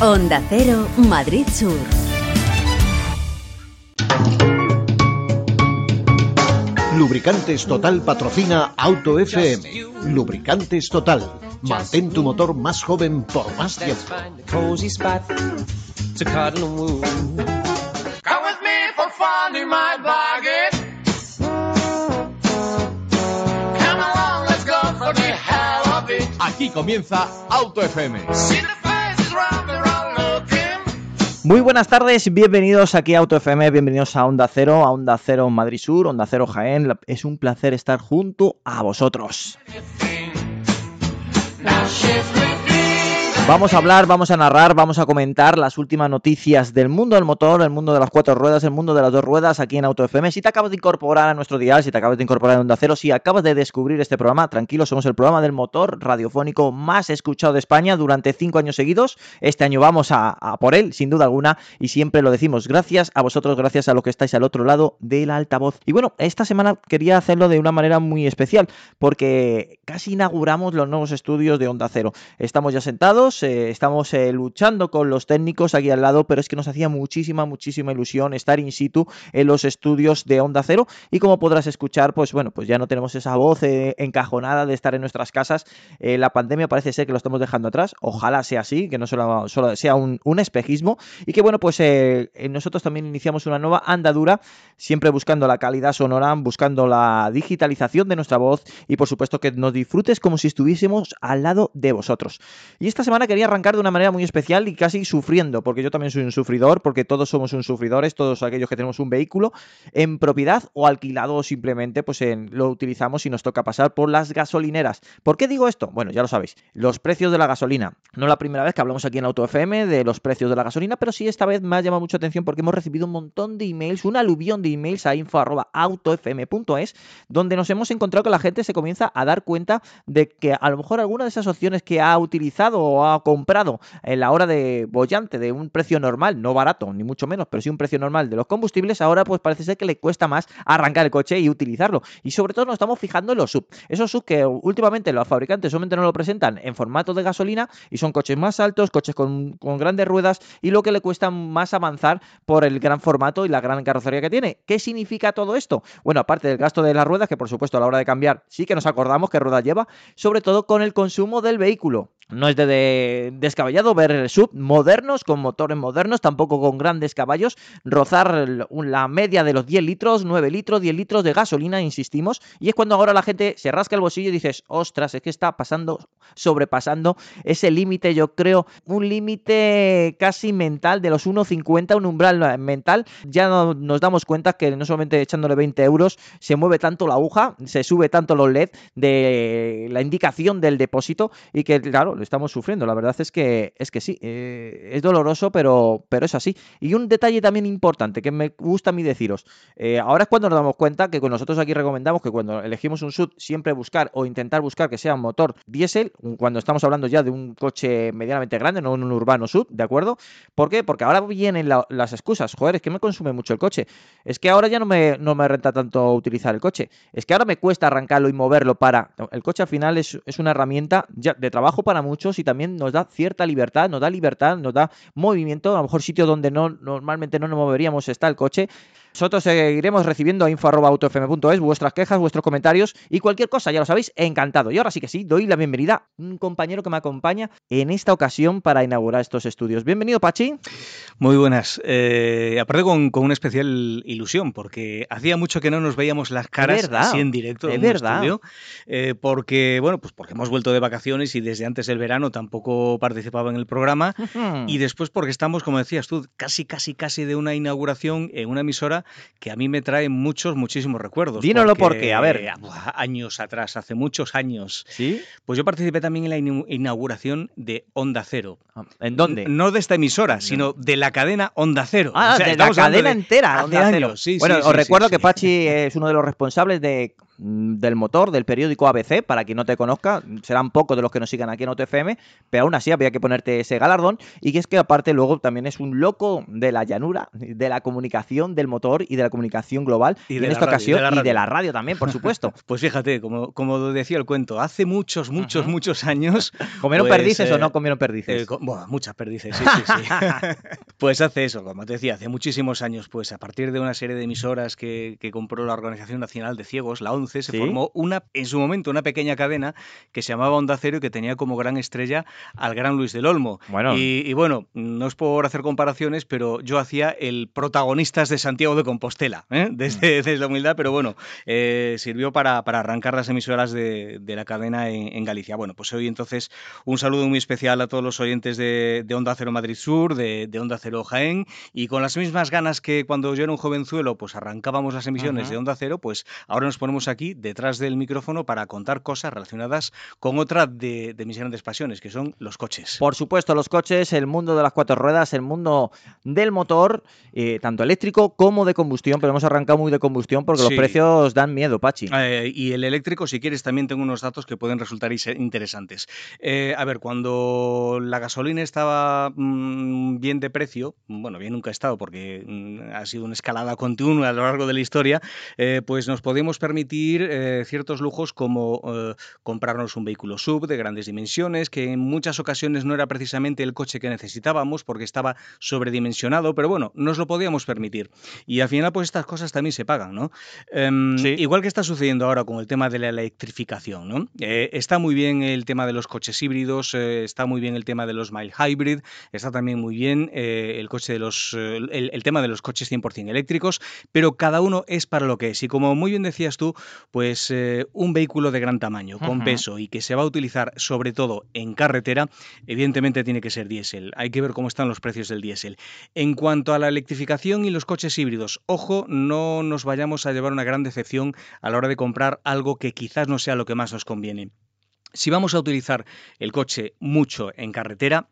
Onda Cero, Madrid Sur. Lubricantes Total patrocina Auto FM. Lubricantes Total. Mantén tu motor más joven por más tiempo. Aquí comienza Auto FM. Muy buenas tardes, bienvenidos aquí a Auto FM, bienvenidos a Onda Cero, a Onda Cero Madrid Sur, Onda Cero Jaén. Es un placer estar junto a vosotros. Vamos a hablar, vamos a narrar, vamos a comentar las últimas noticias del mundo del motor, el mundo de las cuatro ruedas, el mundo de las dos ruedas aquí en Auto FM. Si te acabas de incorporar a nuestro dial, si te acabas de incorporar a Onda Cero, si acabas de descubrir este programa, tranquilo, somos el programa del motor radiofónico más escuchado de España durante cinco años seguidos. Este año vamos a, a por él, sin duda alguna, y siempre lo decimos. Gracias a vosotros, gracias a los que estáis al otro lado del altavoz. Y bueno, esta semana quería hacerlo de una manera muy especial, porque casi inauguramos los nuevos estudios de Onda Cero. Estamos ya sentados eh, estamos eh, luchando con los técnicos aquí al lado, pero es que nos hacía muchísima, muchísima ilusión estar in situ en los estudios de Onda Cero y como podrás escuchar, pues bueno, pues ya no tenemos esa voz eh, encajonada de estar en nuestras casas. la pandemia parece ser que lo estamos dejando atrás, ojalá sea así, que no solo, solo sea un, un, espejismo y que bueno, pues nosotros también iniciamos una nueva andadura, siempre buscando la calidad sonora, buscando la digitalización de nuestra voz y por supuesto que nos disfrutes como si estuviésemos al lado de vosotros. Y esta semana quería arrancar de una manera muy especial y casi sufriendo, porque yo también soy un sufridor, porque todos somos un sufridores, todos aquellos que tenemos un vehículo en propiedad o alquilado o simplemente pues lo utilizamos y nos toca pasar por las gasolineras. ¿Por qué digo esto? Bueno, ya lo sabéis, los precios de la gasolina. No la primera vez que hablamos aquí en Auto FM de los precios de la gasolina, pero sí esta vez me ha llamado mucho atención porque hemos recibido un montón de emails, un aluvión de emails a info.autofm.es, donde nos hemos encontrado que la gente se comienza a dar cuenta de que a lo mejor alguna de esas opciones que ha utilizado o ha comprado en la hora de bollante de un precio normal, no barato, ni mucho menos, pero sí un precio normal de los combustibles, ahora pues parece ser que le cuesta más arrancar el coche y utilizarlo. Y sobre todo nos estamos fijando en los sub. Esos sub que últimamente los fabricantes solamente nos lo presentan en formato de gasolina y son coches más altos, coches con, con grandes ruedas y lo que le cuesta más avanzar por el gran formato y la gran carrocería que tiene. ¿Qué significa todo esto? Bueno, aparte del gasto de las ruedas, que por supuesto a la hora de cambiar sí que nos acordamos qué ruedas lleva, sobre todo con el consumo del vehículo. No es de, descabellado ver sub modernos, con motores modernos, tampoco con grandes caballos, rozar la media de los 10 litros, 9 litros, 10 litros de gasolina, insistimos, y es cuando ahora la gente se rasca el bolsillo y dices, ostras, es que está pasando, sobrepasando ese límite, yo creo, un límite casi mental de los 1,50, un umbral mental, ya no, nos damos cuenta que no solamente echándole 20 euros se mueve tanto la aguja, se sube tanto los LED de la indicación del depósito y que, claro, lo estamos sufriendo. La verdad es que, es que sí, eh, es doloroso, pero, pero es así. Y un detalle también importante que me gusta a mí deciros. Eh, ahora es cuando nos damos cuenta que nosotros aquí recomendamos que cuando elegimos un SUV siempre buscar o intentar buscar que sea un motor diésel, cuando estamos hablando ya de un coche medianamente grande, no un urbano SUV, ¿de acuerdo? ¿Por qué? Porque ahora vienen las excusas. Joder, es que me consume mucho el coche. Es que ahora ya no me, no me renta tanto utilizar el coche. Es que ahora me cuesta arrancarlo y moverlo para... El coche al final es, es una herramienta de trabajo para muchos y también nos da cierta libertad, nos da libertad, nos da movimiento, a lo mejor sitio donde no normalmente no nos moveríamos está el coche. Nosotros seguiremos recibiendo a info.autofm.es vuestras quejas, vuestros comentarios y cualquier cosa, ya lo sabéis, encantado. Y ahora sí que sí, doy la bienvenida a un compañero que me acompaña en esta ocasión para inaugurar estos estudios. Bienvenido, Pachi. Muy buenas. Eh, aparte con, con, una especial ilusión, porque hacía mucho que no nos veíamos las caras así en directo en verdad. Estudio, eh, porque, bueno, pues porque hemos vuelto de vacaciones y desde antes del verano tampoco participaba en el programa. y después porque estamos, como decías tú, casi, casi, casi de una inauguración en una emisora que a mí me trae muchos, muchísimos recuerdos. Dínoslo porque, a ver. Años atrás, hace muchos años. ¿Sí? Pues yo participé también en la inauguración de Onda Cero. Ah, ¿En dónde? No de esta emisora, sino de la cadena Onda Cero. Ah, de la cadena entera, Onda Cero. Sí, bueno, sí, os recuerdo que Pachi es uno de los responsables de del motor del periódico ABC, para quien no te conozca, serán pocos de los que nos sigan aquí en OTFM, pero aún así había que ponerte ese galardón. Y que es que aparte luego también es un loco de la llanura, de la comunicación del motor y de la comunicación global. Y Y, de en esta radio, ocasión, de y de la radio también, por supuesto. Pues fíjate, como, como decía el cuento, hace muchos, muchos, muchos años. ¿Comieron pues, perdices o eh, no comieron perdices? Eh, co- bueno, muchas perdices, sí, sí, sí. pues hace eso, como te decía, hace muchísimos años, pues a partir de una serie de emisoras que, que compró la Organización Nacional de Ciegos, la ONCE, se Sí. formó una, en su momento, una pequeña cadena que se llamaba Onda Cero y que tenía como gran estrella al gran Luis del Olmo. Bueno. Y, y bueno, no es por hacer comparaciones, pero yo hacía el protagonistas de Santiago de Compostela, ¿eh? desde, desde la humildad, pero bueno, eh, sirvió para, para arrancar las emisoras de, de la cadena en, en Galicia. Bueno, pues hoy entonces un saludo muy especial a todos los oyentes de, de Onda Cero Madrid Sur, de, de Onda Cero Jaén, y con las mismas ganas que cuando yo era un jovenzuelo, pues arrancábamos las emisiones Ajá. de Onda Cero, pues ahora nos ponemos aquí detrás del micrófono para contar cosas relacionadas con otra de, de mis grandes pasiones, que son los coches. Por supuesto, los coches, el mundo de las cuatro ruedas, el mundo del motor, eh, tanto eléctrico como de combustión, pero hemos arrancado muy de combustión porque Sí. los precios dan miedo, Pachi. Eh, y el eléctrico, si quieres, también tengo unos datos que pueden resultar interesantes. Eh, a ver, cuando la gasolina estaba mm, bien de precio, bueno, bien nunca ha estado porque mm, ha sido una escalada continua a lo largo de la historia, pues nos podemos permitir eh, ciertos lujos como eh, comprarnos un vehículo sub de grandes dimensiones, que en muchas ocasiones no era precisamente el coche que necesitábamos porque estaba sobredimensionado, pero bueno, nos lo podíamos permitir. Y al final, pues estas cosas también se pagan, ¿no? Em, Sí. Igual que está sucediendo ahora con el tema de la electrificación, ¿no? Eh, está muy bien el tema de los coches híbridos, está muy bien el tema de los mild hybrid, está también muy bien el coche de los el, el tema de los coches 100% eléctricos, pero cada uno es para lo que es. Y como muy bien decías tú, pues eh, un vehículo de gran tamaño, con peso y que se va a utilizar sobre todo en carretera, evidentemente tiene que ser diésel. Hay que ver cómo están los precios del diésel. En cuanto a la electrificación y los coches híbridos, ojo, no nos vayamos a llevar una gran decepción a la hora de comprar algo que quizás no sea lo que más nos conviene. Si vamos a utilizar el coche mucho en carretera,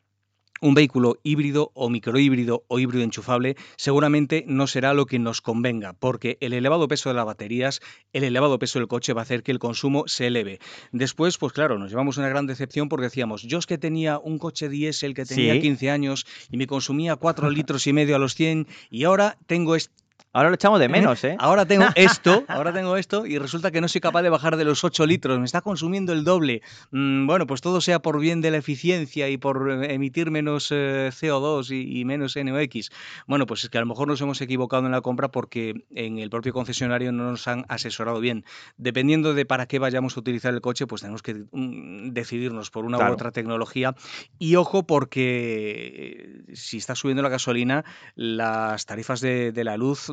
un vehículo híbrido o microhíbrido o híbrido enchufable seguramente no será lo que nos convenga, porque el elevado peso de las baterías, el elevado peso del coche va a hacer que el consumo se eleve. Después, pues claro, nos llevamos una gran decepción porque decíamos, yo es que tenía un coche diésel que tenía Sí. 15 años y me consumía 4 litros y medio a los 100 y ahora tengo este Ahora lo echamos de menos, ¿eh? Ahora tengo esto, ahora tengo esto y resulta que no soy capaz de bajar de los 8 litros, me está consumiendo el doble. Mm, bueno, pues todo sea por bien de la eficiencia y por eh, emitir menos eh, CO2 y, y menos NOx. Bueno, pues es que a lo mejor nos hemos equivocado en la compra porque en el propio concesionario no nos han asesorado bien. Dependiendo de para qué vayamos a utilizar el coche, pues tenemos que mm, decidirnos por una Claro. u otra tecnología. Y ojo porque eh, si está subiendo la gasolina, las tarifas de, de la luz,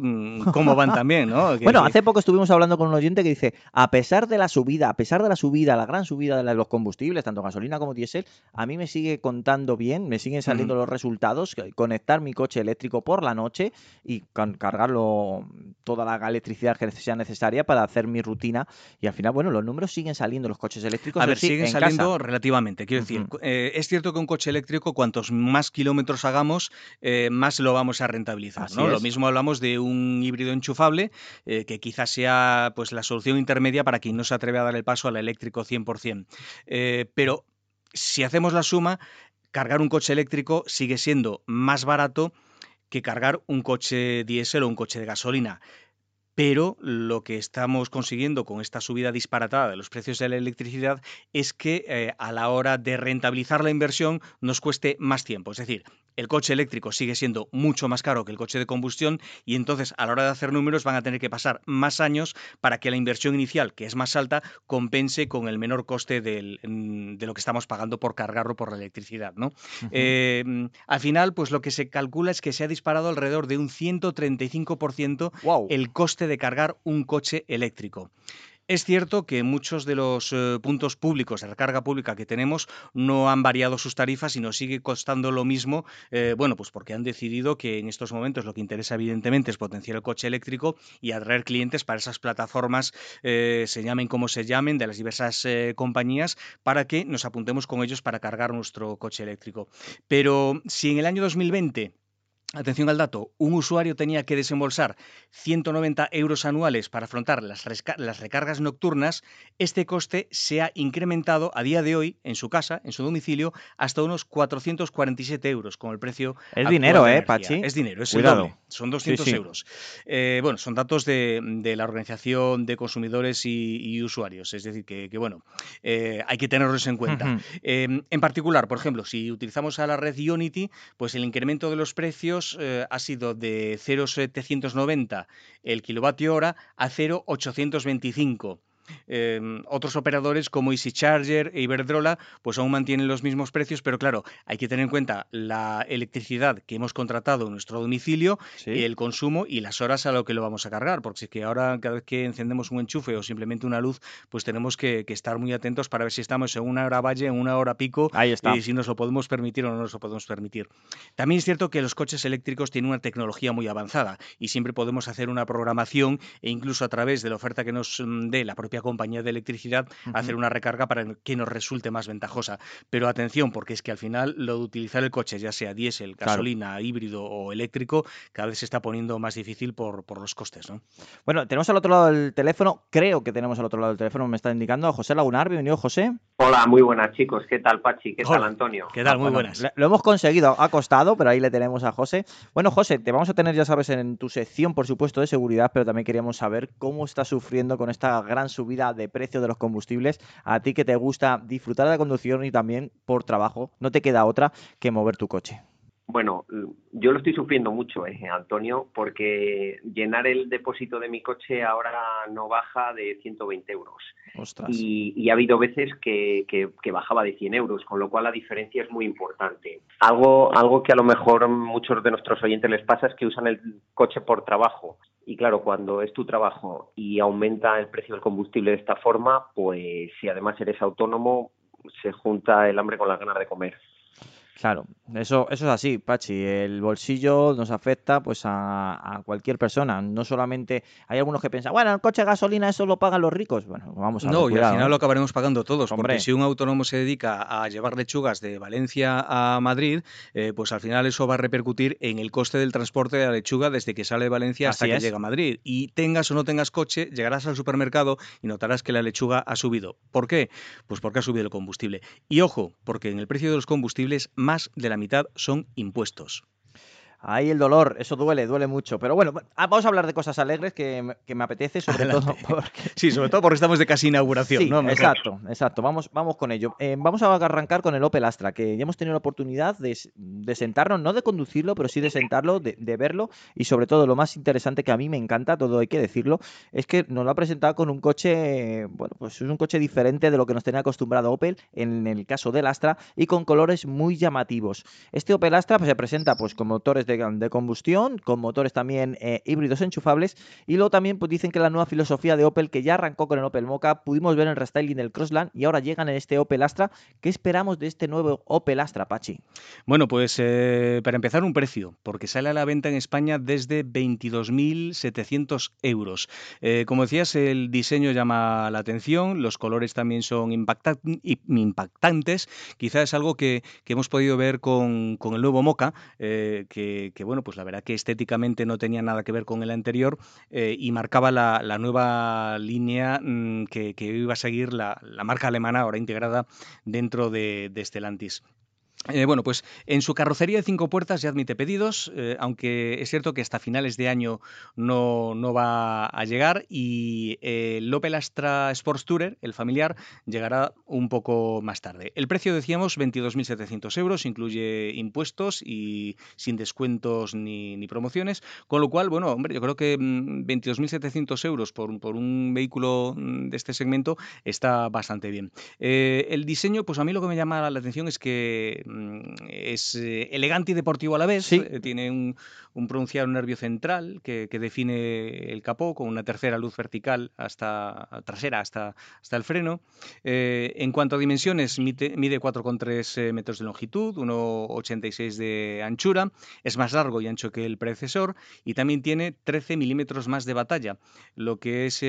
¿cómo van también? ¿no? Que- Bueno, hace poco estuvimos hablando con un oyente que dice, a pesar de la subida, a pesar de la subida, la gran subida de los combustibles, tanto gasolina como diésel, a mí me sigue contando bien, me siguen saliendo los resultados, conectar mi coche eléctrico por la noche y cargarlo toda la electricidad que sea necesaria para hacer mi rutina y al final, bueno, los números siguen saliendo los coches eléctricos. A ver, sí, siguen en saliendo casa. relativamente. Quiero decir, eh, es cierto que un coche eléctrico, cuantos más kilómetros hagamos, eh, más lo vamos a rentabilizar. Así ¿no? Lo mismo hablamos de un híbrido enchufable, eh, que quizás sea pues, la solución intermedia para quien no se atreve a dar el paso al eléctrico 100%. Eh, pero si hacemos la suma, cargar un coche eléctrico sigue siendo más barato que cargar un coche diésel o un coche de gasolina. Pero lo que estamos consiguiendo con esta subida disparatada de los precios de la electricidad es que eh, a la hora de rentabilizar la inversión nos cueste más tiempo. Es decir, el coche eléctrico sigue siendo mucho más caro que el coche de combustión y entonces a la hora de hacer números van a tener que pasar más años para que la inversión inicial, que es más alta, compense con el menor coste del- mm, de lo que estamos pagando por cargarlo por la electricidad. ¿no? Eh, mm, al final, pues lo que se calcula es que se ha disparado alrededor de un 135% Guau. el coste de cargar un coche eléctrico. Es cierto que muchos de los eh, puntos públicos de recarga pública que tenemos no han variado sus tarifas y nos sigue costando lo mismo, eh, bueno, pues porque han decidido que en estos momentos lo que interesa evidentemente es potenciar el coche eléctrico y atraer clientes para esas plataformas, eh, se llamen como se llamen, de las diversas compañías, para que nos apuntemos con ellos para cargar nuestro coche eléctrico. Pero si en el año 2020 Atención al dato, un usuario tenía que desembolsar 190 euros anuales para afrontar las, las, recargas nocturnas. Este coste se ha incrementado a día de hoy en su casa, en su domicilio, hasta unos 447 euros con el precio. Es dinero, ¿eh, Pachi? Es dinero, es Cuidado. el. Son 200 euros. Eh, bueno, son datos de, la Organización de Consumidores y, Usuarios. Es decir, que, bueno, eh, hay que tenerlos en cuenta. Em, en particular, por ejemplo, si utilizamos a la red Unity, pues el incremento de los precios eh, ha sido de 0,790 el kilovatio hora a 0,825. Em, otros operadores como Easy Charger e Iberdrola pues aún mantienen los mismos precios, pero claro, hay que tener en cuenta la electricidad que hemos contratado en nuestro domicilio, el consumo y las horas a lo que lo vamos a cargar, porque es que ahora cada vez que encendemos un enchufe o simplemente una luz, pues tenemos que, estar muy atentos para ver si estamos en una hora valle, en una hora pico, y si nos lo podemos permitir o no nos lo podemos permitir. También es cierto que los coches eléctricos tienen una tecnología muy avanzada y siempre podemos hacer una programación e incluso a través de la oferta que nos mm, dé la propia compañía de electricidad hacer una recarga para que nos resulte más ventajosa. Pero atención, porque es que al final lo de utilizar el coche, ya sea diésel, gasolina, híbrido o eléctrico, cada vez se está poniendo más difícil por, por los costes. ¿no? Bueno, tenemos al otro lado del teléfono, creo que tenemos al otro lado del teléfono, me está indicando a José Lagunar. Bienvenido, José. Hola, muy buenas chicos. ¿Qué tal, Pachi? ¿Qué tal, Antonio? ¿Qué tal? Muy buenas. Lo hemos conseguido, ha costado, pero ahí le tenemos a José. Bueno, José, te vamos a tener, ya sabes, en tu sección, por supuesto, de seguridad, pero también queríamos saber cómo estás sufriendo con esta gran subida de precio de los combustibles, a ti que te gusta disfrutar de la conducción y también por trabajo, no te queda otra que mover tu coche. Bueno, yo lo estoy sufriendo mucho, eh, Antonio, porque llenar el depósito de mi coche ahora no baja de 120 euros. Y, ha habido veces que, que, bajaba de 100 euros, con lo cual la diferencia es muy importante. Algo, algo que a lo mejor muchos de nuestros oyentes les pasa es que usan el coche por trabajo. Y claro, cuando es tu trabajo y aumenta el precio del combustible de esta forma, pues si además eres autónomo, se junta el hambre con las ganas de comer. Claro, eso, eso es así, Pachi. El bolsillo nos afecta pues a, cualquier persona. No solamente hay algunos que piensan, bueno, el coche de gasolina eso lo pagan los ricos. Bueno, vamos a No, y al final lo acabaremos pagando todos. Porque si un autónomo se dedica a llevar lechugas de Valencia a Madrid, eh, pues al final eso va a repercutir en el coste del transporte de la lechuga desde que sale de Valencia hasta que llega a Madrid. Y tengas o no tengas coche, llegarás al supermercado y notarás que la lechuga ha subido. ¿Por qué? Pues porque ha subido el combustible. Y ojo, porque en el precio de los combustibles más de la mitad son impuestos. Ahí el dolor, eso duele, duele mucho. Pero bueno, ah, vamos a hablar de cosas alegres que, me apetece, sobre todo porque... Sí, sobre todo porque estamos de casi inauguración, ¿no? Exacto, exacto. Vamos, vamos con ello. Eh, vamos a arrancar con el Opel Astra, que ya hemos tenido la oportunidad de, sentarnos, no de conducirlo, pero sí de sentarlo, de, verlo. Y sobre todo, lo más interesante que a mí me encanta, todo hay que decirlo, es que nos lo ha presentado con un coche, bueno, pues es un coche diferente de lo que nos tenía acostumbrado Opel en el caso del Astra y con colores muy llamativos. Este Opel Astra pues, se presenta pues con motores de, combustión, con motores también eh, híbridos enchufables. Y luego también pues, dicen que la nueva filosofía de Opel, que ya arrancó con el Opel Mocha, pudimos ver el restyling del Crossland y ahora llegan en este Opel Astra. ¿Qué esperamos de este nuevo Opel Astra, Pachi? Bueno, pues eh, para empezar un precio, porque sale a la venta en España desde 22.700 euros. Eh, como decías, el diseño llama la atención, los colores también son impactantes. Quizás es algo que, hemos podido ver con, con el nuevo Mocha, que que, bueno, pues la verdad que estéticamente no tenía nada que ver con el anterior eh, y marcaba la, nueva línea mm, que, iba a seguir la, marca alemana ahora integrada dentro de, de Stellantis. Eh, bueno, pues en su carrocería de cinco puertas ya admite pedidos, eh, aunque es cierto que hasta finales de año no, no va a llegar y eh, el Opel Astra Sports Tourer, el familiar, llegará un poco más tarde. El precio, decíamos, 22.700 euros, incluye impuestos y sin descuentos ni, promociones, con lo cual, bueno, hombre, yo creo que 22.700 mm, euros por, por, un vehículo mm, de este segmento está bastante bien. el diseño, pues a mí lo que me llama la atención es que es eh, elegante y deportivo a la vez. Eh, tiene un, pronunciado nervio central que, define el capó con una tercera luz vertical hasta trasera hasta, hasta el freno. Eh, en cuanto a dimensiones, mide, 4,3 metros de longitud, 1,86 de anchura. Es más largo y ancho que el predecesor y también tiene 13 milímetros más de batalla, lo que es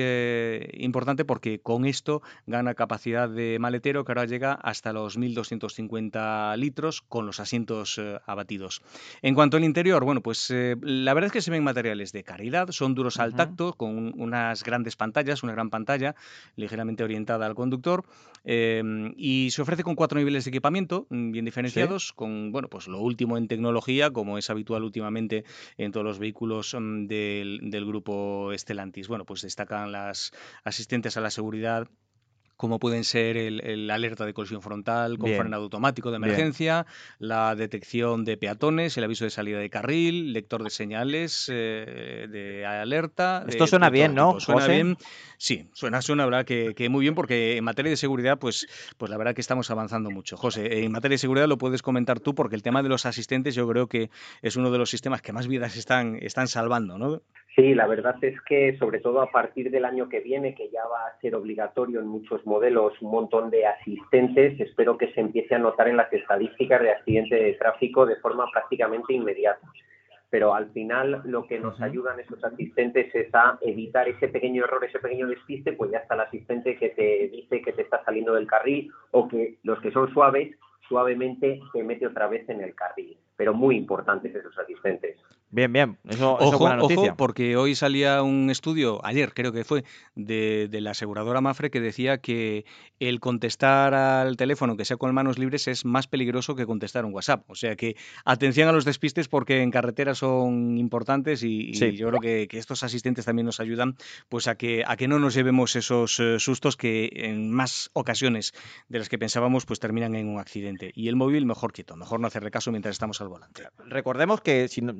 importante porque con esto gana capacidad de maletero que ahora llega hasta los 1.250 litros litros con los asientos eh, abatidos. En cuanto al interior, bueno, pues eh, la verdad es que se ven materiales de calidad, son duros al tacto, con unas grandes pantallas, una gran pantalla ligeramente orientada al conductor em, y se ofrece con cuatro niveles de equipamiento mm, bien diferenciados, con bueno, pues lo último en tecnología, como es habitual últimamente en todos los vehículos mm, del, del grupo Stellantis. Bueno, pues destacan las asistentes a la seguridad como pueden ser el, alerta de colisión frontal con frenado automático de emergencia, la detección de peatones, el aviso de salida de carril, lector de señales eh, de alerta. Esto suena bien, ¿no? Suena bien. Sí, suena, suena, verdad que, muy bien porque en materia de seguridad, pues, pues la verdad que estamos avanzando mucho. José, en materia de seguridad lo puedes comentar tú porque el tema de los asistentes yo creo que es uno de los sistemas que más vidas están, están salvando, ¿no? Sí, la verdad es que sobre todo a partir del año que viene, que ya va a ser obligatorio en muchos modelos un montón de asistentes, espero que se empiece a notar en las estadísticas de accidentes de tráfico de forma prácticamente inmediata. Pero al final lo que nos ayudan esos asistentes es a evitar ese pequeño error, ese pequeño despiste, pues ya está el asistente que te dice que te está saliendo del carril o que los que son suaves, suavemente te mete otra vez en el carril. Pero muy importantes esos asistentes. Bien, bien. Eso, ojo, es buena noticia. Ojo, porque hoy salía un estudio, ayer creo que fue, de, la aseguradora Mafre que decía que el contestar al teléfono que sea con manos libres es más peligroso que contestar un WhatsApp. O sea que atención a los despistes porque en carretera son importantes y, yo creo que, estos asistentes también nos ayudan pues a que, a que no nos llevemos esos eh, sustos que en más ocasiones de las que pensábamos pues terminan en un accidente. Y el móvil mejor quieto, mejor no hacerle caso mientras estamos al volante. Recordemos que si no,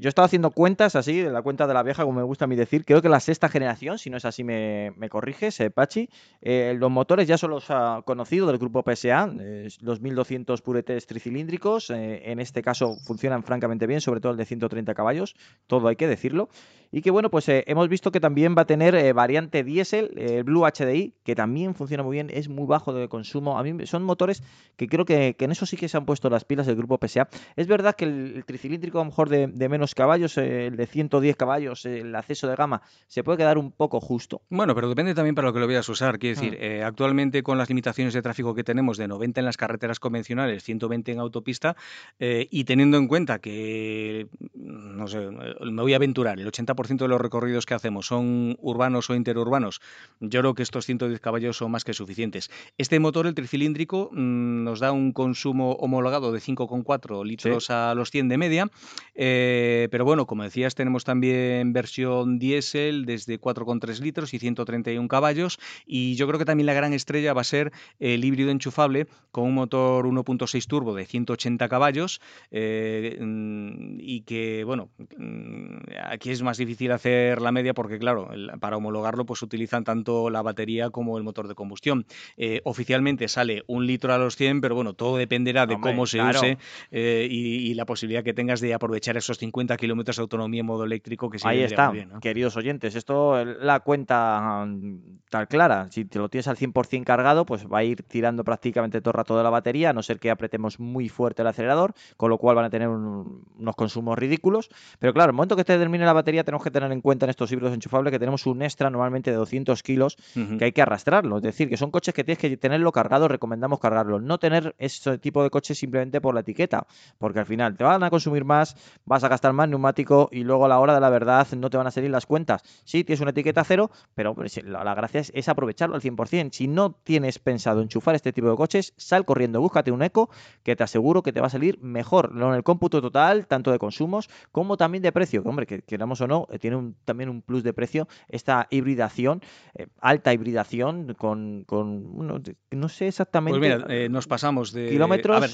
yo estaba haciendo cuentas así, la cuenta de la vieja, como me gusta a mí decir, creo que la sexta generación, si no es así me, me corriges, eh, Pachi, eh, los motores ya son los ha conocido del grupo PSA, eh, los 1200 puretes tricilíndricos, en este caso funcionan francamente bien, sobre todo el de 130 caballos, todo hay que decirlo, y que bueno, pues hemos visto que también va a tener variante diésel, el Blue HDI, que también funciona muy bien, es muy bajo de consumo, a mí son motores que creo que, en eso sí que se han puesto las pilas del grupo PSA. Es verdad que el, tricilíndrico a lo mejor de, de menos caballos, eh, el de 110 caballos, el acceso de gama, se puede quedar un poco justo. Bueno, pero depende también para lo que lo vayas a usar. Quiero decir, mm. eh, actualmente con las limitaciones de tráfico que tenemos de 90 en las carreteras convencionales, 120 en autopista, eh, y teniendo en cuenta que, no sé, me voy a aventurar, el 80% de los recorridos que hacemos son urbanos o interurbanos, yo creo que estos 110 caballos son más que suficientes. Este motor, el tricilíndrico, mm, nos da un consumo homologado de 5,4 litros a los 100 de media. Eh, pero bueno, como decías, tenemos también versión diésel desde 4,3 litros y 131 caballos. Y yo creo que también la gran estrella va a ser el híbrido enchufable con un motor 1.6 turbo de 180 caballos. Eh, mm, y que, bueno, mm, aquí es más difícil hacer la media porque, claro, para homologarlo, pues utilizan tanto la batería como el motor de combustión. Eh, oficialmente sale un litro a los 100, pero bueno, todo dependerá de cómo se use y, y la posibilidad que tengas de aprovechar esos 50 kilómetros de autonomía en modo eléctrico que Ahí está, queridos oyentes. Esto la cuenta mm, tal clara. Si te lo tienes al 100% cargado, pues va a ir tirando prácticamente todo el rato de la batería, a no ser que apretemos muy fuerte el acelerador, con lo cual van a tener unos consumos ridículos. Pero claro, el momento que te termine la batería, tenemos que tener en cuenta en estos híbridos enchufables que tenemos un extra normalmente de 200 kilos que hay que arrastrarlo. Es decir, que son coches que tienes que tenerlo cargado, recomendamos cargarlo. No tener ese tipo de coches simplemente por la etiqueta, porque al final te van a consumir más, vas a gastar más neumático y luego a la hora de la verdad no te van a salir las cuentas. Sí, tienes una etiqueta cero, pero la, gracia es, aprovecharlo al 100%. Si no tienes pensado enchufar este tipo de coches, sal corriendo, búscate un eco que te aseguro que te va a salir mejor en el cómputo total, tanto de consumos como también de precio. Que, hombre, que queramos o no, eh, tiene un, también un plus de precio esta hibridación, eh, alta hibridación con, no, sé exactamente. Pues mira, eh, nos pasamos de kilómetros. A ver,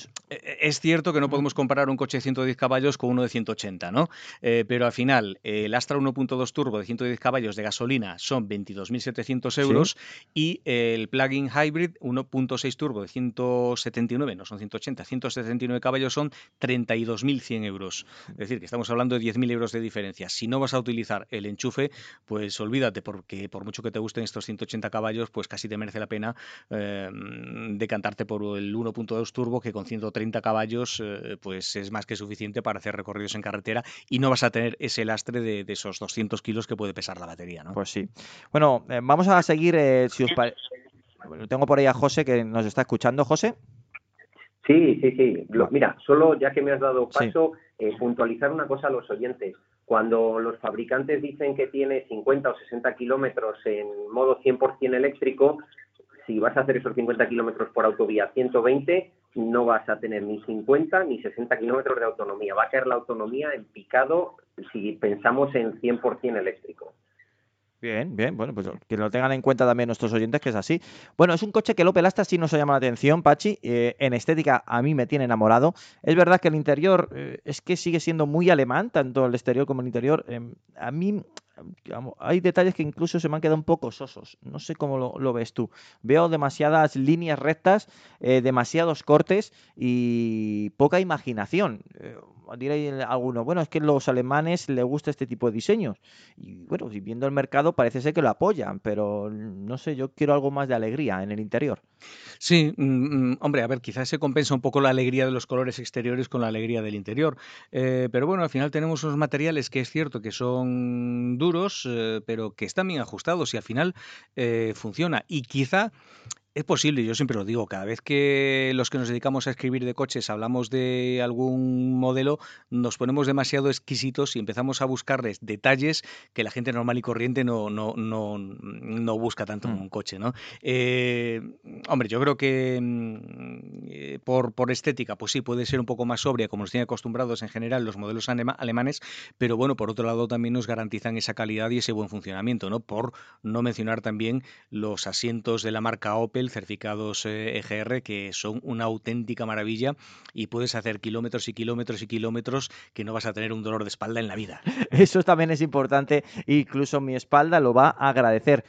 es cierto que no podemos comparar un coche de 110 caballos con uno de 180, ¿no? Eh, pero al final, el Astra 1.2 Turbo de 110 caballos de gasolina son 22.700 euros y el plug-in hybrid 1.6 Turbo de 179, no son 180, 179 caballos son 32.100 euros. Es decir, que estamos hablando de 10.000 euros de diferencia. Si no vas a utilizar el enchufe, pues olvídate, porque por mucho que te gusten estos 180 caballos, pues casi te merece la pena eh, decantarte por el 1.2 Turbo que con 130 caballos eh, pues es más que suficiente para hacer recorridos en carretera y no vas a tener ese lastre de, esos 200 kilos que puede pesar la batería. ¿no? Pues sí. Bueno, eh, vamos a seguir, eh, si os Tengo por ahí a José que nos está escuchando. José. Sí, sí, sí. mira, solo ya que me has dado paso, eh, puntualizar una cosa a los oyentes. Cuando los fabricantes dicen que tiene 50 o 60 kilómetros en modo 100% eléctrico, si vas a hacer esos 50 kilómetros por autovía 120, no vas a tener ni 50 ni 60 kilómetros de autonomía. Va a caer la autonomía en picado si pensamos en 100% eléctrico. Bien, bien, bueno, pues que lo tengan en cuenta también nuestros oyentes, que es así. Bueno, es un coche que el Opel Astra sí nos llama la atención, Pachi. Eh, en estética a mí me tiene enamorado. Es verdad que el interior eh, es que sigue siendo muy alemán, tanto el exterior como el interior. Em, a mí hay detalles que incluso se me han quedado un poco sosos. No sé cómo lo, ves tú. Veo demasiadas líneas rectas, eh, demasiados cortes y poca imaginación. Eh, diré alguno, bueno, es que los alemanes les gusta este tipo de diseños. Y bueno, viendo el mercado parece ser que lo apoyan, pero no sé, yo quiero algo más de alegría en el interior. Sí, mm, mm, hombre, a ver, quizás se compensa un poco la alegría de los colores exteriores con la alegría del interior. Eh, pero bueno, al final tenemos unos materiales que es cierto que son duros, eh, pero que están bien ajustados y al final eh, funciona. Y quizá es posible, yo siempre lo digo, cada vez que los que nos dedicamos a escribir de coches hablamos de algún modelo, nos ponemos demasiado exquisitos y empezamos a buscarles detalles que la gente normal y corriente no, no, no, no busca tanto en mm. un coche. ¿no? Eh, hombre, yo creo que mm, eh, por, por estética, pues sí, puede ser un poco más sobria, como nos tienen acostumbrados en general los modelos alemanes, pero bueno, por otro lado también nos garantizan esa calidad y ese buen funcionamiento, ¿no? Por no mencionar también los asientos de la marca Opel certificados EGR, e que son una auténtica maravilla y puedes hacer kilómetros y kilómetros y kilómetros que no vas a tener un dolor de espalda en la vida. Eso también es importante, incluso mi espalda lo va a agradecer.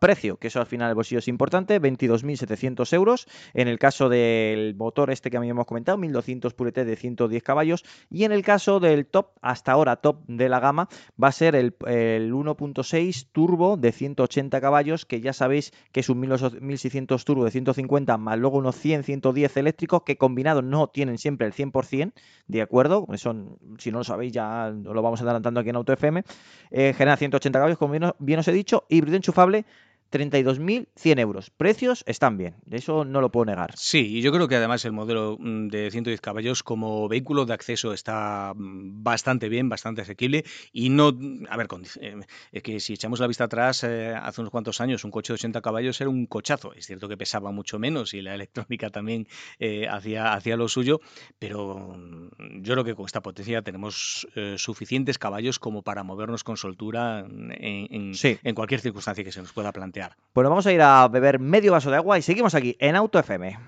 Precio, que eso al final el bolsillo es importante, 22.700 euros. En el caso del motor este que a mí hemos comentado, 1.200 purete de 110 caballos. Y en el caso del top, hasta ahora top de la gama, va a ser el, el 1.6 turbo de 180 caballos, que ya sabéis que es un 1.600 turbo de 150 más luego unos 100, 110 eléctricos que combinados no tienen siempre el 100%, ¿de acuerdo? Son, si no lo sabéis ya lo vamos adelantando aquí en Auto FM. Eh, genera 180 caballos, como bien, bien os he dicho, híbrido enchufable 32.100 euros. Precios están bien, eso no lo puedo negar. Sí, y yo creo que además el modelo mm, de 110 caballos como vehículo de acceso está mm, bastante bien, bastante asequible y no, a ver, eh, es que si echamos la vista atrás, eh, hace unos cuantos años un coche de 80 caballos era un cochazo. Es cierto que pesaba mucho menos y la electrónica también eh, hacía, hacía lo suyo, pero mm, yo creo que con esta potencia tenemos suficientes caballos como para movernos con soltura en, en cualquier circunstancia que se nos pueda plantear. Bueno, vamos a ir a beber medio vaso de agua y seguimos aquí en Auto FM.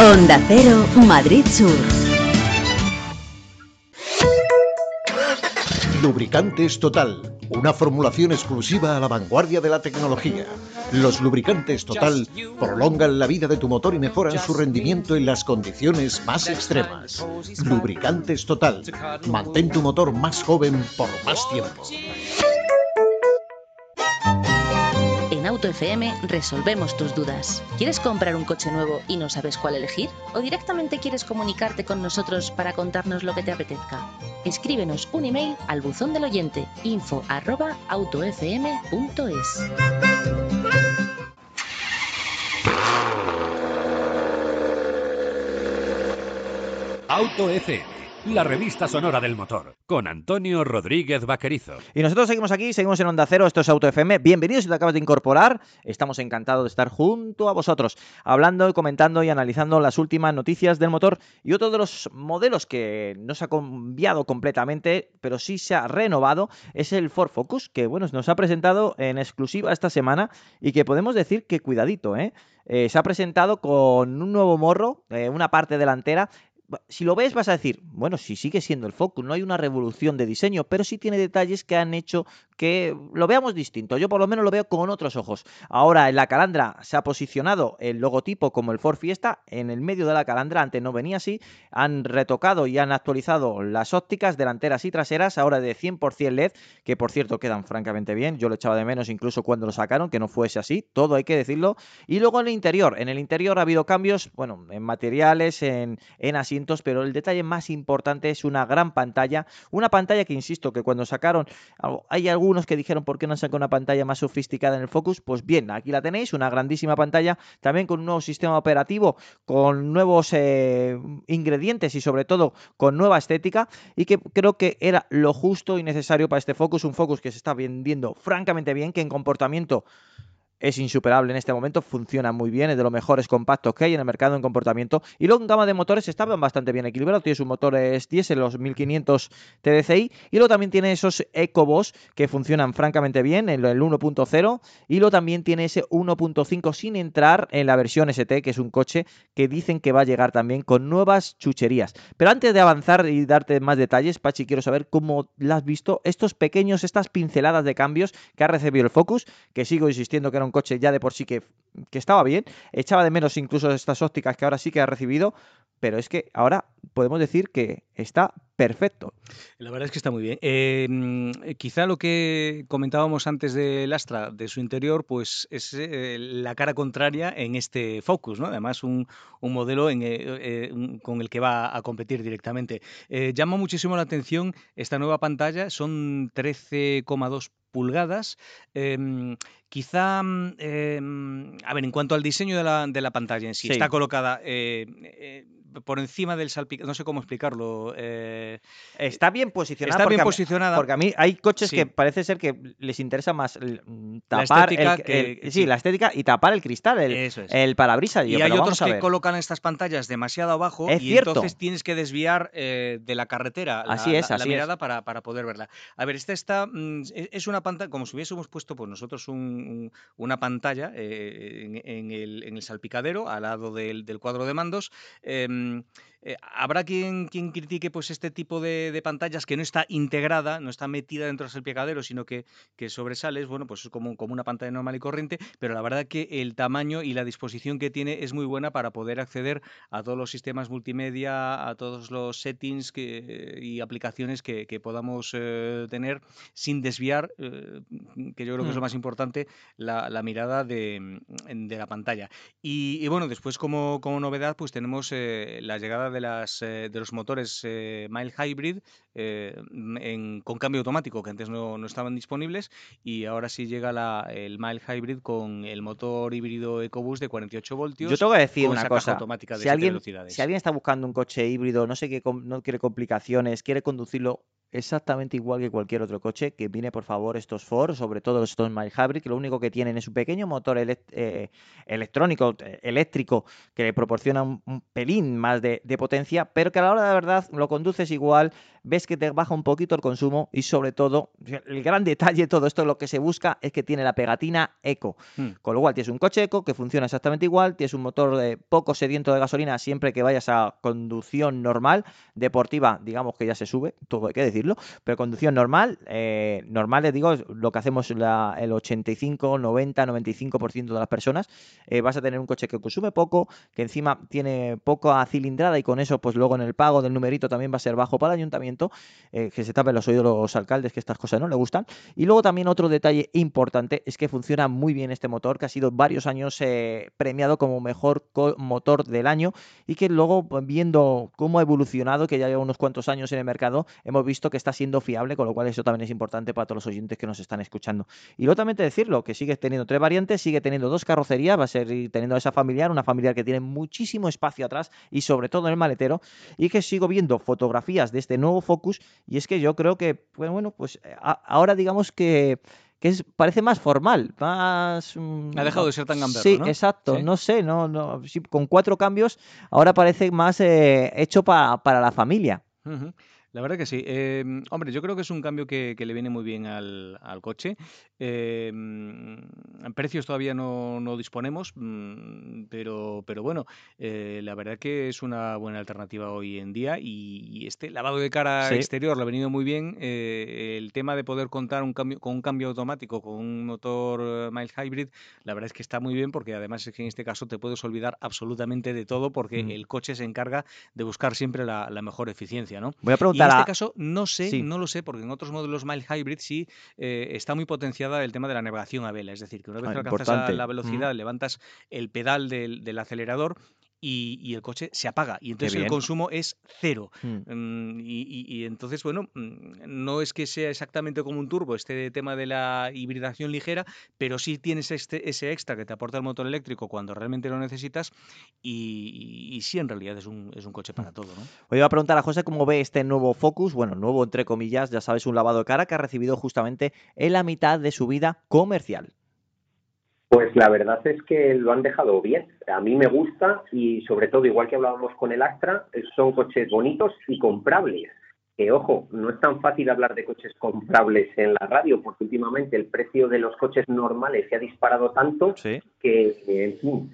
Onda Cero, Madrid Sur. Lubricantes Total, una formulación exclusiva a la vanguardia de la tecnología. Los lubricantes Total prolongan la vida de tu motor y mejoran su rendimiento en las condiciones más extremas. Lubricantes Total, mantén tu motor más joven por más tiempo. FM resolvemos tus dudas. ¿Quieres comprar un coche nuevo y no sabes cuál elegir? ¿O directamente quieres comunicarte con nosotros para contarnos lo que te apetezca? Escríbenos un email al buzón del oyente info arroba autofm.es. Auto FM la revista sonora del motor, con Antonio Rodríguez Vaquerizo. Y nosotros seguimos aquí, seguimos en Onda Cero, esto es Auto FM. Bienvenidos si te acabas de incorporar. Estamos encantados de estar junto a vosotros, hablando, comentando y analizando las últimas noticias del motor. Y otro de los modelos que no se ha cambiado completamente, pero sí se ha renovado, es el Ford Focus, que bueno, nos ha presentado en exclusiva esta semana y que podemos decir que cuidadito, ¿eh? Eh, se ha presentado con un nuevo morro, eh, una parte delantera si lo ves vas a decir, bueno, si sigue siendo el Focus, no hay una revolución de diseño, pero sí tiene detalles que han hecho que lo veamos distinto. Yo por lo menos lo veo con otros ojos. Ahora en la calandra se ha posicionado el logotipo como el Ford Fiesta en el medio de la calandra, antes no venía así, han retocado y han actualizado las ópticas delanteras y traseras, ahora de 100% LED, que por cierto quedan francamente bien, yo lo echaba de menos incluso cuando lo sacaron, que no fuese así, todo hay que decirlo. Y luego en el interior, en el interior ha habido cambios, bueno, en materiales, en, en asientos, pero el detalle más importante es una gran pantalla, una pantalla que insisto que cuando sacaron, hay algunos que dijeron por qué no sacan una pantalla más sofisticada en el Focus, pues bien, aquí la tenéis, una grandísima pantalla, también con un nuevo sistema operativo, con nuevos eh, ingredientes y sobre todo con nueva estética y que creo que era lo justo y necesario para este Focus, un Focus que se está vendiendo francamente bien, que en comportamiento es insuperable en este momento, funciona muy bien, es de los mejores compactos que hay en el mercado en comportamiento. Y luego en gama de motores estaban bastante bien equilibrados. Tiene sus motores diésel, los 1500 TDCi, y luego también tiene esos EcoBoss que funcionan francamente bien, en el 1.0, y luego también tiene ese 1.5 sin entrar en la versión ST, que es un coche que dicen que va a llegar también con nuevas chucherías. Pero antes de avanzar y darte más detalles, Pachi, quiero saber cómo la has visto, estos pequeños, estas pinceladas de cambios que ha recibido el Focus, que sigo insistiendo que era un coche ya de por sí que, que estaba bien. Echaba de menos incluso estas ópticas que ahora sí que ha recibido, pero es que ahora podemos decir que está perfecto. La verdad es que está muy bien. Em, quizá lo que comentábamos antes del Astra, de su interior, pues es eh, la cara contraria en este Focus, ¿no? Además, un, modelo eh, eh, con el que va a competir directamente. llama muchísimo la atención esta nueva pantalla, son 13,2 pulgadas. Em, quizá, em, a ver, en cuanto al diseño de la, de la pantalla en sí, está colocada por encima del salpicadero, no sé cómo explicarlo. Eh, está bien posicionada. Está bien posicionada. porque a mí hay coches que parece ser que les interesa más mm, tapar la el, sí, la estética y tapar el cristal, el, el parabrisas. Y hay otros que colocan estas pantallas demasiado abajo y entonces tienes que desviar eh, de la carretera así es, la, mirada Para, para, poder verla. A ver, esta está, mm, es una pantalla, como si hubiésemos puesto pues nosotros una pantalla eh, en, el, en, el, salpicadero al lado del, del cuadro de mandos. Em, Mm, eh, habrá quien, quien, critique pues, este tipo de, pantallas que no está integrada, no está metida dentro del picadero, sino que, que sobresales, bueno, pues es como, como una pantalla normal y corriente, pero la verdad que el tamaño y la disposición que tiene es muy buena para poder acceder a todos los sistemas multimedia, a todos los settings y aplicaciones que, podamos eh, tener sin desviar, eh, que yo creo que es lo mm. más importante, la, mirada de, la pantalla. Y, bueno, después como, como novedad, pues tenemos la llegada de, las, eh, de los motores eh, Mile Hybrid eh, con cambio automático, que antes no, estaban disponibles, y ahora sí llega la, el Mile Hybrid con el motor híbrido EcoBoost de 48 voltios. Yo tengo que decir una cosa, automática de si, alguien, si alguien está buscando un coche híbrido, no sé qué, no quiere complicaciones, quiere conducirlo exactamente igual que cualquier otro coche, que viene por favor estos Ford, sobre todo estos Mile Hybrid, que lo único que tienen es un pequeño motor eh, electrónico, eh, eléctrico, que le proporciona un, pelín más de, de, potencia, pero que a la hora de la verdad lo conduces igual, ves que te baja un poquito el consumo y sobre todo, el gran detalle de todo esto, lo que se busca es que tiene la pegatina Eco. Hmm. Con lo cual tienes un coche Eco que funciona exactamente igual, tienes un motor de poco sediento de gasolina siempre que vayas a conducción normal, deportiva, digamos que ya se sube, todo hay que decirlo, pero conducción normal, eh, normal les digo, lo que hacemos el 85, 90, 95% de las personas, eh, vas a tener un coche que consume poco, que encima tiene poca cilindrada y con eso pues luego en el pago del numerito también va a ser bajo para el ayuntamiento eh, que se tapen los oídos los alcaldes, que estas cosas no le gustan. Y luego también otro detalle importante es que funciona muy bien este motor, que ha sido varios años eh, premiado como mejor motor del año y que luego pues, viendo cómo ha evolucionado, que ya lleva unos cuantos años en el mercado, hemos visto que está siendo fiable, con lo cual eso también es importante para todos los oyentes que nos están escuchando. Y luego también te decirlo, que sigue teniendo tres variantes, sigue teniendo dos carrocerías, va a ser teniendo esa familiar, una familiar que tiene muchísimo espacio atrás y sobre todo en el maletero, y que sigo viendo fotografías de este nuevo Focus y es que yo creo que, pues, bueno, pues eh, ahora digamos que que es, parece más formal, más... Mm, ha dejado de ser tan gamberro, Sí, exacto, no sé, no, no, con cuatro cambios ahora parece más eh, hecho para la familia. La verdad que sí. Em, hombre, yo creo que es un cambio que, le viene muy bien al, coche. Eh, precios todavía no, disponemos, mm, pero, pero bueno, eh, la verdad que es una buena alternativa hoy en día y, este lavado de cara exterior le ha venido muy bien. Eh, el tema de poder contar un cambio, con un cambio automático, con un motor eh, mild hybrid, la verdad es que está muy bien porque además es que en este caso te puedes olvidar absolutamente de todo porque mm. el coche se encarga de buscar siempre la, mejor eficiencia. ¿no? Voy a preguntar en este caso no sé, no lo sé, porque en otros modelos mild hybrid sí eh, está muy potenciada el tema de la navegación a vela. Es decir, que una vez ah, que alcanzas la velocidad, levantas el pedal del, acelerador y, el coche se apaga y entonces el consumo es cero. Mm. Mm, y, entonces, bueno, mm, no es que sea exactamente como un turbo este tema de la hibridación ligera, pero sí tienes este, ese extra que te aporta el motor eléctrico cuando realmente lo necesitas y, sí, en realidad es un, es un coche para todo. ¿no? Hoy iba a preguntar a José cómo ve este nuevo Focus, bueno, nuevo entre comillas, ya sabes, un lavado de cara que ha recibido justamente en la mitad de su vida comercial. Pues la verdad es que lo han dejado bien. A mí me gusta y sobre todo, igual que hablábamos con el Astra, son coches bonitos y comprables. Que ojo, no es tan fácil hablar de coches comprables en la radio porque últimamente el precio de los coches normales se ha disparado tanto que, en fin,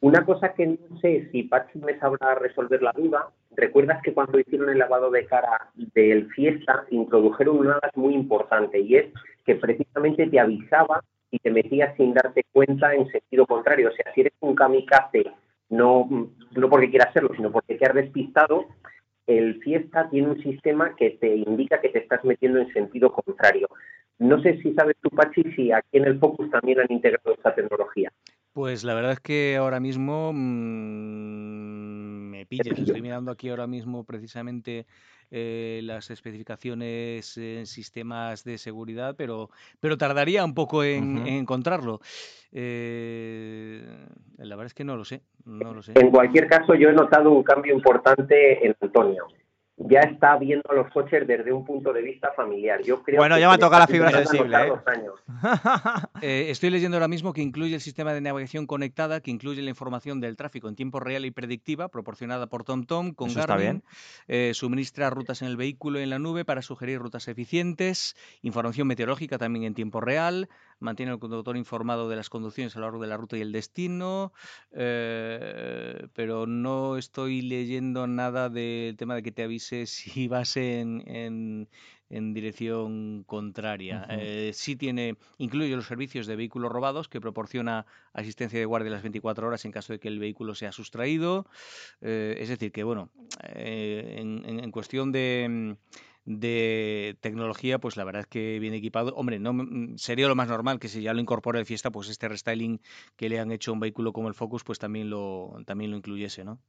una cosa que no sé si Pachi me sabrá resolver la duda, recuerdas que cuando hicieron el lavado de cara del Fiesta introdujeron una muy importante y es que precisamente te avisaba y te metías sin darte cuenta en sentido contrario. O sea, si eres un kamikaze, no, no porque quieras serlo, sino porque te has despistado, el Fiesta tiene un sistema que te indica que te estás metiendo en sentido contrario. No sé si sabes tú, Pachi, si aquí en el Focus también han integrado esta tecnología. Pues la verdad es que ahora mismo mm, me pillas. Estoy mirando aquí ahora mismo precisamente eh, las especificaciones en sistemas de seguridad, pero, pero tardaría un poco en, encontrarlo. Eh, la verdad es que no lo sé, no lo sé. En cualquier caso, yo he notado un cambio importante en Antonio ya está viendo los coches desde un punto de vista familiar. Yo creo bueno, ya me toca la fibra sensible. ¿eh? ¿eh? estoy leyendo ahora mismo que incluye el sistema de navegación conectada, que incluye la información del tráfico en tiempo real y predictiva, proporcionada por TomTom con Eso Garmin. Eh, suministra rutas en el vehículo y en la nube para sugerir rutas eficientes, información meteorológica también en tiempo real, mantiene al conductor informado de las conducciones a lo largo de la ruta y el destino, eh, pero no estoy leyendo nada del tema de que te avise si vas en, dirección contraria. Eh, sí tiene, incluye los servicios de vehículos robados que proporciona asistencia de guardia las 24 horas en caso de que el vehículo sea sustraído. Eh, es decir, que bueno, en, cuestión de de tecnología, pues la verdad es que viene equipado. Hombre, no mm, sería lo más normal que si ya lo incorpora el Fiesta, pues este restyling que le han hecho a un vehículo como el Focus, pues también lo, también lo incluyese, ¿no?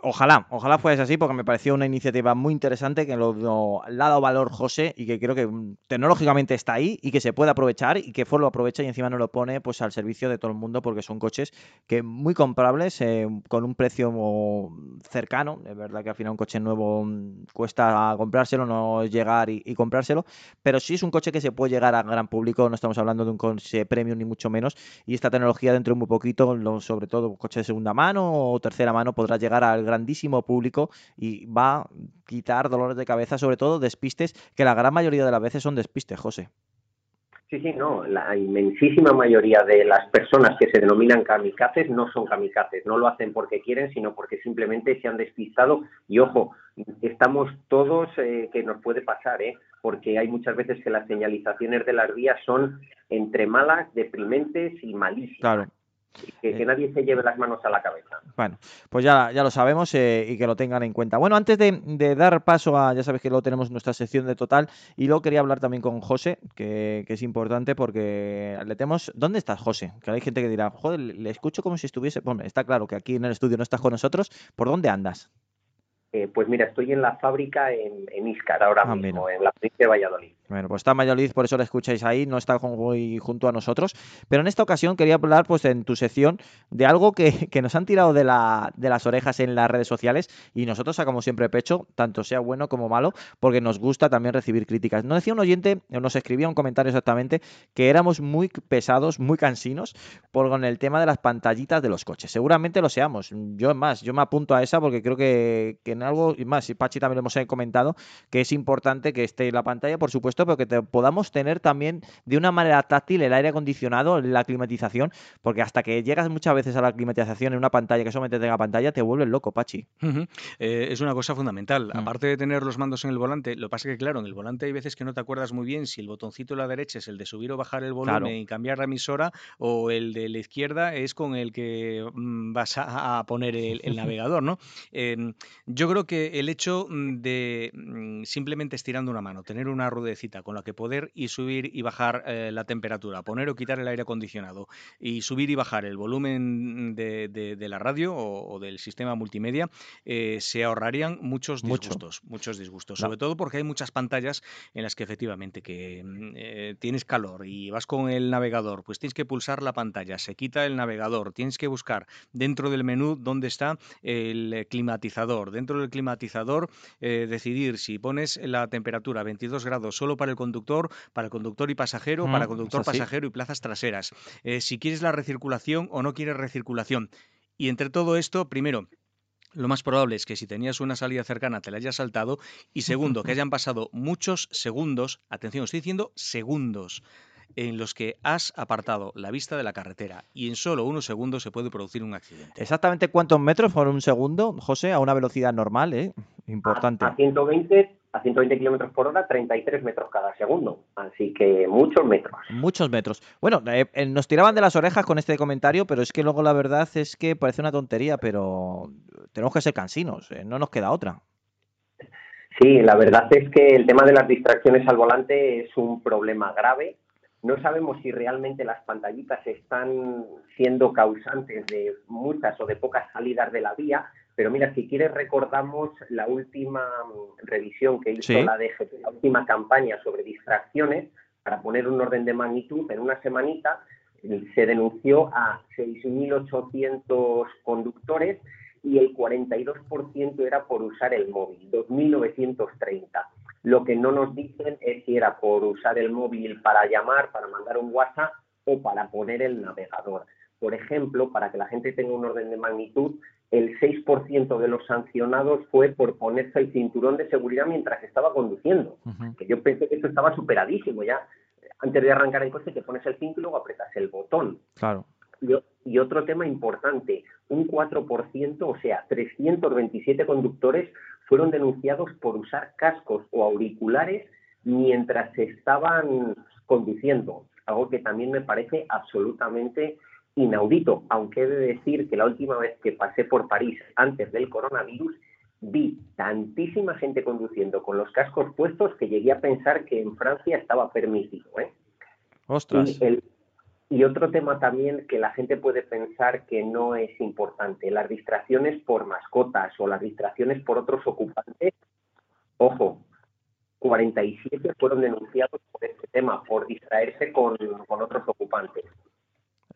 Ojalá, ojalá fuese así, porque me pareció una iniciativa muy interesante que lo, ha dado valor José y que creo que mm, tecnológicamente está ahí y que se puede aprovechar y que Ford lo aprovecha y encima no lo pone pues al servicio de todo el mundo porque son coches que muy comprables eh, con un precio cercano. Es verdad que al final un coche nuevo mm, cuesta comprárselo, no llegar y, comprárselo, pero sí es un coche que se puede llegar a gran público. No estamos hablando de un coche premium ni mucho menos y esta tecnología dentro de muy poquito, sobre todo coche de segunda mano o tercera mano, podrá llegar a al grandísimo público y va a quitar dolores de cabeza, sobre todo despistes, que la gran mayoría de las veces son despistes, José. Sí, sí, no. La inmensísima mayoría de las personas que se denominan kamikazes no son kamikazes. No lo hacen porque quieren, sino porque simplemente se han despistado. Y ojo, estamos todos eh, que nos puede pasar, ¿eh? Porque hay muchas veces que las señalizaciones de las vías son entre malas, deprimentes y malísimas. Claro que, eh. nadie se lleve las manos a la cabeza. Bueno, pues ya, ya lo sabemos eh, y que lo tengan en cuenta. Bueno, antes de, dar paso a, ya sabes que luego tenemos nuestra sección de total y luego quería hablar también con José, que, es importante porque le tenemos... ¿Dónde estás, José? Que hay gente que dirá, joder, le escucho como si estuviese... Bueno, está claro que aquí en el estudio no estás con nosotros. ¿Por dónde andas? Eh, pues mira, estoy en la fábrica en, en Iscar ahora ah, mismo, en la provincia de Valladolid. Bueno, pues está en Valladolid, por eso lo escucháis ahí, no está muy junto a nosotros. Pero en esta ocasión quería hablar, pues en tu sección, de algo que, nos han tirado de, la, de las orejas en las redes sociales y nosotros sacamos siempre pecho, tanto sea bueno como malo, porque nos gusta también recibir críticas. Nos decía un oyente, nos escribía un comentario exactamente, que éramos muy pesados, muy cansinos, por con el tema de las pantallitas de los coches. Seguramente lo seamos. Yo, más, yo me apunto a esa porque creo que, algo, y más, y Pachi también lo hemos comentado, que es importante que esté la pantalla, por supuesto, pero que te podamos tener también de una manera táctil el aire acondicionado, la climatización, porque hasta que llegas muchas veces a la climatización en una pantalla que solamente tenga pantalla, te vuelves loco, Pachi. Eh, es una cosa fundamental. Mm. Aparte de tener los mandos en el volante, lo pasa que, claro, en el volante hay veces que no te acuerdas muy bien si el botoncito de la derecha es el de subir o bajar el volumen y cambiar la emisora, o el de la izquierda es con el que mm, vas a, poner el, navegador, ¿no? Em, yo creo creo que el hecho mm, de mm, simplemente estirando una mano, tener una ruedecita con la que poder y subir y bajar eh, la temperatura, poner o quitar el aire acondicionado y subir y bajar el volumen de, la radio o, del sistema multimedia, eh, se ahorrarían muchos disgustos, muchos disgustos. Sobre todo porque hay muchas pantallas en las que efectivamente que mm, eh, tienes calor y vas con el navegador, pues tienes que pulsar la pantalla, se quita el navegador, tienes que buscar dentro del menú dónde está el climatizador, dentro del climatizador eh, decidir si pones la temperatura 22 grados solo para el conductor, para el conductor y pasajero, para conductor, pasajero y plazas traseras, eh, si quieres la recirculación o no quieres recirculación. Y entre todo esto, primero, lo más probable es que si tenías una salida cercana te la hayas saltado y segundo, que hayan pasado muchos segundos, atención, estoy diciendo segundos, en los que has apartado la vista de la carretera y en solo unos segundos se puede producir un accidente. ¿Exactamente cuántos metros por un segundo, José? A una velocidad normal, ¿eh? Importante. A, 120 a 120 kilómetros por hora, 33 metros cada segundo. Así que muchos metros. Muchos metros. Bueno, eh, eh, nos tiraban de las orejas con este comentario, pero es que luego la verdad es que parece una tontería, pero tenemos que ser cansinos, eh, no nos queda otra. Sí, la verdad es que el tema de las distracciones al volante es un problema grave no sabemos si realmente las pantallitas están siendo causantes de muchas o de pocas salidas de la vía, pero mira, si quieres recordamos la última mm, revisión que hizo la DGT, la última campaña sobre distracciones, para poner un orden de magnitud, en una semanita se denunció a 6.800 conductores y el 42% era por usar el móvil, 2.930. Lo que no nos dicen es si era por usar el móvil para llamar, para mandar un WhatsApp o para poner el navegador. Por ejemplo, para que la gente tenga un orden de magnitud, el 6% de los sancionados fue por ponerse el cinturón de seguridad mientras estaba conduciendo. Que yo pensé que esto estaba superadísimo ya. Antes de arrancar el coche te pones el cinturón y luego apretas el botón. Claro. Y, otro tema importante, un 4%, o sea, 327 conductores fueron denunciados por usar cascos o auriculares mientras se estaban conduciendo, algo que también me parece absolutamente inaudito, aunque he de decir que la última vez que pasé por París antes del coronavirus, vi tantísima gente conduciendo con los cascos puestos que llegué a pensar que en Francia estaba permitido. ¿eh? Ostras. Y otro tema también que la gente puede pensar que no es importante, las distracciones por mascotas o las distracciones por otros ocupantes. Ojo, 47 fueron denunciados por este tema, por distraerse con, con otros ocupantes.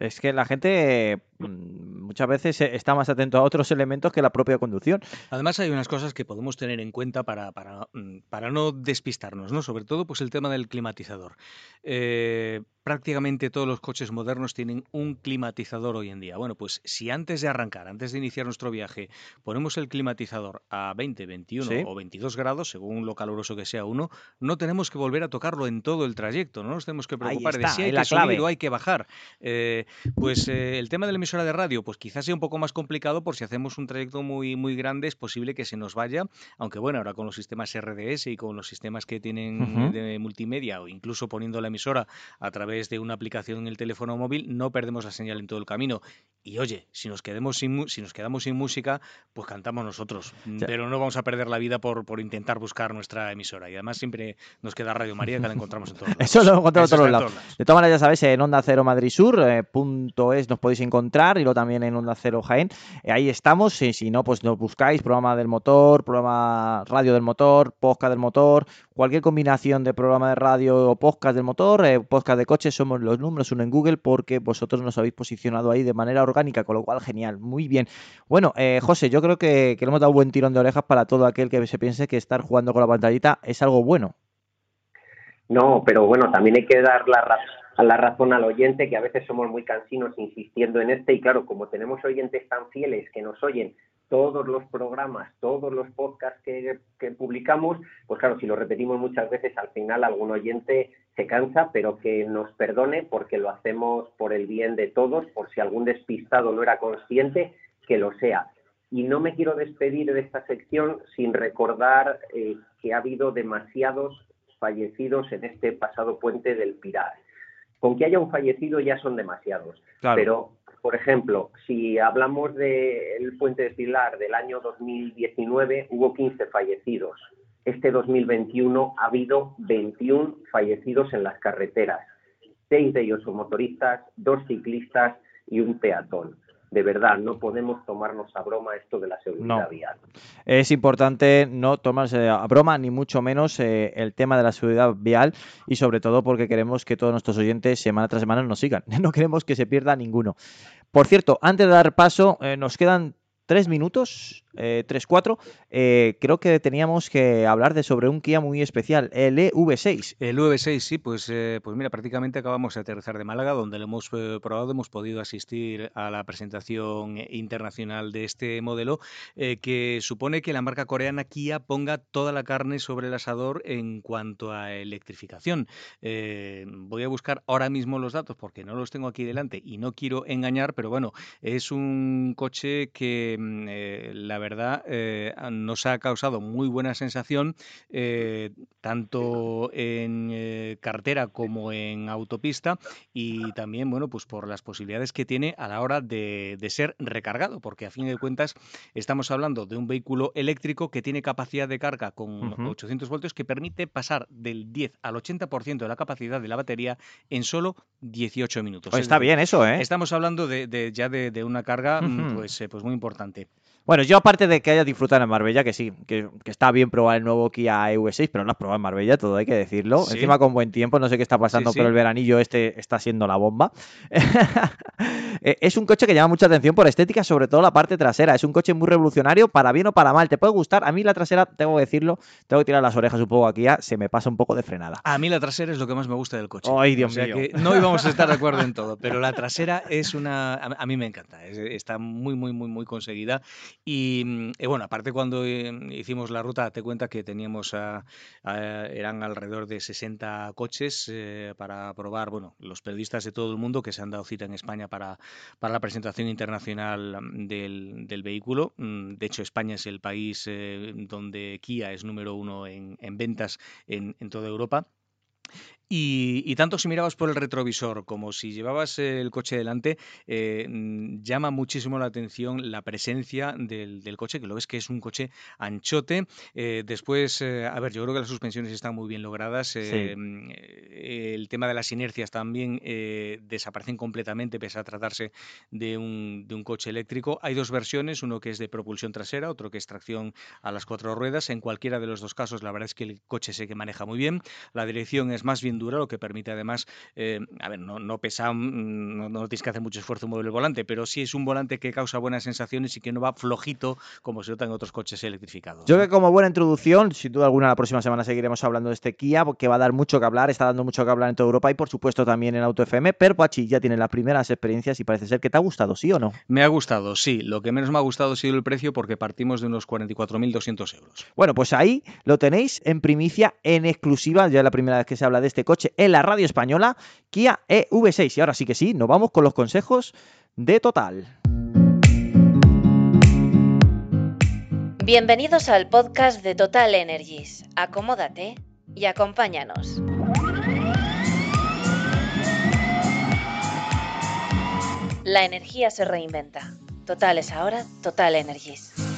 Es que la gente mm, muchas veces e, está más atento a otros elementos que la propia conducción. Además hay unas cosas que podemos tener en cuenta para, para, mm, para no despistarnos, ¿no? Sobre todo pues el tema del climatizador. Eh, prácticamente todos los coches modernos tienen un climatizador hoy en día. Bueno, pues si antes de arrancar, antes de iniciar nuestro viaje, ponemos el climatizador a 20, 21 o 22 grados, según lo caluroso que sea uno, no tenemos que volver a tocarlo en todo el trayecto, no nos tenemos que preocupar de si hay que subir o hay que bajar. Eh, pues eh, el tema de la emisora de radio, pues quizás sea un poco más complicado por si hacemos un trayecto muy, muy grande, es posible que se nos vaya, aunque bueno, ahora con los sistemas RDS y con los sistemas que tienen de multimedia o incluso poniendo la emisora a través de una aplicación en el teléfono móvil, no perdemos la señal en todo el camino. Y oye, si nos, quedemos sin, si nos quedamos sin música, pues cantamos nosotros. Pero no vamos a perder la vida por, por intentar buscar nuestra emisora. Y además siempre nos queda Radio María, que la encontramos en todos lados. Eso lo encontramos en todos lados. De todas maneras, ya sabéis, en Onda Cero Madrid Sur, eh, punto es, nos podéis encontrar, y luego también en Onda Cero Jaén. Eh, ahí estamos, y si no, pues nos buscáis, programa del motor, programa radio del motor, podcast del motor, cualquier combinación de programa de radio o podcast del motor, eh, podcast de coche, somos los números uno en Google porque vosotros nos habéis posicionado ahí de manera orgánica, con lo cual genial, muy bien. Bueno, eh, José, yo creo que, le hemos dado un buen tirón de orejas para todo aquel que se piense que estar jugando con la pantallita es algo bueno. No, pero bueno, también hay que dar la, la razón al oyente, que a veces somos muy cansinos insistiendo en este, y claro, como tenemos oyentes tan fieles que nos oyen todos los programas, todos los podcasts que, publicamos, pues claro, si lo repetimos muchas veces, al final algún oyente se cansa, pero que nos perdone porque lo hacemos por el bien de todos, por si algún despistado no era consciente, que lo sea. Y no me quiero despedir de esta sección sin recordar eh, que ha habido demasiados fallecidos en este pasado puente del Pilar. Con que haya un fallecido ya son demasiados, pero por ejemplo, si hablamos del puente de Pilar del año 2019, hubo 15 fallecidos. Este 2021 ha habido 21 fallecidos en las carreteras, seis de ellos son motoristas, dos ciclistas y un peatón de verdad, no podemos tomarnos a broma esto de la seguridad vial. Es importante no tomarse a broma, ni mucho menos eh, el tema de la seguridad vial y sobre todo porque queremos que todos nuestros oyentes semana tras semana nos sigan. No queremos que se pierda ninguno. Por cierto, antes de dar paso, eh, nos quedan tres minutos, eh, tres, cuatro, eh, creo que teníamos que hablar de sobre un Kia muy especial, el EV6. El EV6, sí, pues, eh, pues mira, prácticamente acabamos de aterrizar de Málaga, donde lo hemos probado, hemos podido asistir a la presentación internacional de este modelo, que supone que la marca coreana Kia ponga toda la carne sobre el asador en cuanto a electrificación. voy a buscar ahora mismo los datos porque no los tengo aquí delante y no quiero engañar, pero bueno, es un coche que Mm, eh, la verdad eh, nos ha causado muy buena sensación, eh, tanto en cartera como en autopista, y también, bueno, pues por las posibilidades que tiene a la hora de, ser recargado, porque a fin de cuentas estamos hablando de un vehículo eléctrico que tiene capacidad de carga con 800 voltios que permite pasar del 10 al 80% de la capacidad de la batería en solo 18 minutos. Pues está bien eso, ¿eh? Estamos hablando de, ya de, una carga mm, pues, pues muy importante. Bueno, yo aparte de que haya disfrutado en Marbella, que sí, que, está bien probar el nuevo Kia EV6, pero no has probado en Marbella, todo hay que decirlo. Encima con buen tiempo, no sé qué está pasando, pero el veranillo este está siendo la bomba. Eh, es un coche que llama mucha atención por estética, sobre todo la parte trasera. Es un coche muy revolucionario, para bien o para mal. Te puede gustar. A mí la trasera, tengo que decirlo, tengo que tirar las orejas un poco aquí, ya se me pasa un poco de frenada. A mí la trasera es lo que más me gusta del coche. Ay, Dios mío. Que no íbamos a estar de acuerdo en todo, pero la trasera es una. A mí me encanta. Está muy, muy, muy, muy conseguida. Y, mm, bueno, aparte cuando eh, hicimos la ruta, te cuenta que teníamos, eran alrededor de 60 coches eh, para probar, bueno, los periodistas de todo el mundo que se han dado cita en España para, para la presentación internacional mm, del, vehículo. Mm, de hecho, España es el país eh, donde Kia es número uno en, ventas en, en toda Europa. Y, tanto si mirabas por el retrovisor como si llevabas el coche delante, eh, mm, llama muchísimo la atención la presencia del, coche, que lo ves que es un coche anchote. Eh, después, eh, a ver, yo creo que las suspensiones están muy bien logradas. Mm, el tema de las inercias también desaparecen completamente, pese a tratarse de un, de un coche eléctrico. Hay dos versiones, uno que es de propulsión trasera, otro que es tracción a las cuatro ruedas. En cualquiera de los dos casos, la verdad es que el coche sé que maneja muy bien. La dirección es más bien dura, lo que permite además, eh, a ver, no, no pesa, mm, no, tienes que hacer mucho esfuerzo mover el volante, pero sí es un volante que causa buenas sensaciones y que no va flojito como se nota en otros coches electrificados. Yo creo que como buena introducción, sin duda alguna la próxima semana seguiremos hablando de este Kia, porque va a dar mucho que hablar, está dando mucho que hablar en toda Europa y por supuesto también en Auto FM, pero Pachi ya tiene las primeras experiencias y parece ser que te ha gustado, ¿sí o no? Me ha gustado, sí. Lo que menos me ha gustado ha sido el precio porque partimos de unos 44.200 euros. Bueno, pues ahí lo tenéis en primicia, en exclusiva, ya es la primera vez que se habla de este coche en la radio española, Kia EV6. Y ahora sí que sí, nos vamos con los consejos de Total. Bienvenidos al podcast de Total Energies. Acomódate y acompáñanos. La energía se reinventa. Total es ahora Total Energies.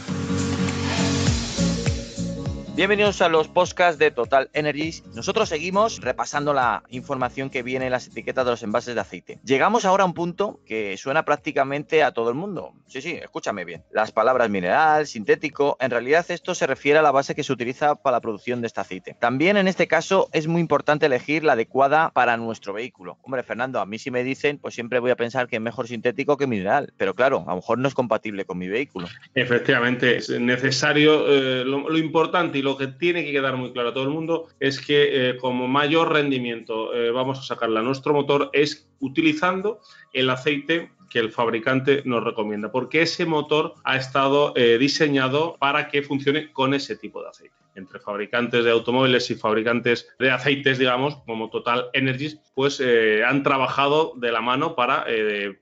Bienvenidos a los podcasts de Total Energies. Nosotros seguimos repasando la información que viene en las etiquetas de los envases de aceite. Llegamos ahora a un punto que suena prácticamente a todo el mundo. Sí, sí, escúchame bien. Las palabras mineral, sintético, en realidad esto se refiere a la base que se utiliza para la producción de este aceite. También en este caso es muy importante elegir la adecuada para nuestro vehículo. Hombre, Fernando, a mí si me dicen, pues siempre voy a pensar que es mejor sintético que mineral. Pero claro, a lo mejor no es compatible con mi vehículo. Efectivamente, es necesario eh, lo importante lo que tiene que quedar muy claro a todo el mundo es que eh, como mayor rendimiento eh, vamos a sacarle a nuestro motor es utilizando el aceite que el fabricante nos recomienda, porque ese motor ha estado eh, diseñado para que funcione con ese tipo de aceite. Entre fabricantes de automóviles y fabricantes de aceites, digamos, como Total Energies, pues han trabajado de la mano para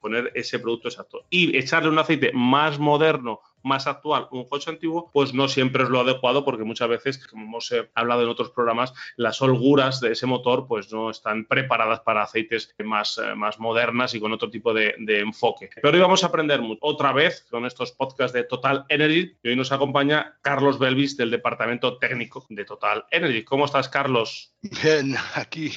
poner ese producto exacto. Y echarle un aceite más moderno más actual un coche antiguo, pues no siempre es lo adecuado porque muchas veces, como hemos eh, hablado en otros programas, las holguras de ese motor pues no están preparadas para aceites más, eh, más modernas y con otro tipo de, enfoque. Pero hoy vamos a aprender otra vez con estos podcasts de Total Energy y hoy nos acompaña Carlos Belvis del departamento técnico de Total Energy. ¿Cómo estás, Carlos? Bien, aquí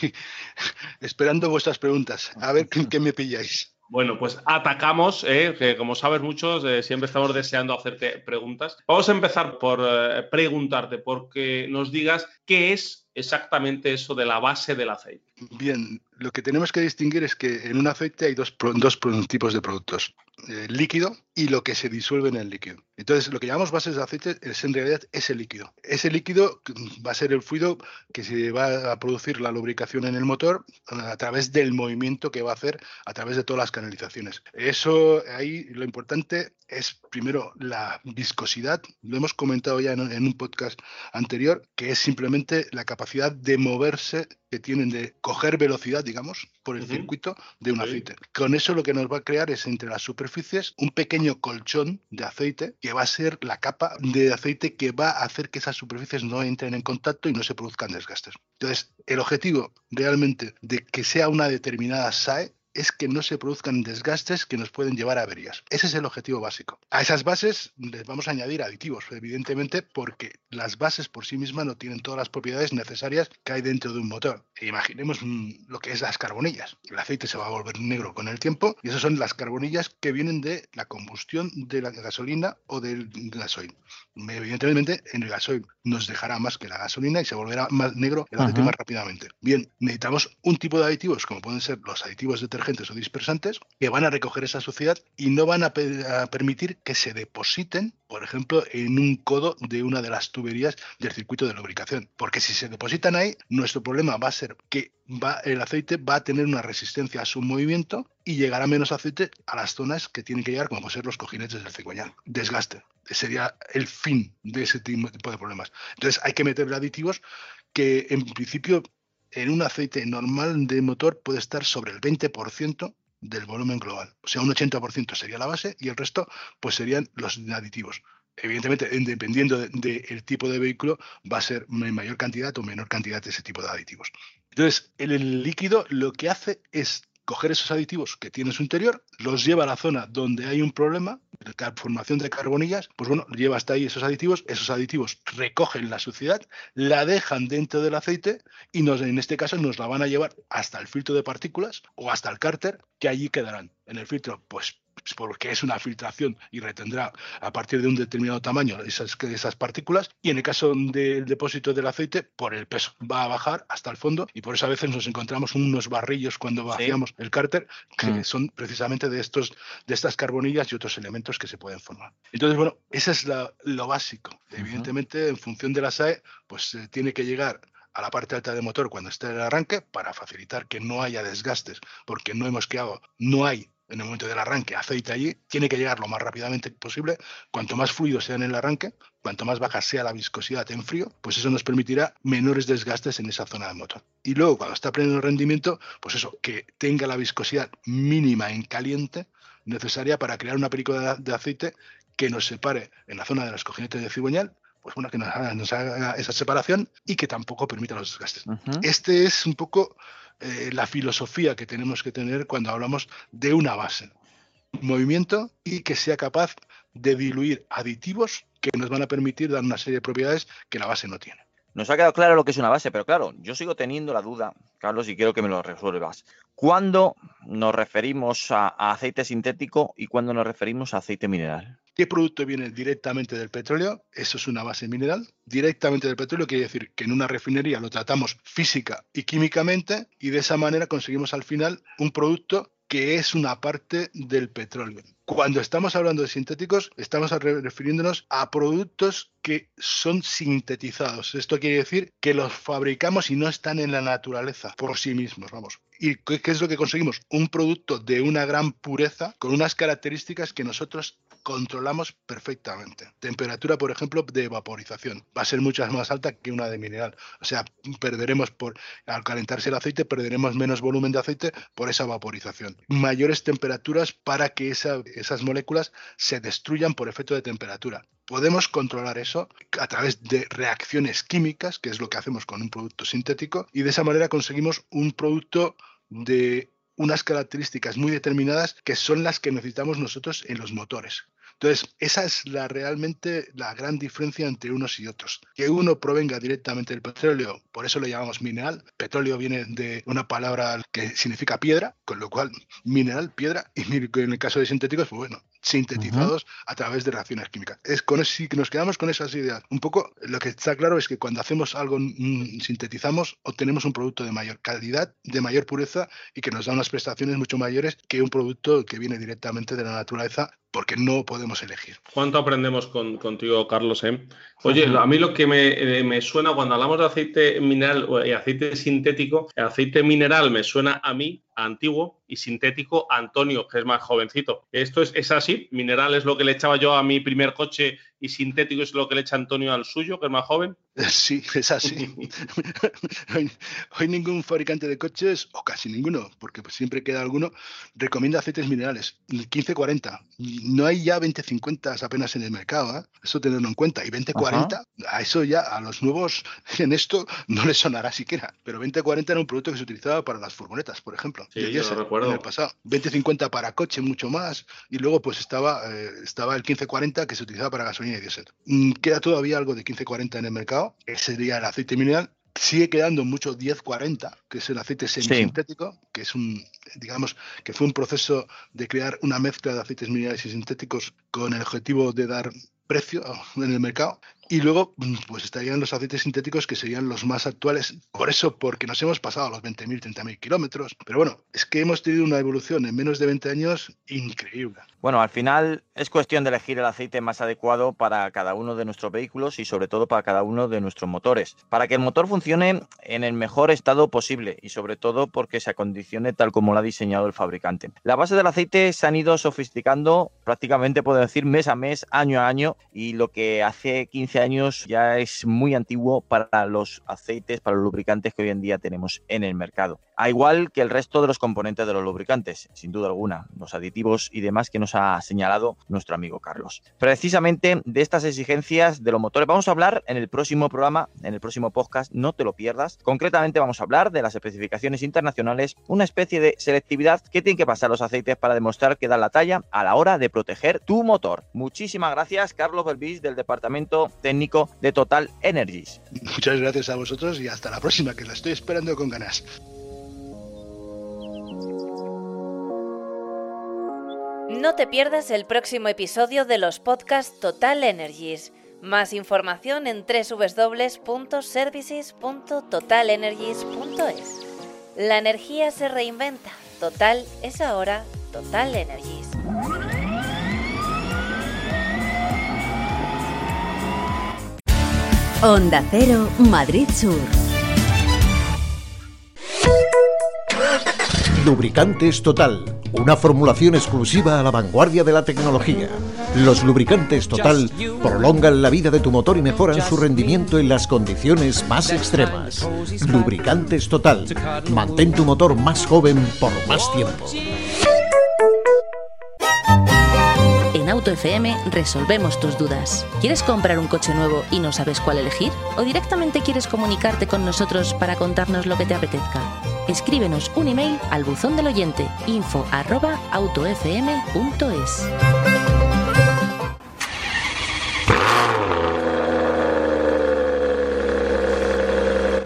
esperando vuestras preguntas. A ver qué me pilláis. Bueno, pues atacamos, ¿eh? que como sabes muchos, eh, siempre estamos deseando hacerte preguntas. Vamos a empezar por eh, preguntarte, porque nos digas qué es exactamente eso de la base del aceite. Bien, lo que tenemos que distinguir es que en un aceite hay dos, dos tipos de productos, el líquido y lo que se disuelve en el líquido. Entonces, lo que llamamos bases de aceite es en realidad ese líquido. Ese líquido va a ser el fluido que se va a producir la lubricación en el motor a través del movimiento que va a hacer a través de todas las canalizaciones. Eso ahí lo importante es primero la viscosidad. Lo hemos comentado ya en, en un podcast anterior, que es simplemente la capacidad de moverse que tienen de coger velocidad, digamos, por el circuito de un aceite. Con eso lo que nos va a crear es entre las superficies un pequeño colchón de aceite que va a ser la capa de aceite que va a hacer que esas superficies no entren en contacto y no se produzcan desgastes. Entonces, el objetivo realmente de que sea una determinada SAE es que no se produzcan desgastes que nos pueden llevar a averías. Ese es el objetivo básico. A esas bases les vamos a añadir aditivos, evidentemente, porque las bases por sí mismas no tienen todas las propiedades necesarias que hay dentro de un motor. E imaginemos mm, lo que es las carbonillas. El aceite se va a volver negro con el tiempo y esas son las carbonillas que vienen de la combustión de la gasolina o del gasoil. Evidentemente, en el gasoil nos dejará más que la gasolina y se volverá más negro el aceite más rápidamente. Bien, necesitamos un tipo de aditivos, como pueden ser los aditivos detergentes o dispersantes, que van a recoger esa suciedad y no van a, permitir que se depositen, por ejemplo, en un codo de una de las tuberías del circuito de lubricación. Porque si se depositan ahí, nuestro problema va a ser que el aceite va a tener una resistencia a su movimiento y llegará menos aceite a las zonas que tienen que llegar, como ser los cojinetes del cigüeñal. Desgaste. Sería el fin de ese tipo de problemas. Entonces hay que meterle aditivos que en principio en un aceite normal de motor puede estar sobre el 20% del volumen global. O sea, un 80% sería la base y el resto pues serían los aditivos. Evidentemente, dependiendo del tipo de vehículo, va a ser mayor cantidad o menor cantidad de ese tipo de aditivos. Entonces, el líquido lo que hace es coger esos aditivos que tiene en su interior, los lleva a la zona donde hay un problema, formación de carbonillas, pues bueno, lleva hasta ahí esos aditivos, esos aditivos recogen la suciedad, la dejan dentro del aceite y en este caso nos la van a llevar hasta el filtro de partículas o hasta el cárter, que allí quedarán. En el filtro, pues pues porque es una filtración y retendrá a partir de un determinado tamaño esas, esas partículas. Y en el caso del depósito del aceite, por el peso, va a bajar hasta el fondo y por eso a veces nos encontramos unos barrillos cuando vaciamos el cárter que mm. son precisamente de, estos, de estas carbonillas y otros elementos que se pueden formar. Entonces, bueno, eso es lo básico. Evidentemente, en función de la SAE, pues eh, tiene que llegar a la parte alta del motor cuando esté el arranque para facilitar que no haya desgastes, porque no hemos quedado, no hay en el momento del arranque aceite allí, tiene que llegar lo más rápidamente posible. Cuanto más fluido sea en el arranque, cuanto más baja sea la viscosidad en frío, pues eso nos permitirá menores desgastes en esa zona del motor. Y luego, cuando está pleno rendimiento, pues eso, que tenga la viscosidad mínima en caliente necesaria para crear una película de aceite que nos separe en la zona de los cojinetes de cigüeñal pues bueno, que nos haga, esa separación y que tampoco permita los desgastes. Este es un poco eh, la filosofía que tenemos que tener cuando hablamos de una base. Movimiento y que sea capaz de diluir aditivos que nos van a permitir dar una serie de propiedades que la base no tiene. Nos ha quedado claro lo que es una base, pero claro, yo sigo teniendo la duda, Carlos, y quiero que me lo resuelvas. ¿Cuándo nos referimos a, aceite sintético y cuándo nos referimos a aceite mineral? ¿Qué producto viene directamente del petróleo? Eso es una base mineral. Directamente del petróleo quiere decir que en una refinería lo tratamos física y químicamente y de esa manera conseguimos al final un producto que es una parte del petróleo. Cuando estamos hablando de sintéticos, estamos refiriéndonos a productos que son sintetizados. Esto quiere decir que los fabricamos y no están en la naturaleza por sí mismos, vamos. ¿Y qué es lo que conseguimos? Un producto de una gran pureza con unas características que nosotros controlamos perfectamente. Temperatura, por ejemplo, de vaporización va a ser mucho más alta que una de mineral. O sea, perderemos por, al calentarse el aceite, perderemos menos volumen de aceite por esa vaporización. Mayores temperaturas para que esas moléculas se destruyan por efecto de temperatura. Podemos controlar eso a través de reacciones químicas, que es lo que hacemos con un producto sintético, y de esa manera conseguimos un producto de unas características muy determinadas que son las que necesitamos nosotros en los motores. Entonces, esa es la realmente la gran diferencia entre unos y otros. Que uno provenga directamente del petróleo, por eso lo llamamos mineral. Petróleo viene de una palabra que significa piedra, con lo cual mineral, piedra, y en el caso de sintéticos, pues bueno, sintetizados a través de reacciones químicas. Es con si nos quedamos con esas ideas, un poco lo que está claro es que cuando hacemos algo, mm, sintetizamos, obtenemos un producto de mayor calidad, de mayor pureza y que nos da unas prestaciones mucho mayores que un producto que viene directamente de la naturaleza porque no podemos elegir. ¿Cuánto aprendemos con, contigo, Carlos? Eh? Oye, a mí lo que me, eh, me, suena cuando hablamos de aceite mineral y aceite sintético, el aceite mineral me suena a mí antiguo y sintético Antonio, que es más jovencito. ¿Esto es, es, así? ¿Mineral es lo que le echaba yo a mi primer coche y sintético es lo que le echa Antonio al suyo, que es más joven? Sí, es así. hoy, ningún fabricante de coches, o casi ninguno, porque siempre queda alguno, recomienda aceites minerales. 1540. No hay ya 2050 apenas en el mercado, ¿eh? eso tenerlo en cuenta. Y 2040, a eso ya, a los nuevos en esto no les sonará siquiera. Pero 2040 era un producto que se utilizaba para las furgonetas, por ejemplo. Sí, yo lo recuerdo. En el pasado. 2050 para coche, mucho más. Y luego pues estaba, eh, estaba el 1540 que se utilizaba para gasolina y diésel. Mm, queda todavía algo de 1540 en el mercado. Ese sería el aceite mineral sigue quedando mucho 1040, que es el aceite semisintético, que es un, digamos, que fue un proceso de crear una mezcla de aceites minerales y sintéticos con el objetivo de dar precio en el mercado y luego, pues estarían los aceites sintéticos que serían los más actuales. Por eso, porque nos hemos pasado a los 20.000, 30.000 kilómetros. Pero bueno, es que hemos tenido una evolución en menos de 20 años increíble. Bueno, al final es cuestión de elegir el aceite más adecuado para cada uno de nuestros vehículos y sobre todo para cada uno de nuestros motores. Para que el motor funcione en el mejor estado posible y sobre todo porque se acondicione tal como lo ha diseñado el fabricante. La base del aceite se han ido sofisticando prácticamente, puedo decir, mes a mes, año a año y lo que hace 15 años ya es muy antiguo para los aceites, para los lubricantes que hoy en día tenemos en el mercado. A igual que el resto de los componentes de los lubricantes, sin duda alguna, los aditivos y demás que nos ha señalado nuestro amigo Carlos. Precisamente de estas exigencias de los motores vamos a hablar en el próximo programa, en el próximo podcast, no te lo pierdas. Concretamente vamos a hablar de las especificaciones internacionales, una especie de selectividad que tienen que pasar los aceites para demostrar que dan la talla a la hora de proteger tu motor. Muchísimas gracias, Carlos Belvis, del Departamento técnico de Total Energies. Muchas gracias a vosotros y hasta la próxima, que la estoy esperando con ganas. No te pierdas el próximo episodio de los podcasts Total Energies. Más información en www.services.totalenergies.es. La energía se reinventa. Total es ahora Total Energies. Onda Cero, Madrid Sur. Lubricantes Total, una formulación exclusiva a la vanguardia de la tecnología. Los lubricantes Total prolongan la vida de tu motor y mejoran su rendimiento en las condiciones más extremas. Lubricantes Total, mantén tu motor más joven por más tiempo. Auto FM resolvemos tus dudas. ¿Quieres comprar un coche nuevo y no sabes cuál elegir? ¿O directamente quieres comunicarte con nosotros para contarnos lo que te apetezca? Escríbenos un email al buzón del oyente info arroba autofm.es.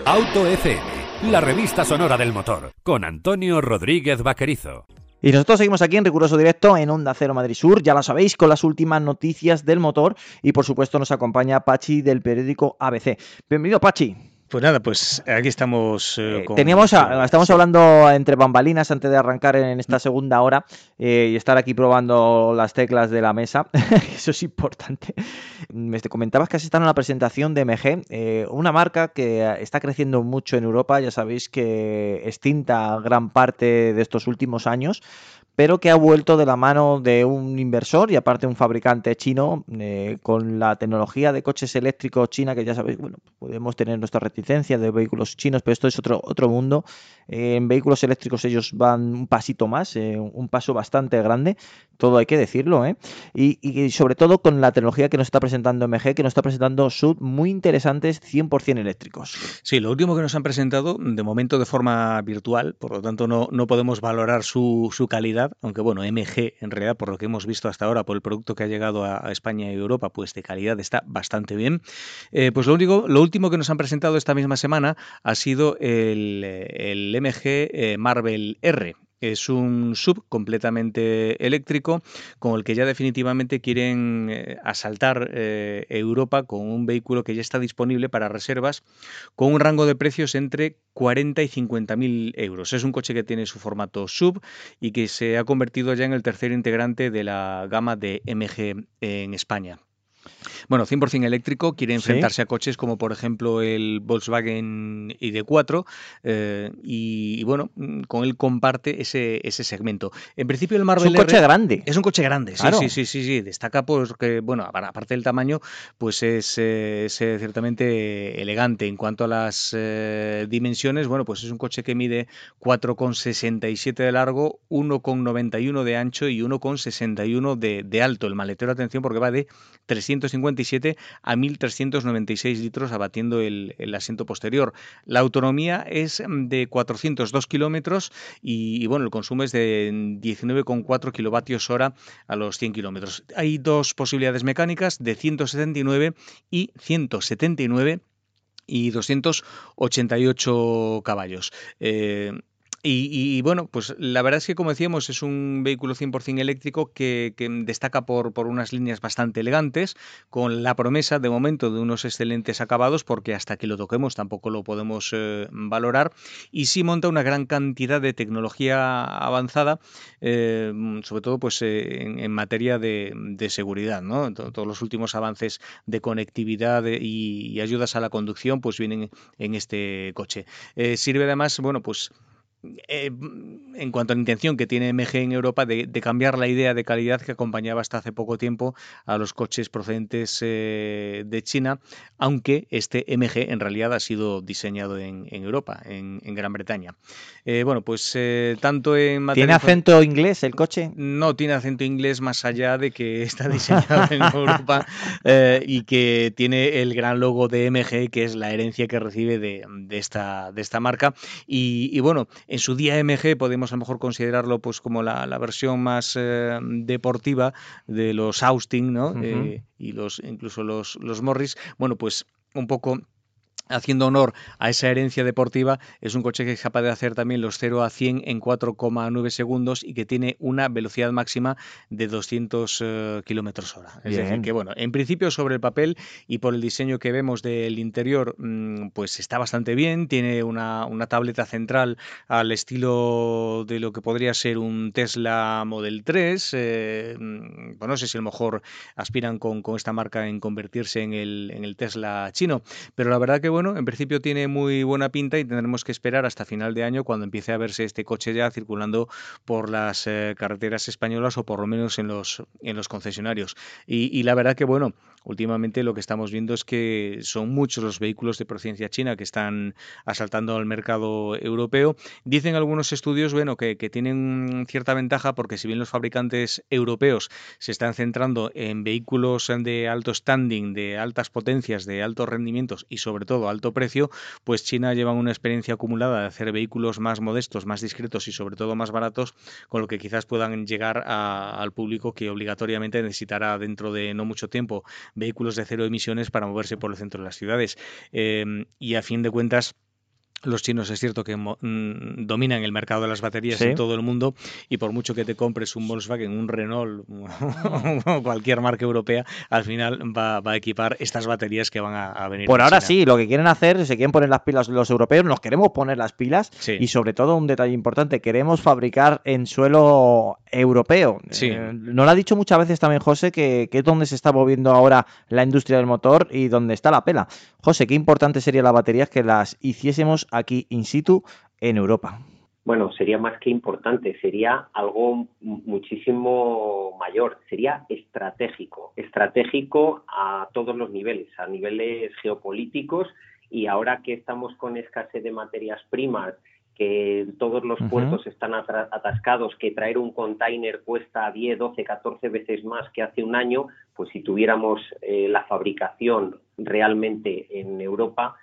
Auto FM, la revista sonora del motor, con Antonio Rodríguez Vaquerizo. Y nosotros seguimos aquí en riguroso directo en Onda Cero Madrid Sur, ya lo sabéis, con las últimas noticias del motor y por supuesto nos acompaña Pachi del periódico ABC. Bienvenido Pachi. Pues nada, pues aquí estamos. Eh, eh, teníamos, estamos hablando entre bambalinas antes de arrancar en esta segunda hora eh, y estar aquí probando las teclas de la mesa. Eso es importante. Me comentabas que has estado en la presentación de MG, una marca que está creciendo mucho en Europa. Ya sabéis que extinta gran parte de estos últimos años pero que ha vuelto de la mano de un inversor y aparte un fabricante chino eh, con la tecnología de coches eléctricos china, que ya sabéis, bueno, podemos tener nuestra reticencia de vehículos chinos, pero esto es otro, otro mundo. en vehículos eléctricos ellos van un pasito más, un paso bastante grande, todo hay que decirlo, ¿eh? y, sobre todo con la tecnología que nos está presentando MG, que nos está presentando sub muy interesantes 100% eléctricos. Sí, lo último que nos han presentado, de momento de forma virtual, por lo tanto no, no podemos valorar su, calidad, aunque bueno, MG en realidad, por lo que hemos visto hasta ahora, por el producto que ha llegado a, España y Europa, pues de calidad está bastante bien. Eh, pues lo, único, lo último que nos han presentado esta misma semana ha sido el, el MG eh, Marvel R, es un sub completamente eléctrico con el que ya definitivamente quieren eh, asaltar eh, Europa con un vehículo que ya está disponible para reservas con un rango de precios entre 40 y 50 mil euros. Es un coche que tiene su formato sub y que se ha convertido ya en el tercer integrante de la gama de MG en España. Bueno, 100% eléctrico, quiere enfrentarse a coches como por ejemplo el Volkswagen ID4 eh, y, bueno, mm, con él comparte ese, ese segmento. En principio el Marvel Es un coche grande. Es un coche grande, sí, sí, sí, sí, sí, Destaca porque, bueno, aparte del tamaño, pues es, eh, ciertamente elegante. En cuanto a las eh, dimensiones, bueno, pues es un coche que mide 4,67 de largo, 1,91 de ancho y 1,61 de, de alto. El maletero, atención, porque va de 357 a 1.396 litros abatiendo el, asiento posterior. La autonomía es de 402 kilómetros y, bueno, el consumo es de 19,4 kilovatios hora a los 100 kilómetros. Hay dos posibilidades mecánicas de 179 y 179 y 288 caballos. Eh, y, bueno, pues la verdad es que como decíamos es un vehículo 100% eléctrico que, destaca por, por, unas líneas bastante elegantes, con la promesa de momento de unos excelentes acabados, porque hasta que lo toquemos tampoco lo podemos eh, valorar, y sí monta una gran cantidad de tecnología avanzada, eh, sobre todo pues eh, en, materia de, seguridad, ¿no? Todos los últimos avances de conectividad y, ayudas a la conducción pues vienen en este coche. sirve además, bueno, pues eh, en cuanto a la intención que tiene MG en Europa de, cambiar la idea de calidad que acompañaba hasta hace poco tiempo a los coches procedentes eh, de China, aunque este MG en realidad ha sido diseñado en, Europa, en, Gran Bretaña. Eh, bueno, pues tanto en materia... ¿Tiene acento inglés el coche? No tiene acento inglés más allá de que está diseñado en Europa y que tiene el gran logo de MG, que es la herencia que recibe de, esta, de esta marca. Y, y bueno, en su día MG podemos a lo mejor considerarlo pues como la, versión más eh, deportiva de los Austin, ¿no? Eh, y los incluso los, los Morris. Bueno, pues un poco haciendo honor a esa herencia deportiva, es un coche que es capaz de hacer también los 0 a 100 en 4,9 segundos y que tiene una velocidad máxima de 200 uh, kilómetros hora. Es decir, que bueno, en principio sobre el papel y por el diseño que vemos del interior, mm, pues está bastante bien. Tiene una, una, tableta central al estilo de lo que podría ser un Tesla Model 3. Eh, mm, bueno, no sé si a lo mejor aspiran con, con esta marca en convertirse en el, en el Tesla chino, pero la verdad que bueno, en principio tiene muy buena pinta y tendremos que esperar hasta final de año cuando empiece a verse este coche ya circulando por las eh, carreteras españolas o por lo menos en los, en los concesionarios. Y, la verdad que, bueno, últimamente lo que estamos viendo es que son muchos los vehículos de procedencia china que están asaltando al mercado europeo. Dicen algunos estudios, bueno, que, que tienen cierta ventaja porque si bien los fabricantes europeos se están centrando en vehículos de alto standing, de altas potencias, de altos rendimientos y sobre todo alto precio, pues China lleva una experiencia acumulada de hacer vehículos más modestos, más discretos y sobre todo más baratos, con lo que quizás puedan llegar al público que obligatoriamente necesitará dentro de no mucho tiempo vehículos de cero emisiones para moverse por el centro de las ciudades. Eh, y a fin de cuentas, los chinos es cierto que mm, dominan el mercado de las baterías en todo el mundo y por mucho que te compres un Volkswagen, un Renault o cualquier marca europea, al final va, a equipar estas baterías que van a, venir. Por ahora sí, lo que quieren hacer, se quieren poner las pilas los europeos, nos queremos poner las pilas y sobre todo un detalle importante, queremos fabricar en suelo europeo. Eh, no lo ha dicho muchas veces también José que, que es donde se está moviendo ahora la industria del motor y donde está la pela. José, qué importante sería las baterías que las hiciésemos aquí in situ en Europa. bueno, sería más que importante, sería algo muchísimo mayor, sería estratégico, estratégico a todos los niveles, a niveles geopolíticos y ahora que estamos con escasez de materias primas, que todos los puertos están atascados, que traer un container cuesta 10, 12, 14 veces más que hace un año, pues si tuviéramos eh, la fabricación realmente en Europa,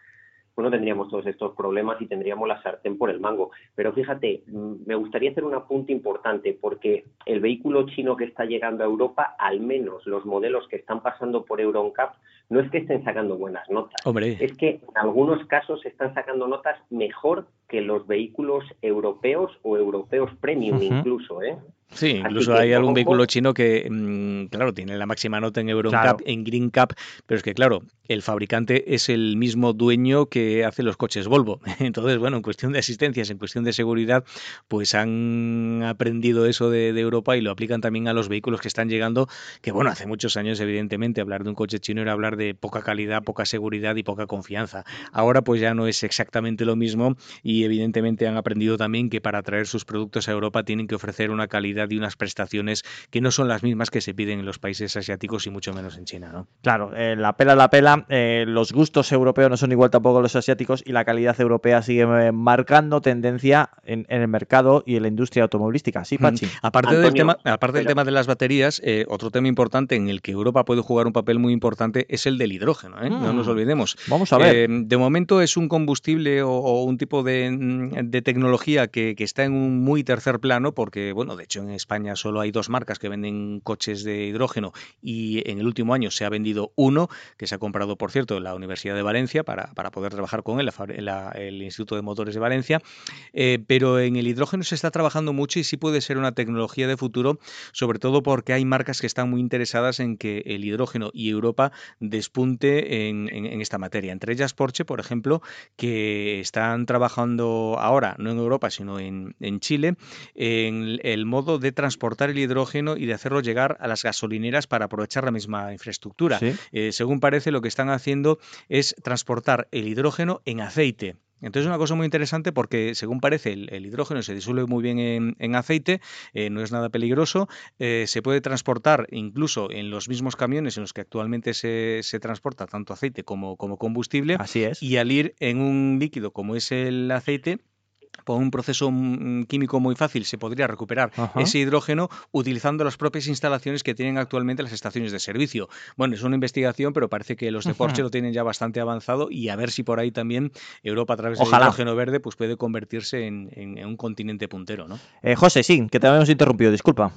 bueno, tendríamos todos estos problemas y tendríamos la sartén por el mango. Pero fíjate, mm, me gustaría hacer un apunte importante porque el vehículo chino que está llegando a Europa, al menos los modelos que están pasando por EuroNCAP, no es que estén sacando buenas notas. Es que en algunos casos están sacando notas mejor que los vehículos europeos o europeos premium incluso, ¿eh? Sí, incluso hay algún vehículo chino que, mm, claro, tiene la máxima nota en EuroNCAP, en Green Cap, pero es que, claro, el fabricante es el mismo dueño que hace los coches Volvo. Entonces, bueno, en cuestión de asistencias, en cuestión de seguridad, pues han aprendido eso de, Europa y lo aplican también a los vehículos que están llegando, que, bueno, hace muchos años, evidentemente, hablar de un coche chino era hablar de poca calidad, poca seguridad y poca confianza. Ahora, pues ya no es exactamente lo mismo y, evidentemente, han aprendido también que para traer sus productos a Europa tienen que ofrecer una calidad y unas prestaciones que no son las mismas que se piden en los países asiáticos y mucho menos en China, ¿no? Claro, eh, la pela la pela, eh, los gustos europeos no son igual tampoco los asiáticos y la calidad europea sigue eh, marcando tendencia en, el mercado y en la industria automovilística. Sí, Pachi. Aparte, del tema, aparte del tema de las baterías, otro tema importante en el que Europa puede jugar un papel muy importante es el del hidrógeno, no nos mm. olvidemos. Vamos a ver. de momento es un combustible o, un tipo de, mm, tecnología que, está en un muy tercer plano porque, bueno, de hecho en España solo hay dos marcas que venden coches de hidrógeno y en el último año se ha vendido uno, que se ha comprado, por cierto, en la Universidad de Valencia para, poder trabajar con él, el Instituto de Motores de Valencia. Eh, pero en el hidrógeno se está trabajando mucho y sí puede ser una tecnología de futuro, sobre todo porque hay marcas que están muy interesadas en que el hidrógeno y Europa despunte en, esta materia. Entre ellas Porsche, por ejemplo, que están trabajando ahora, no en Europa, sino en, en Chile, en el modo de transportar el hidrógeno y de hacerlo llegar a las gasolineras para aprovechar la misma infraestructura. Eh, según parece, lo que están haciendo es transportar el hidrógeno en aceite. Entonces es una cosa muy interesante porque, según parece, el, hidrógeno se disuelve muy bien en, aceite, eh, no es nada peligroso, eh, se puede transportar incluso en los mismos camiones en los que actualmente se, transporta tanto aceite como, como combustible. Así es. Y al ir en un líquido como es el aceite, por un proceso mm, químico muy fácil se podría recuperar ese hidrógeno utilizando las propias instalaciones que tienen actualmente las estaciones de servicio. Bueno, es una investigación, pero parece que los de Porsche lo tienen ya bastante avanzado y a ver si por ahí también Europa a través del hidrógeno verde pues puede convertirse en, un continente puntero, ¿no? Eh, José, sí, que te habíamos interrumpido, disculpa.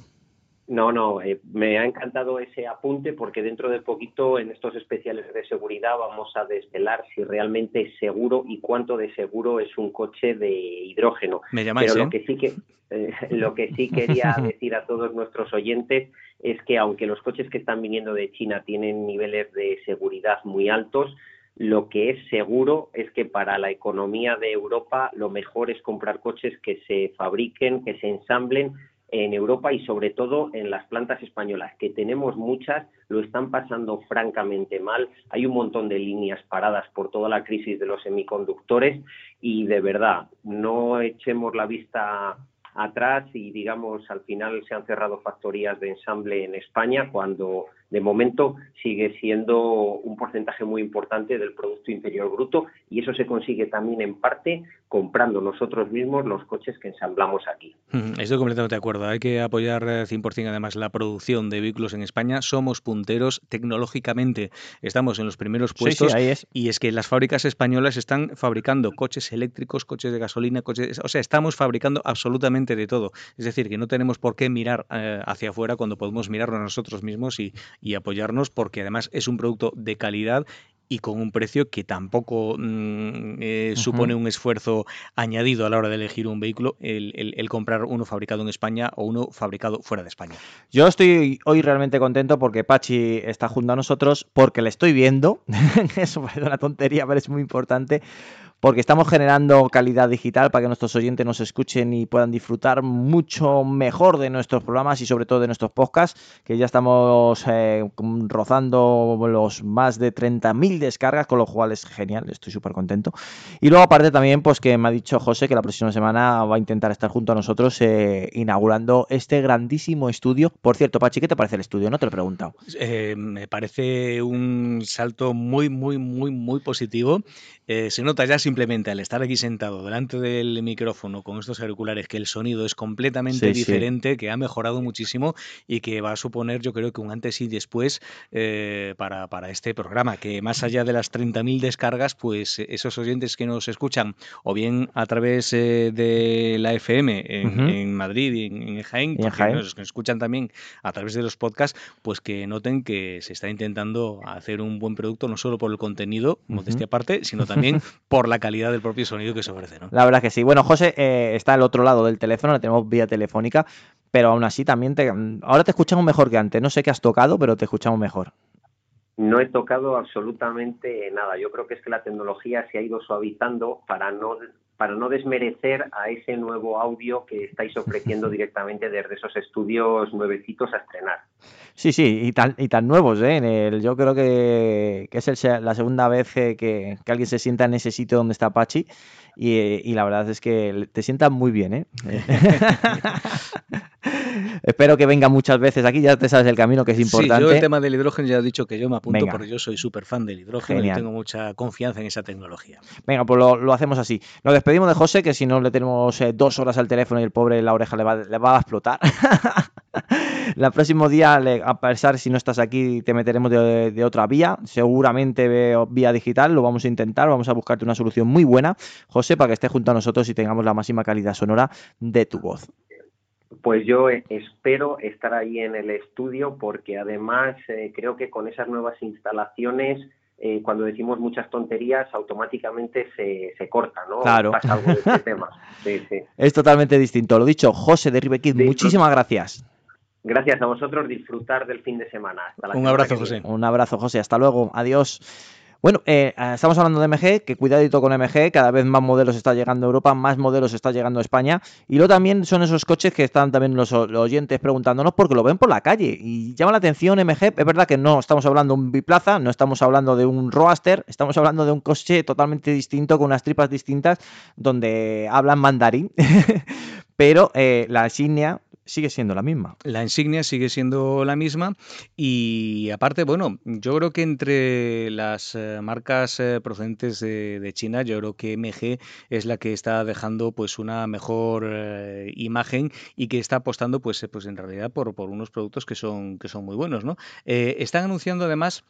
No, no, eh, me ha encantado ese apunte porque dentro de poquito en estos especiales de seguridad vamos a desvelar si realmente es seguro y cuánto de seguro es un coche de hidrógeno. Me llamáis, Pero lo ¿eh? que sí que eh, lo que sí quería decir a todos nuestros oyentes es que aunque los coches que están viniendo de China tienen niveles de seguridad muy altos, lo que es seguro es que para la economía de Europa lo mejor es comprar coches que se fabriquen, que se ensamblen en Europa y sobre todo en las plantas españolas, que tenemos muchas, lo están pasando francamente mal. Hay un montón de líneas paradas por toda la crisis de los semiconductores y de verdad, no echemos la vista atrás y digamos al final se han cerrado factorías de ensamble en España cuando de momento sigue siendo un porcentaje muy importante del Producto Interior Bruto y eso se consigue también en parte comprando nosotros mismos los coches que ensamblamos aquí. Estoy completamente de acuerdo. Hay que apoyar 100% eh, además la producción de vehículos en España. Somos punteros tecnológicamente. Estamos en los primeros puestos. Y es que las fábricas españolas están fabricando coches eléctricos, coches de gasolina, coches... O sea, estamos fabricando absolutamente de todo. Es decir, que no tenemos por qué mirar eh, hacia afuera cuando podemos mirarlo a nosotros mismos y, y apoyarnos porque además es un producto de calidad y con un precio que tampoco mm, eh, supone un esfuerzo añadido a la hora de elegir un vehículo, el, comprar uno fabricado en España o uno fabricado fuera de España. Yo estoy hoy realmente contento porque Pachi está junto a nosotros, porque le estoy viendo, eso parece una tontería, pero es muy importante, porque estamos generando calidad digital para que nuestros oyentes nos escuchen y puedan disfrutar mucho mejor de nuestros programas y sobre todo de nuestros podcasts, que ya estamos eh, rozando los más de 30.000 descargas, con lo cual es genial, estoy súper contento. Y luego aparte también, pues que me ha dicho José que la próxima semana va a intentar estar junto a nosotros eh, inaugurando este grandísimo estudio. Por cierto, Pachi, ¿qué te parece el estudio? No te lo he preguntado. Eh, me parece un salto muy, muy, muy, muy positivo. Se nota ya simplemente al estar aquí sentado delante del micrófono con estos auriculares que el sonido es completamente diferente, que ha mejorado muchísimo y que va a suponer yo creo que un antes y después eh, para, este programa, que más allá de las 30.000 descargas, pues esos oyentes que nos escuchan o bien a través eh, de la FM en, Madrid y en, Jaén, que Nos, escuchan también a través de los podcasts, pues que noten que se está intentando hacer un buen producto no solo por el contenido, modestia aparte, sino también por la calidad del propio sonido que se ofrece. ¿no? La verdad que sí. Bueno, José eh, está al otro lado del teléfono, le tenemos vía telefónica, pero aún así también te, ahora te escuchamos mejor que antes. No sé qué has tocado, pero te escuchamos mejor. No he tocado absolutamente nada. Yo creo que es que la tecnología se ha ido suavizando para no para no desmerecer a ese nuevo audio que estáis ofreciendo directamente desde esos estudios nuevecitos a estrenar. Sí, sí, y tan, y tan nuevos, ¿eh? En el, yo creo que, es la segunda vez que, alguien se sienta en ese sitio donde está Pachi y, la verdad es que te sientan muy bien, ¿eh? Espero que venga muchas veces aquí, ya te sabes el camino que es importante. Sí, yo el tema del hidrógeno ya he dicho que yo me apunto porque yo soy súper fan del hidrógeno y tengo mucha confianza en esa tecnología. Venga, pues lo, hacemos así. Nos despedimos de José, que si no le tenemos eh, dos horas al teléfono y el pobre la oreja le va, le va a explotar. el próximo día, a pesar si no estás aquí, te meteremos de, otra vía, seguramente vía digital, lo vamos a intentar, vamos a buscarte una solución muy buena, José, para que estés junto a nosotros y tengamos la máxima calidad sonora de tu voz. Pues yo espero estar ahí en el estudio porque además eh, creo que con esas nuevas instalaciones eh, cuando decimos muchas tonterías, automáticamente se, se corta, ¿no? Claro. Pasa algo de este tema. Es totalmente distinto. Lo dicho, José de Ribequid, muchísimas gracias. Gracias a vosotros, disfrutar del fin de semana. Un abrazo, José. Un abrazo, José. Hasta luego. Adiós. Bueno, eh, estamos hablando de MG, que cuidadito con MG, cada vez más modelos está llegando a Europa, más modelos está llegando a España. Y luego también son esos coches que están también los, oyentes preguntándonos porque lo ven por la calle. Y llama la atención MG, es verdad que no estamos hablando de un biplaza, no estamos hablando de un roadster, estamos hablando de un coche totalmente distinto, con unas tripas distintas, donde hablan mandarín. Pero eh, la insignia sigue siendo la misma. La insignia sigue siendo la misma y aparte, bueno, yo creo que entre las eh, marcas eh, procedentes de, China, yo creo que MG es la que está dejando pues una mejor eh, imagen y que está apostando pues, pues en realidad por, por unos productos que son, que son muy buenos, ¿no? están anunciando además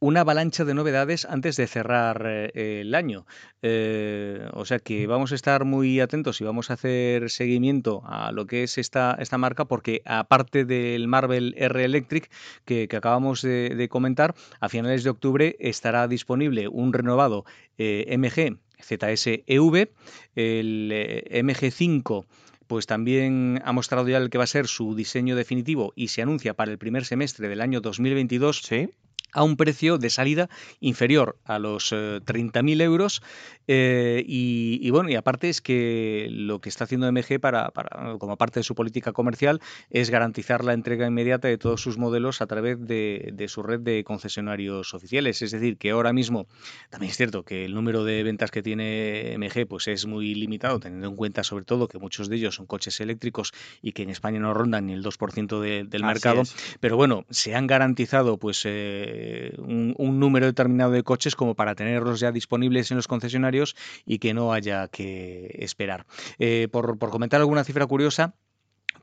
una avalancha de novedades antes de cerrar eh, el año. Eh, o sea que vamos a estar muy atentos y vamos a hacer seguimiento a lo que es esta, esta marca porque aparte del Marvel R Electric que, acabamos de, comentar, a finales de octubre estará disponible un renovado eh, MG ZS-EV, el MG5 pues también ha mostrado ya el que va a ser su diseño definitivo y se anuncia para el primer semestre del año 2022. ¿Sí? A un precio de salida inferior a los 30.000 eh, euros. Eh, y, bueno, y aparte es que lo que está haciendo MG para, como parte de su política comercial es garantizar la entrega inmediata de todos sus modelos a través de, su red de concesionarios oficiales. Es decir, que ahora mismo también es cierto que el número de ventas que tiene MG pues es muy limitado, teniendo en cuenta sobre todo que muchos de ellos son coches eléctricos y que en España no rondan ni el 2% del mercado. Pero bueno, se han garantizado pues eh, un, número determinado de coches como para tenerlos ya disponibles en los concesionarios y que no haya que esperar. Eh, por, por comentar alguna cifra curiosa,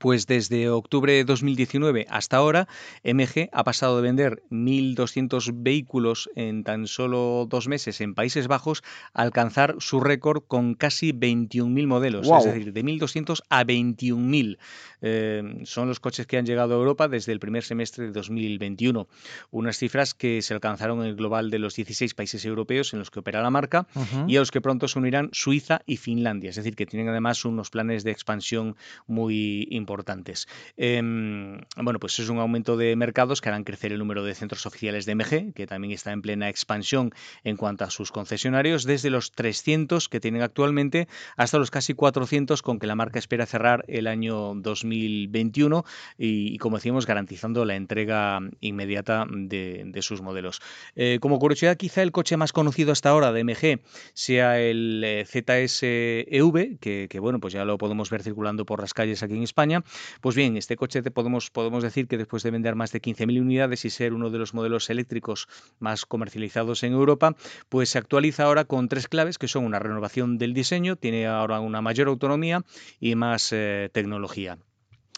pues desde octubre de 2019 hasta ahora, MG ha pasado de vender 1.200 vehículos en tan solo dos meses en Países Bajos a alcanzar su récord con casi 21.000 modelos, es decir, de 1.200 a 21.000. Eh, son los coches que han llegado a Europa desde el primer semestre de 2021. Unas cifras que se alcanzaron en el global de los 16 países europeos en los que opera la marca y a los que pronto se unirán Suiza y Finlandia. Es decir, que tienen además unos planes de expansión muy importantes importantes. Em, bueno, pues es un aumento de mercados que harán crecer el número de centros oficiales de MG, que también está en plena expansión en cuanto a sus concesionarios, desde los 300 que tienen actualmente hasta los casi 400 con que la marca espera cerrar el año 2021 y, como decíamos, garantizando la entrega inmediata de, sus modelos. Eh, como curiosidad, quizá el coche más conocido hasta ahora de MG sea el eh, ZS-EV, que, que, bueno, pues ya lo podemos ver circulando por las calles aquí en España. Pues bien, este coche te podemos, podemos decir que después de vender más de 15.000 unidades y ser uno de los modelos eléctricos más comercializados en Europa, pues se actualiza ahora con tres claves que son una renovación del diseño, tiene ahora una mayor autonomía y más eh, tecnología.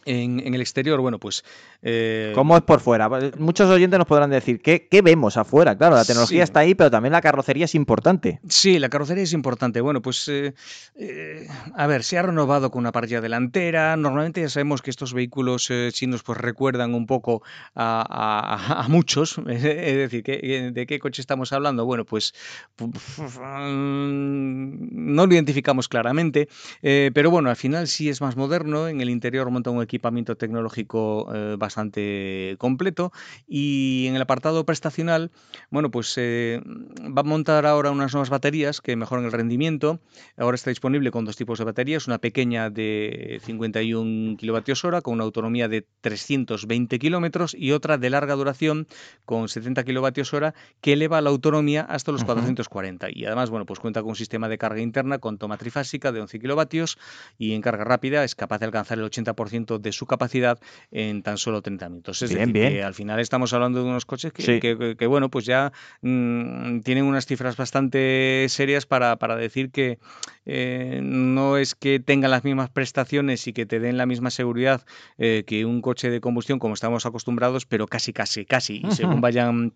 En, el exterior, bueno, pues... Eh, ¿Cómo es por fuera? Muchos oyentes nos podrán decir, ¿qué, vemos afuera? Claro, la tecnología está ahí, pero también la carrocería es importante. Sí, la carrocería es importante. Bueno, pues, eh, eh, a ver, se ha renovado con una parrilla delantera. Normalmente ya sabemos que estos vehículos chinos pues recuerdan un poco a, muchos. es decir, ¿de qué coche estamos hablando? Bueno, pues no lo identificamos claramente, pero bueno, al final sí es más moderno. En el interior monta un equipo equipamiento tecnológico eh, bastante completo. Y en el apartado prestacional, bueno, pues eh, va a montar ahora unas nuevas baterías que mejoran el rendimiento. Ahora está disponible con dos tipos de baterías, una pequeña de 51 kilovatios hora con una autonomía de 320 kilómetros y otra de larga duración con 70 kilovatios hora que eleva la autonomía hasta los 440 y además, bueno, pues cuenta con un sistema de carga interna con toma trifásica de 11 kilovatios y en carga rápida es capaz de alcanzar el 80% de su capacidad en tan solo 30 minutos. Es decir, que al final estamos hablando de unos coches que, bueno, pues ya mm, tienen unas cifras bastante serias para, decir que eh, no es que tengan las mismas prestaciones y que te den la misma seguridad eh, que un coche de combustión como estamos acostumbrados, pero casi, casi, casi. Y según vayan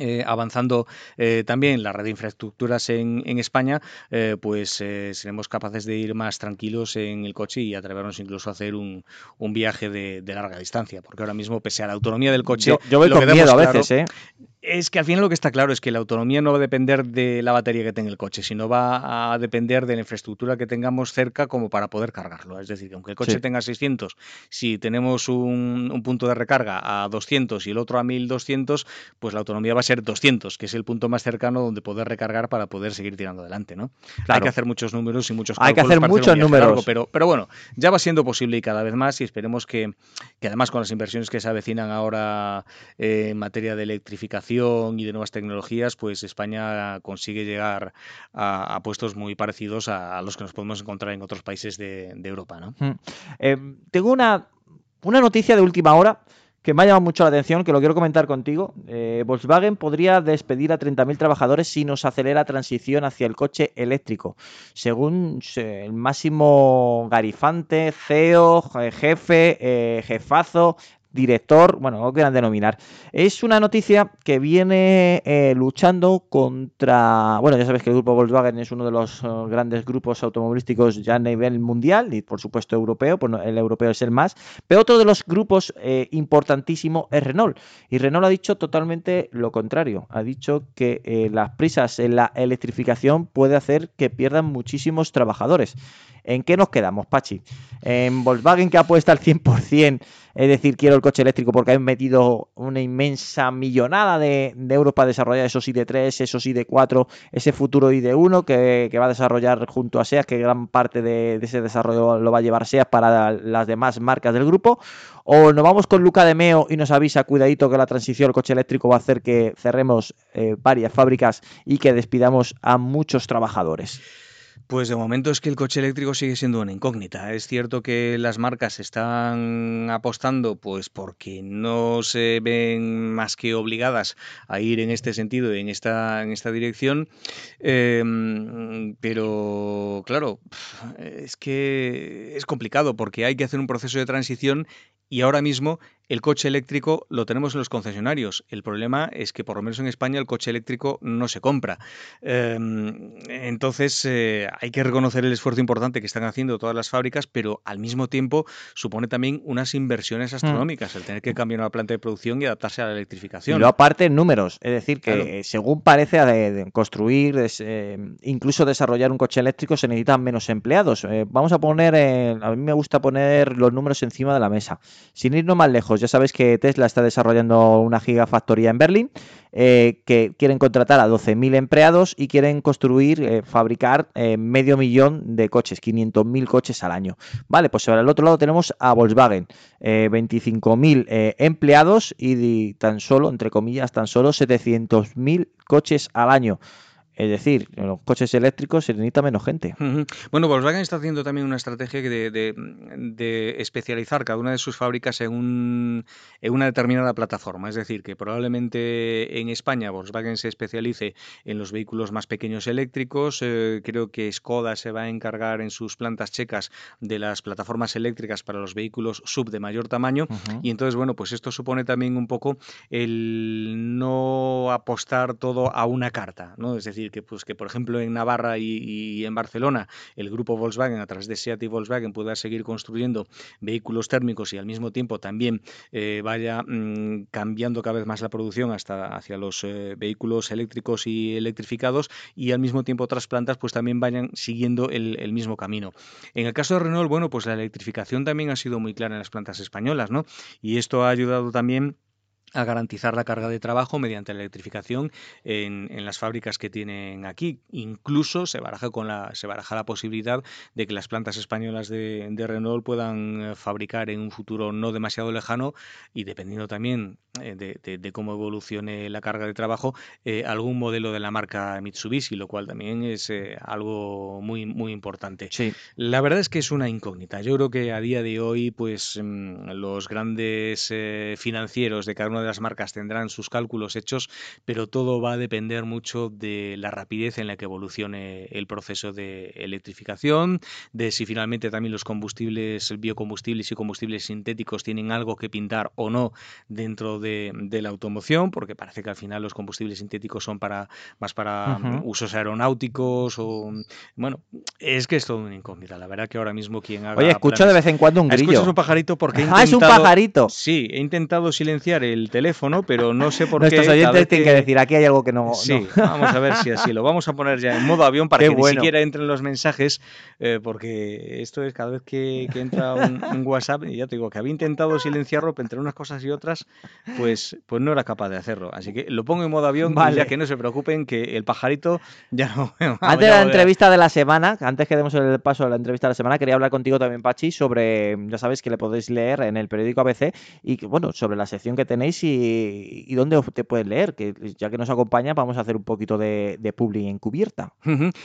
eh, avanzando eh, también la red de infraestructuras en, España, eh, pues seremos capaces de ir más tranquilos en el coche y atrevernos incluso a hacer un, viaje de, larga distancia, porque ahora mismo, pese a la autonomía del coche, yo, voy con miedo a veces, ¿eh? Es que al final lo que está claro es que la autonomía no va a depender de la batería que tenga el coche, sino va a depender de la infraestructura que tengamos cerca como para poder cargarlo. Es decir, que aunque el coche tenga 600, si tenemos un, punto de recarga a 200 y el otro a 1200, pues la autonomía va a ser 200, que es el punto más cercano donde poder recargar para poder seguir tirando adelante. ¿no? Hay que hacer muchos números y muchos Hay que hacer muchos números. pero, pero bueno, ya va siendo posible y cada vez más y esperemos que, que además con las inversiones que se avecinan ahora en materia de electrificación, y de nuevas tecnologías, pues España consigue llegar a, puestos muy parecidos a, los que nos podemos encontrar en otros países de, Europa. ¿no? Eh, tengo una, una noticia de última hora que me ha llamado mucho la atención, que lo quiero comentar contigo. Eh, Volkswagen podría despedir a 30.000 trabajadores si nos acelera la transición hacia el coche eléctrico. Según el máximo garifante, CEO, jefe, eh, jefazo director, bueno, lo quieran denominar. Es una noticia que viene eh, luchando contra, bueno, ya sabes que el grupo Volkswagen es uno de los eh, grandes grupos automovilísticos ya a nivel mundial y por supuesto europeo, pues el europeo es el más, pero otro de los grupos eh, importantísimo es Renault. Y Renault ha dicho totalmente lo contrario, ha dicho que las prisas en la electrificación puede hacer que pierdan muchísimos trabajadores. ¿En qué nos quedamos, Pachi? En Volkswagen que apuesta al 100%, es decir, quiero el coche eléctrico porque han metido una inmensa millonada de, euros para desarrollar esos ID3, esos ID4, ese futuro ID1 que, va a desarrollar junto a SEAT, que gran parte de, ese desarrollo lo va a llevar SEAT para las demás marcas del grupo. O nos vamos con Luca de Meo y nos avisa, cuidadito, que la transición al coche eléctrico va a hacer que cerremos eh, varias fábricas y que despidamos a muchos trabajadores. Pues de momento es que el coche eléctrico sigue siendo una incógnita. Es cierto que las marcas están apostando, pues porque no se ven más que obligadas a ir en este sentido, en esta, en esta dirección. Em, pero claro, es que es complicado porque hay que hacer un proceso de transición y ahora mismo el coche eléctrico lo tenemos en los concesionarios. El problema es que por lo menos en España el coche eléctrico no se compra. Em, entonces eh, hay que reconocer el esfuerzo importante que están haciendo todas las fábricas, pero al mismo tiempo supone también unas inversiones mm. astronómicas, el tener que cambiar una planta de producción y adaptarse a la electrificación. Y lo aparte en números, es decir, que según parece de, construir, eh, incluso desarrollar un coche eléctrico se necesitan menos empleados. Eh, vamos a poner, a mí me gusta poner los números encima de la mesa. Sin irnos más lejos, ya sabéis que Tesla está desarrollando una gigafactoría en Berlín, eh, que quieren contratar a 12.000 empleados y quieren construir, fabricar medio millón de coches, 500.000 coches al año. Vale, pues al otro lado tenemos a Volkswagen, 25.000 empleados y tan solo, entre comillas, tan solo 700.000 coches al año. Es decir, en los coches eléctricos se necesita menos gente. Bueno, Volkswagen está haciendo también una estrategia de, especializar cada una de sus fábricas en, un, en, una determinada plataforma. Es decir, que probablemente en España Volkswagen se especialice en los vehículos más pequeños eléctricos. Eh, creo que Skoda se va a encargar en sus plantas checas de las plataformas eléctricas para los vehículos sub de mayor tamaño. Y entonces, bueno, pues esto supone también un poco el no apostar todo a una carta. ¿no? Es decir, que, pues, que por ejemplo en Navarra y, en Barcelona el grupo Volkswagen a través de SEAT y Volkswagen pueda seguir construyendo vehículos térmicos y al mismo tiempo también eh, vaya mm, cambiando cada vez más la producción hasta hacia los eh, vehículos eléctricos y electrificados y al mismo tiempo otras plantas pues también vayan siguiendo el, el mismo camino. En el caso de Renault, bueno, pues la electrificación también ha sido muy clara en las plantas españolas, ¿no? Y esto ha ayudado también a garantizar la carga de trabajo mediante la electrificación en, las fábricas que tienen aquí. Incluso se baraja, con la, se baraja la posibilidad de que las plantas españolas de, Renault puedan eh, fabricar en un futuro no demasiado lejano y dependiendo también eh, de, cómo evolucione la carga de trabajo, eh, algún modelo de la marca Mitsubishi, lo cual también es algo muy, muy importante. Sí. La verdad es que es una incógnita. Yo creo que a día de hoy, pues mm, los grandes financieros de cada una de las marcas tendrán sus cálculos hechos, pero todo va a depender mucho de la rapidez en la que evolucione el proceso de electrificación, de si finalmente también los combustibles, biocombustibles y combustibles sintéticos tienen algo que pintar o no dentro de, la automoción, porque parece que al final los combustibles sintéticos son para más para usos aeronáuticos o bueno, es que es todo una incógnita. La verdad que ahora mismo quien haga Oye, escucho de vez en cuando un grillo. Escuchas un pajarito porque he intentado, ah, es un pajarito. Sí, he intentado silenciar el teléfono, pero no sé por qué. Nuestros oyentes tienen que... decir, aquí hay algo que no... Sí, vamos a ver si así lo vamos a poner ya en modo avión para que ni siquiera entren los mensajes, eh, porque esto es cada vez que, entra un, WhatsApp, y ya te digo que había intentado silenciarlo, pero entre unas cosas y otras, pues, pues no era capaz de hacerlo. Así que lo pongo en modo avión, ya que no se preocupen, que el pajarito ya no... Antes de la entrevista de la semana, antes que demos el paso a la entrevista de la semana, quería hablar contigo también, Pachi, sobre, ya sabéis que le podéis leer en el periódico ABC, y bueno, sobre la sección que tenéis y, dónde te puedes leer, que ya que nos acompaña vamos a hacer un poquito de, de publi encubierta.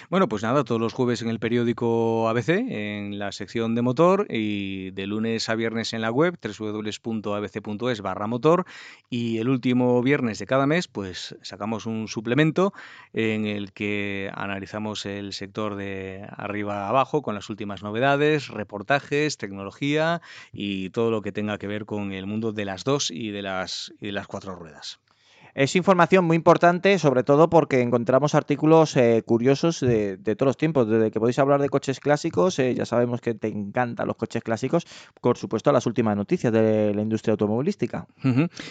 Bueno, pues nada, todos los jueves en el periódico ABC, en la sección de motor y de lunes a viernes en la web www.abc.es barra motor y el último viernes de cada mes pues sacamos un suplemento en el que analizamos el sector de arriba a abajo con las últimas novedades, reportajes, tecnología y todo lo que tenga que ver con el mundo de las dos y de las y las cuatro ruedas. Es información muy importante, sobre todo porque encontramos artículos eh, curiosos de, todos los tiempos. Desde que podéis hablar de coches clásicos, eh, ya sabemos que te encantan los coches clásicos, por supuesto, las últimas noticias de la industria automovilística.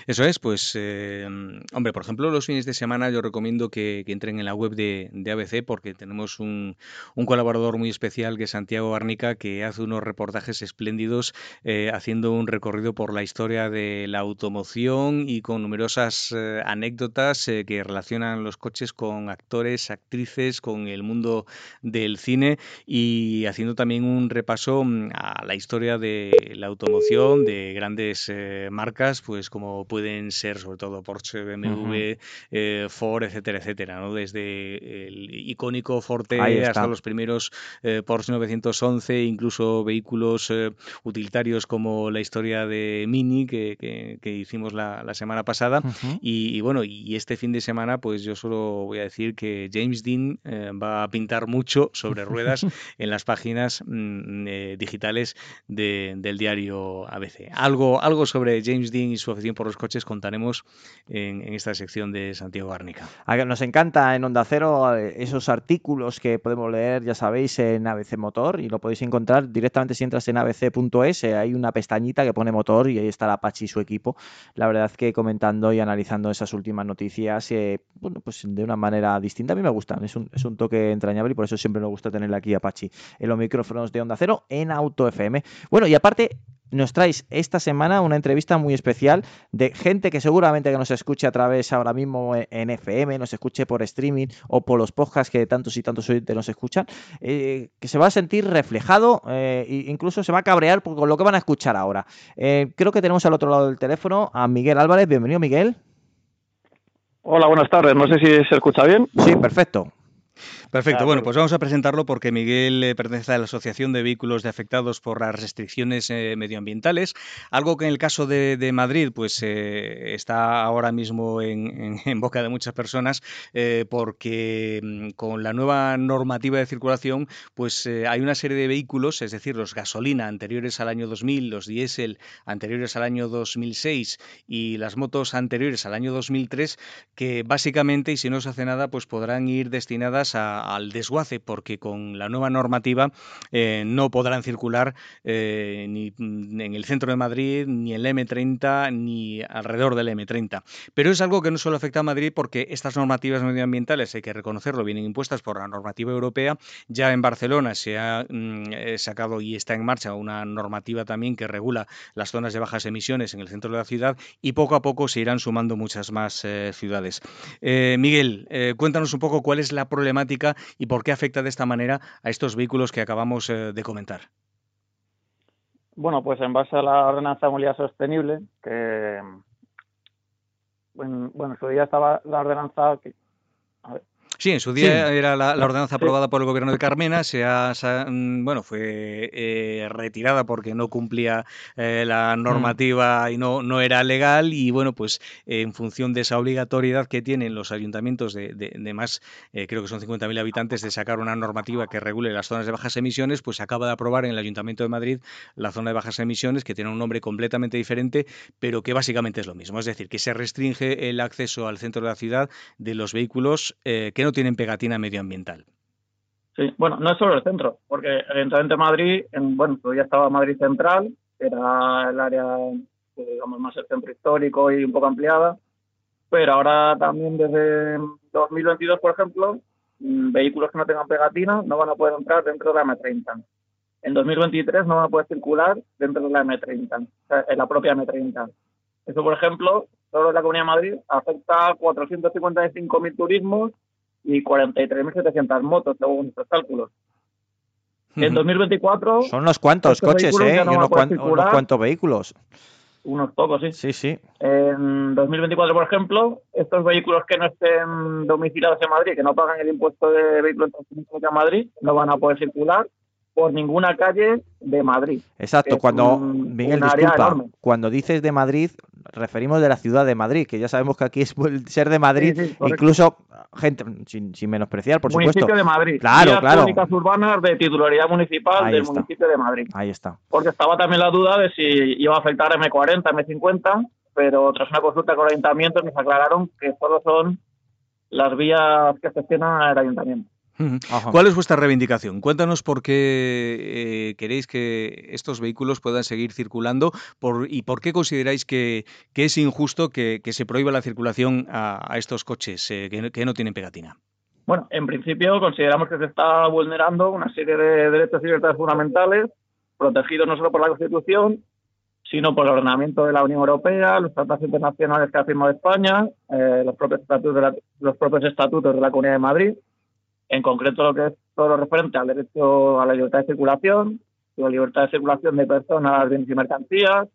Eso es, pues, eh, hombre, por ejemplo, los fines de semana yo recomiendo que, entren en la web de, ABC porque tenemos un, colaborador muy especial que es Santiago Barnica, que hace unos reportajes espléndidos haciendo un recorrido por la historia de la automoción y con numerosas anécdotas eh, que relacionan los coches con actores, actrices, con el mundo del cine y haciendo también un repaso mm, a la historia de la automoción de grandes eh, marcas, pues como pueden ser sobre todo Porsche, BMW, eh, Ford, etcétera, etcétera, ¿no? Desde el icónico Forte hasta los primeros Porsche 911, incluso vehículos utilitarios como la historia de Mini que, hicimos la, semana pasada y bueno, y este fin de semana, pues yo solo voy a decir que James Dean eh, va a pintar mucho sobre ruedas en las páginas mm, eh, digitales del diario ABC. Algo, algo sobre James Dean y su afición por los coches contaremos en, esta sección de Santiago Garnica. Nos encanta en Onda Cero eh, esos artículos que podemos leer, ya sabéis, en ABC Motor y lo podéis encontrar directamente si entras en abc.es. Hay una pestañita que pone motor y ahí está Apache y su equipo. La verdad que comentando y analizando esas últimas noticias, eh, bueno, pues de una manera distinta. A mí me gustan, es un, es un toque entrañable y por eso siempre me gusta tenerle aquí Apache en los micrófonos de Onda Cero en Auto FM. Bueno, y aparte, nos traéis esta semana una entrevista muy especial de gente que seguramente que nos escuche a través ahora mismo en FM, nos escuche por streaming o por los podcasts que tantos y tantos oyentes nos escuchan, eh, que se va a sentir reflejado e incluso se va a cabrear con lo que van a escuchar ahora. Eh, creo que tenemos al otro lado del teléfono a Miguel Álvarez. Bienvenido, Miguel. Hola, buenas tardes. No sé si se escucha bien. Sí, perfecto. Perfecto, bueno, pues vamos a presentarlo porque Miguel eh, pertenece a la Asociación de Vehículos de Afectados por las Restricciones eh, Medioambientales, algo que en el caso de, Madrid pues eh, está ahora mismo en, boca de muchas personas porque mm, con la nueva normativa de circulación pues hay una serie de vehículos, es decir, los gasolina anteriores al año 2000, los diésel anteriores al año 2006 y las motos anteriores al año 2003 que básicamente y si no se hace nada pues podrán ir destinadas a al desguace porque con la nueva normativa eh, no podrán circular eh, ni en el centro de Madrid, ni el M30, ni alrededor del M30. Pero es algo que no solo afecta a Madrid porque estas normativas medioambientales, hay que reconocerlo, vienen impuestas por la normativa europea. Ya en Barcelona se ha mm, eh, sacado y está en marcha una normativa también que regula las zonas de bajas emisiones en el centro de la ciudad y poco a poco se irán sumando muchas más ciudades. Miguel, cuéntanos un poco cuál es la problemática y por qué afecta de esta manera a estos vehículos que acabamos eh, de comentar. Bueno, pues en base a la ordenanza de movilidad sostenible, que bueno, en su día estaba la ordenanza que, Sí, en su día era la, ordenanza aprobada por el gobierno de Carmena, se ha, mm, bueno, fue eh, retirada porque no cumplía eh, la mm. normativa y no, no era legal y bueno, pues en función de esa obligatoriedad que tienen los ayuntamientos de, de, más, eh, creo que son 50.000 habitantes, de sacar una normativa que regule las zonas de bajas emisiones, pues se acaba de aprobar en el Ayuntamiento de Madrid la zona de bajas emisiones que tiene un nombre completamente diferente, pero que básicamente es lo mismo, es decir, que se restringe el acceso al centro de la ciudad de los vehículos que no tienen pegatina medioambiental. Sí, bueno, no es solo el centro, porque evidentemente Madrid, en, bueno, ya estaba Madrid Central, era el área, pues, digamos, más el centro histórico y un poco ampliada, pero ahora también desde 2022, por ejemplo, mm, vehículos que no tengan pegatina no van a poder entrar dentro de la M30. En 2023 no van a poder circular dentro de la M30, en la propia M30. Eso, por ejemplo, solo en la Comunidad de Madrid afecta a 455.000 turismos y 43.700 motos, según nuestros cálculos. En 2024... Son unos cuantos coches, ¿eh? y unos, cuantos vehículos. Unos pocos, sí. Sí, sí. En 2024, por ejemplo, estos vehículos que no estén domiciliados en Madrid, que no pagan el impuesto de vehículos en Madrid, no van a poder circular por ninguna calle de Madrid. Exacto, cuando Miguel, disculpa, cuando dices de Madrid, referimos de la ciudad de Madrid, que ya sabemos que aquí es ser de Madrid, incluso gente sin, menospreciar, por municipio supuesto. de Madrid. Claro, claro. Urbanas de titularidad municipal del municipio de Madrid. Ahí está. Porque estaba también la duda de si iba a afectar M40, M50, pero tras una consulta con el ayuntamiento nos aclararon que solo son las vías que gestionan el ayuntamiento. ¿Cuál es vuestra reivindicación? Cuéntanos por qué eh, queréis que estos vehículos puedan seguir circulando por, y por qué consideráis que, es injusto que, se prohíba la circulación a, estos coches eh, que, no, tienen pegatina. Bueno, en principio consideramos que se está vulnerando una serie de derechos y libertades fundamentales protegidos no solo por la Constitución, sino por el ordenamiento de la Unión Europea, los tratados internacionales que ha firmado España, eh, los, propios estatutos de los propios estatutos de la Comunidad de Madrid en concreto lo que es todo lo referente al derecho a la libertad de circulación, la libertad de circulación de personas, bienes y mercancías,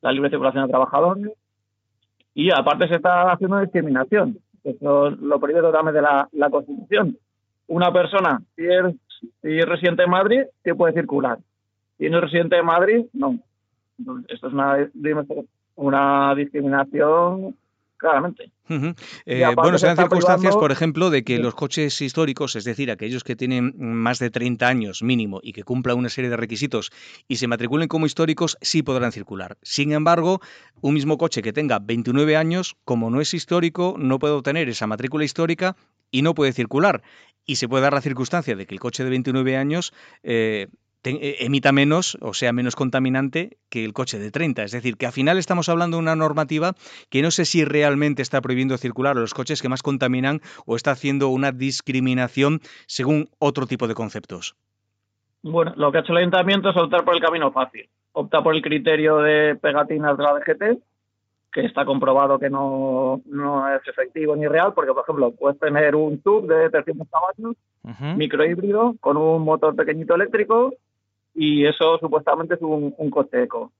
la libre circulación de trabajadores y aparte se está haciendo discriminación. Eso lo prohíbe totalmente la, la Constitución. Una persona, si es, si es residente en Madrid, sí puede circular. Si no es residente de Madrid, no. esto es una, una discriminación claramente. Eh, bueno, se dan circunstancias, por ejemplo, de que los coches históricos, es decir, aquellos que tienen más de 30 años mínimo y que cumplan una serie de requisitos y se matriculen como históricos, sí podrán circular. Sin embargo, un mismo coche que tenga 29 años, como no es histórico, no puede obtener esa matrícula histórica y no puede circular. Y se puede dar la circunstancia de que el coche de 29 años eh, eh, emita menos o sea menos contaminante que el coche de 30. Es decir, que al final estamos hablando de una normativa que no sé si realmente está prohibiendo circular a los coches que más contaminan o está haciendo una discriminación según otro tipo de conceptos. Bueno, lo que ha hecho el ayuntamiento es optar por el camino fácil. Opta por el criterio de pegatinas de la DGT, que está comprobado que no, es efectivo ni real, porque, por ejemplo, puedes tener un tub de 300 caballos, microhíbrido, con un motor pequeñito eléctrico, y eso supuestamente es un, coste eco.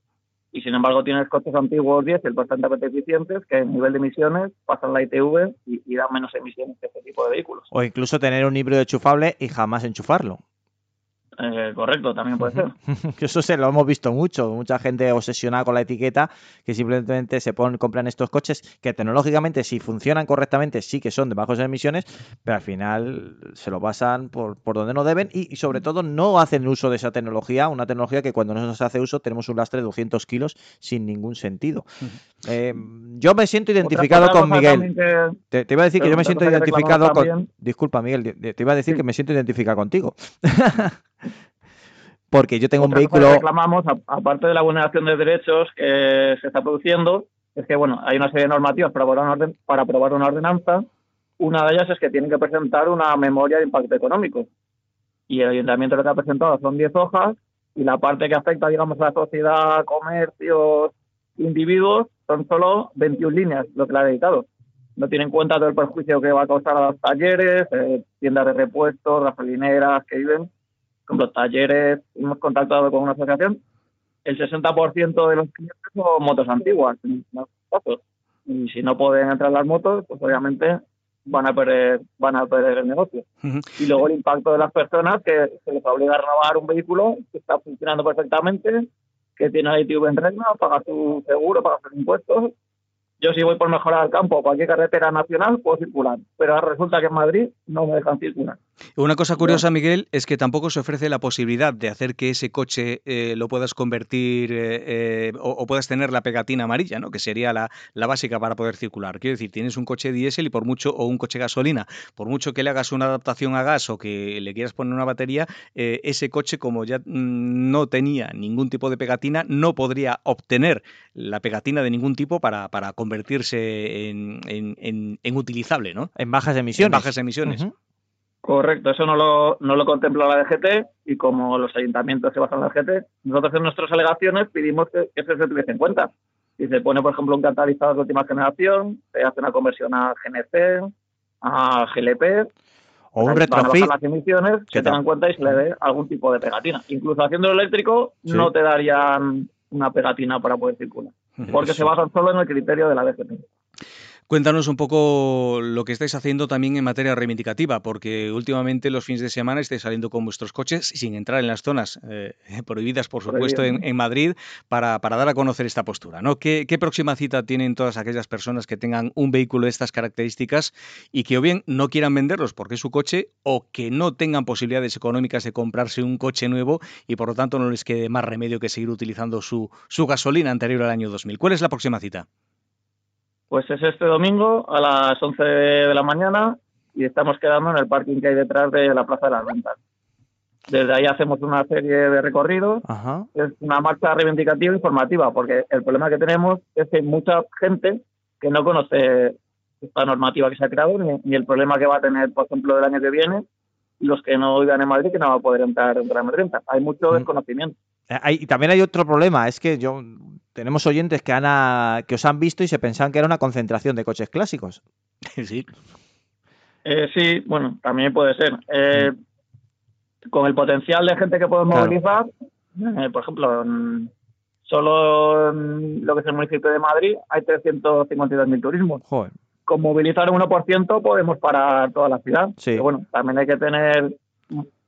Y sin embargo tienes coches antiguos diésel bastante eficientes que en nivel de emisiones pasan la ITV y, y dan menos emisiones que este tipo de vehículos. O incluso tener un híbrido enchufable y jamás enchufarlo. Eh, correcto, también puede ser. Eso se lo hemos visto mucho, mucha gente obsesionada con la etiqueta que simplemente se ponen, compran estos coches que tecnológicamente si funcionan correctamente sí que son de bajas emisiones, pero al final se lo pasan por, donde no deben y, sobre todo no hacen uso de esa tecnología, una tecnología que cuando no se hace uso tenemos un lastre de 200 kilos sin ningún sentido. Eh, yo me siento identificado con Miguel. te, iba a decir que yo me siento identificado con... Disculpa Miguel, te iba a decir que me siento identificado contigo. Porque yo tengo un vehículo. que reclamamos, aparte de la vulneración de derechos que se está produciendo, es que bueno, hay una serie de normativas para aprobar una, para aprobar una ordenanza. Una de ellas es que tienen que presentar una memoria de impacto económico. Y el ayuntamiento lo que ha presentado son 10 hojas y la parte que afecta, digamos, a la sociedad, comercios, individuos, son solo 21 líneas lo que le ha dedicado. No tiene en cuenta todo el perjuicio que va a causar a los talleres, eh, tiendas de repuestos, gasolineras que viven los talleres, hemos contactado con una asociación, el 60% de los clientes son motos antiguas. Y si no pueden entrar las motos, pues obviamente van a perder van a perder el negocio. Y luego el impacto de las personas que se les obliga a renovar un vehículo que está funcionando perfectamente, que tiene la ITV en regla, paga su seguro, paga sus impuestos yo si voy por mejorar al campo cualquier carretera nacional, puedo circular. Pero resulta que en Madrid no me dejan circular. Una cosa curiosa, Miguel, es que tampoco se ofrece la posibilidad de hacer que ese coche eh, lo puedas convertir eh, eh, o, puedas tener la pegatina amarilla, ¿no? que sería la, básica para poder circular. Quiero decir, tienes un coche diésel y por mucho, o un coche gasolina, por mucho que le hagas una adaptación a gas o que le quieras poner una batería, ese coche, como ya mm, no tenía ningún tipo de pegatina, no podría obtener la pegatina de ningún tipo para, para convertir convertirse en, utilizable, ¿no? En bajas emisiones. bajas emisiones. Correcto, eso no lo, no lo contempla la DGT y como los ayuntamientos se basan en la DGT, nosotros en nuestras alegaciones pedimos que, eso se tuviese en cuenta. Si se pone, por ejemplo, un catalizador de última generación, se hace una conversión a GNC, a GLP, o un retrofit. las emisiones, se tenga en cuenta y se le dé algún tipo de pegatina. Incluso haciendo eléctrico, no te darían una pegatina para poder circular porque se basan solo en el criterio de la DGT. Cuéntanos un poco lo que estáis haciendo también en materia reivindicativa, porque últimamente los fines de semana estáis saliendo con vuestros coches sin entrar en las zonas eh, prohibidas, por supuesto, en, Madrid, para, dar a conocer esta postura. ¿no? ¿Qué, próxima cita tienen todas aquellas personas que tengan un vehículo de estas características y que o bien no quieran venderlos porque es su coche o que no tengan posibilidades económicas de comprarse un coche nuevo y por lo tanto no les quede más remedio que seguir utilizando su, su gasolina anterior al año 2000? ¿Cuál es la próxima cita? Pues es este domingo a las 11 de la mañana y estamos quedando en el parking que hay detrás de la Plaza de las Ventas. Desde ahí hacemos una serie de recorridos. Es una marcha reivindicativa e informativa, porque el problema que tenemos es que hay mucha gente que no conoce esta normativa que se ha creado ni, el problema que va a tener, por ejemplo, el año que viene los que no vivan en Madrid que no va a poder entrar en Gran Hay mucho desconocimiento. Eh, y también hay otro problema, es que yo tenemos oyentes que, han, que os han visto y se pensaban que era una concentración de coches clásicos. sí. Eh, sí, bueno, también puede ser. Eh, con el potencial de gente que podemos movilizar, por ejemplo, solo en lo que es el municipio de Madrid hay 352.000 turismos. Con movilizar un 1% podemos parar toda la ciudad. Sí. Pero bueno, también hay que tener,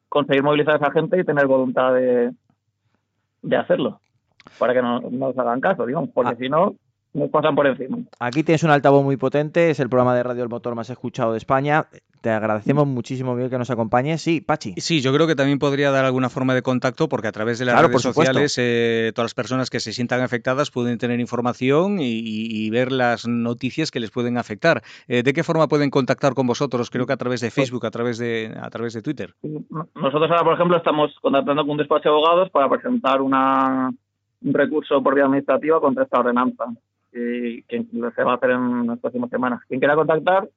conseguir movilizar a esa gente y tener voluntad de, de hacerlo para que no, nos hagan caso, digamos, porque ah. si no, nos pasan por encima. Aquí tienes un altavoz muy potente, es el programa de radio El Motor más escuchado de España. Te agradecemos muchísimo, Miguel, que nos acompañes. Sí, Pachi. Sí, yo creo que también podría dar alguna forma de contacto porque a través de las redes sociales eh, todas las personas que se sientan afectadas pueden tener información y, ver las noticias que les pueden afectar. Eh, ¿De qué forma pueden contactar con vosotros? Creo que a través de pues Facebook, a través de, a través de Twitter. Nosotros ahora, por ejemplo, estamos contactando con un despacho de abogados para presentar una, un recurso por vía administrativa contra esta ordenanza que, se va a hacer en las próximas semanas. Quien quiera contactar,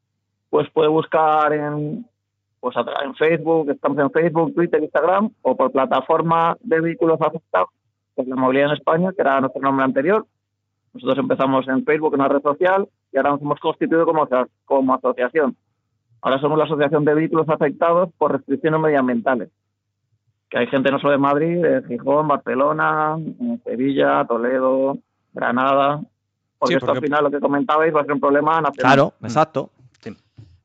pues puede buscar en, pues en Facebook, estamos en Facebook, Twitter, Instagram, o por plataforma de vehículos afectados, que la movilidad en España, que era nuestro nombre anterior. Nosotros empezamos en Facebook, en una red social, y ahora nos hemos constituido como, como asociación. Ahora somos la Asociación de Vehículos Afectados por Restricciones Medioambientales. Que hay gente no solo de Madrid, de Gijón, Barcelona, Sevilla, Toledo, Granada, porque, esto al final lo que comentabais va a ser un problema nacional. Claro, exacto.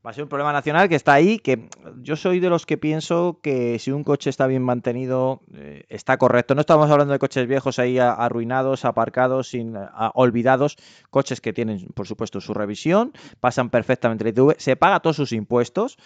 Va a ser un problema nacional que está ahí, que yo soy de los que pienso que si un coche está bien mantenido, eh, está correcto. No estamos hablando de coches viejos ahí arruinados, aparcados, sin, olvidados. Coches que tienen, por supuesto, su revisión, pasan perfectamente la ITV, se paga todos sus impuestos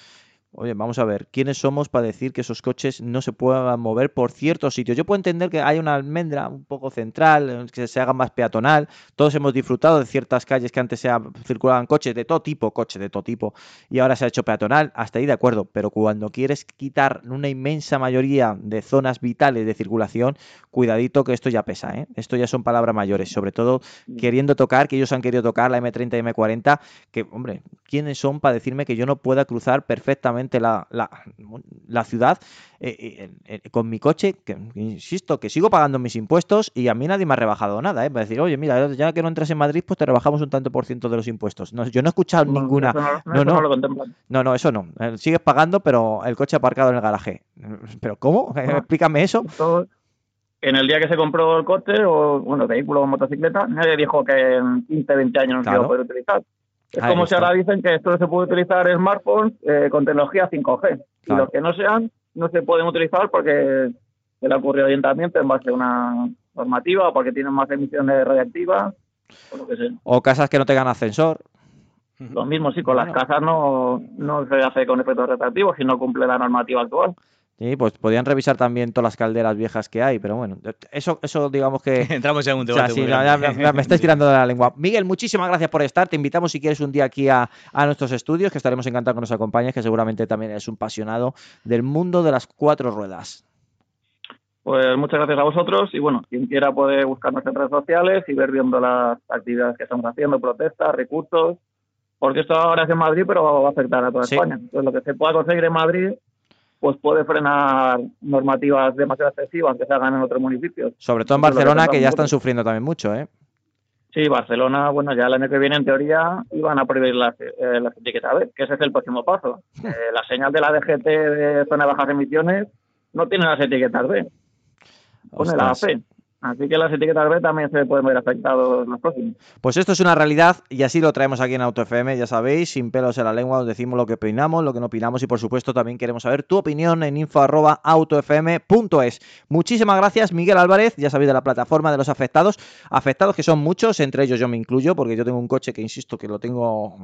Oye, vamos a ver, ¿quiénes somos para decir que esos coches no se puedan mover por ciertos sitios? Yo puedo entender que hay una almendra un poco central, que se haga más peatonal. Todos hemos disfrutado de ciertas calles que antes se circulaban coches de todo tipo, coches de todo tipo, y ahora se ha hecho peatonal. Hasta ahí de acuerdo, pero cuando quieres quitar una inmensa mayoría de zonas vitales de circulación, cuidadito que esto ya pesa, ¿eh? Esto ya son palabras mayores, sobre todo mm. queriendo tocar, que ellos han querido tocar la M30 y M40, que, hombre, ¿quiénes son para decirme que yo no pueda cruzar perfectamente? La, la, ciudad eh, eh, eh, con mi coche, que insisto, que sigo pagando mis impuestos y a mí nadie me ha rebajado nada, ¿eh? Para decir, oye, mira, ya que no entras en Madrid, pues te rebajamos un tanto por ciento de los impuestos. No, yo no he escuchado ninguna... No, no, no, no, eso no. Sigues pagando, pero el coche aparcado en el garaje. ¿Pero cómo? Explícame eso. En el día que se compró el coche, o bueno, vehículo o motocicleta, nadie dijo que en 15, 20 años no se iba a poder utilizar. Es como si ahora dicen que esto se puede utilizar en smartphones eh, con tecnología 5G. Y los que no sean, no se pueden utilizar porque se le ha ocurrido orientamiento en base a una normativa o porque tienen más emisiones radiactivas o lo que sea. O casas que no tengan ascensor. Lo mismo, sí, con las casas no, no se hace con efectos retractivos si no cumple la normativa actual. Sí, pues podrían revisar también todas las calderas viejas que hay, pero bueno, eso, eso digamos que... Entramos ya en un debate. me, estáis tirando de la lengua. Miguel, muchísimas gracias por estar. Te invitamos si quieres un día aquí a, nuestros estudios, que estaremos encantados que nos acompañes, que seguramente también es un apasionado del mundo de las cuatro ruedas. Pues muchas gracias a vosotros y bueno, quien quiera puede buscarnos en redes sociales y ver viendo las actividades que estamos haciendo, protestas, recursos, porque esto ahora es en Madrid, pero va a afectar a toda España. Entonces lo que se pueda conseguir en Madrid pues puede frenar normativas demasiado excesivas que se hagan en otros municipios. Sobre todo en Barcelona, que, ya están sufriendo también mucho, ¿eh? Sí, Barcelona, bueno, ya el año que viene en teoría iban a prohibir las, eh, las etiquetas B, que ese es el próximo paso. Eh, la señal de la DGT de zona de bajas emisiones no tiene las etiquetas B, pone la AP. Así que las etiquetas B también se pueden ver afectados los próximos. Pues esto es una realidad y así lo traemos aquí en AutoFM, ya sabéis, sin pelos en la lengua, os decimos lo que opinamos, lo que no opinamos y por supuesto también queremos saber tu opinión en info.autofm.es. Muchísimas gracias Miguel Álvarez, ya sabéis de la plataforma de los afectados, afectados que son muchos, entre ellos yo me incluyo porque yo tengo un coche que insisto que lo tengo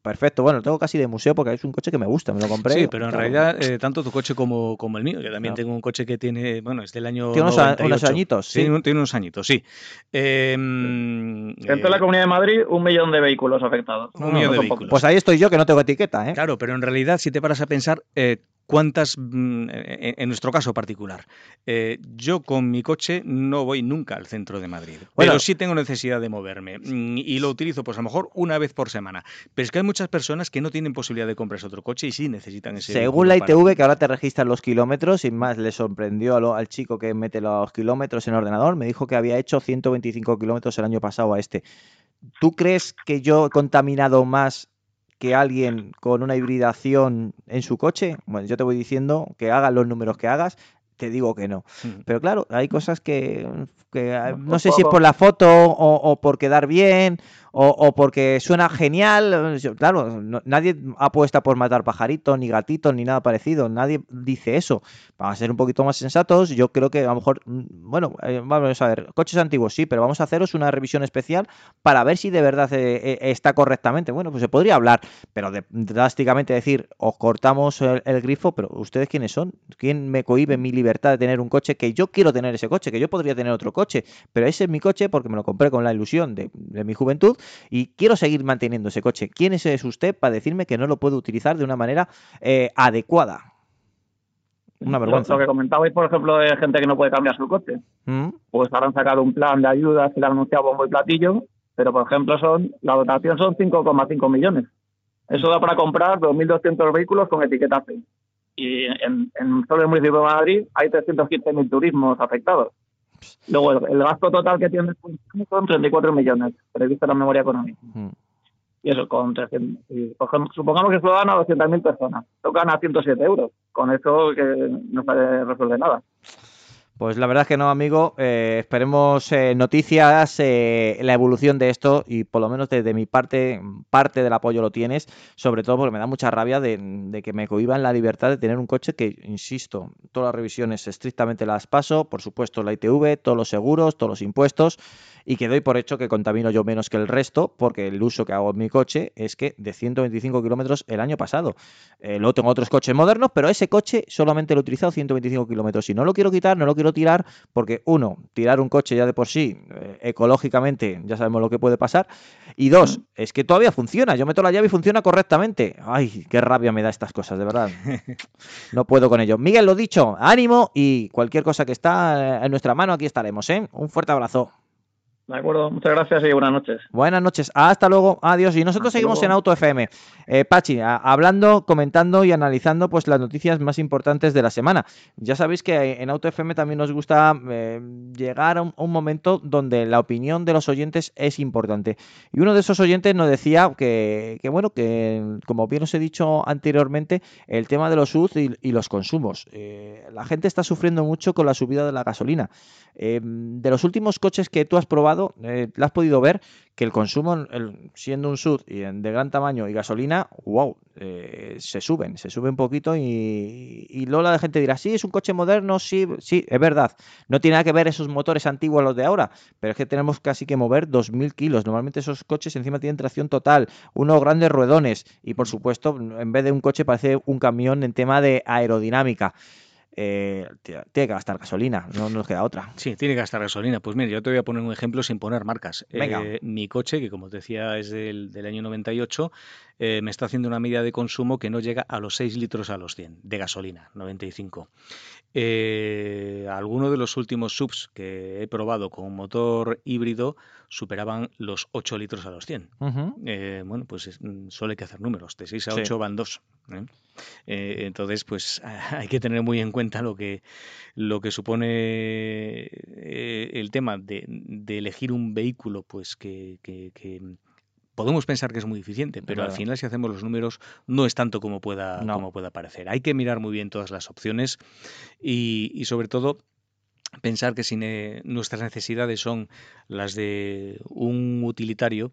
perfecto, bueno, lo tengo casi de museo porque es un coche que me gusta, me lo compré. Sí, pero en realidad eh, tanto tu coche como, como el mío, yo también tengo un coche que tiene, bueno, es del año... Tiene unos, añitos, sí tiene unos añitos, sí. Em, Dentro de la Comunidad de Madrid, un millón de vehículos afectados. Un millón de vehículos. Pues ahí estoy yo que no tengo etiqueta, ¿eh? Claro, pero en realidad, si te paras a pensar, eh, cuántas, mm, en nuestro caso particular, eh, yo con mi coche no voy nunca al centro de Madrid, pero sí tengo necesidad de moverme mm, y lo utilizo pues a lo mejor una vez por semana. Pero es que hay muchas personas que no tienen posibilidad de comprarse otro coche y sí necesitan ese. Según la ITV, que ahora te registran los kilómetros, y más le sorprendió al chico que mete los kilómetros en el ordenador, me dijo que había hecho 125 kilómetros el año pasado a este. ¿Tú crees que yo he contaminado más que alguien con una hibridación en su coche, bueno, yo te voy diciendo que hagas los números que hagas, te digo que no. Pero claro, hay cosas que, no sé si es por la foto o, por quedar bien o, porque suena genial. Claro, nadie apuesta por matar pajaritos, ni gatitos, ni nada parecido. Nadie dice eso. Vamos a ser un poquito más sensatos. Yo creo que a lo mejor, mm, bueno, eh, vamos a ver, coches antiguos sí, pero vamos a haceros una revisión especial para ver si de verdad eh, eh, está correctamente. Bueno, pues se podría hablar, pero drásticamente decir, os cortamos el, grifo, pero ¿ustedes quiénes son? ¿Quién me cohibe mi libertad de tener un coche que yo quiero tener ese coche, que yo podría tener otro coche, pero ese es mi coche porque me lo compré con la ilusión de, mi juventud y quiero seguir manteniendo ese coche. ¿Quién es usted para decirme que no lo puedo utilizar de una manera eh, adecuada? Una vergüenza. Lo, que comentabais, por ejemplo, de gente que no puede cambiar su coche. ¿Mm? Pues ahora han sacado un plan de ayudas que le han anunciado bombo y platillo, pero por ejemplo son la dotación son 5,5 millones. Eso da para comprar 2.200 vehículos con etiqueta C. Y en, en solo el municipio de Madrid hay 315.000 turismos afectados. Luego, el, gasto total que tiene son 34 millones, previsto en la memoria económica. Y eso, con 300, supongamos que solo dan a 200.000 personas, tocan a 107 euros. Con eso que no se resuelve nada. Pues la verdad es que no, amigo. Eh, esperemos eh, noticias, eh, la evolución de esto y por lo menos desde mi parte, parte del apoyo lo tienes, sobre todo porque me da mucha rabia de, que me cohiban la libertad de tener un coche que, insisto, todas las revisiones estrictamente las paso, por supuesto la ITV, todos los seguros, todos los impuestos y que doy por hecho que contamino yo menos que el resto, porque el uso que hago en mi coche es que de 125 kilómetros el año pasado. Luego tengo otros coches modernos, pero ese coche solamente lo he utilizado 125 kilómetros. Y no lo quiero quitar, no lo quiero tirar, porque uno, tirar un coche ya de por sí, eh, ecológicamente, ya sabemos lo que puede pasar. Y dos, es que todavía funciona. Yo meto la llave y funciona correctamente. Ay, qué rabia me da estas cosas, de verdad. No puedo con ello. Miguel, lo dicho, ánimo y cualquier cosa que está en nuestra mano, aquí estaremos. ¿eh? Un fuerte abrazo. De acuerdo, muchas gracias y buenas noches. Buenas noches, hasta luego, adiós. Y nosotros seguimos en Auto FM. Eh, Pachi, hablando, comentando y analizando pues las noticias más importantes de la semana. Ya sabéis que en Auto FM también nos gusta eh, llegar a un, momento donde la opinión de los oyentes es importante. Y uno de esos oyentes nos decía que, bueno, que como bien os he dicho anteriormente, el tema de los UZ y, los consumos. Eh, la gente está sufriendo mucho con la subida de la gasolina. de los últimos coches que tú has probado, eh, has podido ver que el consumo, siendo un SUV y de gran tamaño y gasolina, wow, eh, se suben, se sube un poquito y, y luego la gente dirá, sí, es un coche moderno, sí, sí, es verdad. No tiene nada que ver esos motores antiguos a los de ahora, pero es que tenemos casi que mover 2.000 kilos. Normalmente esos coches encima tienen tracción total, unos grandes ruedones y por supuesto, en vez de un coche parece un camión en tema de aerodinámica eh, tiene que gastar gasolina, no nos queda otra. Sí, tiene que gastar gasolina. Pues mira, yo te voy a poner un ejemplo sin poner marcas. Eh, mi coche, que como te decía es del, del año 98, eh, me está haciendo una medida de consumo que no llega a los 6 litros a los 100 de gasolina, 95. Eh, algunos de los últimos subs que he probado con motor híbrido superaban los 8 litros a los 100. Eh, bueno, pues mm, solo hay que hacer números, de 6 a 8 van 2. entonces, pues hay que tener muy en cuenta lo que, lo que supone el tema de, elegir un vehículo pues que podemos pensar que es muy eficiente, pero al final si hacemos los números no es tanto como pueda, como pueda parecer. Hay que mirar muy bien todas las opciones y, sobre todo pensar que si nuestras necesidades son las de un utilitario,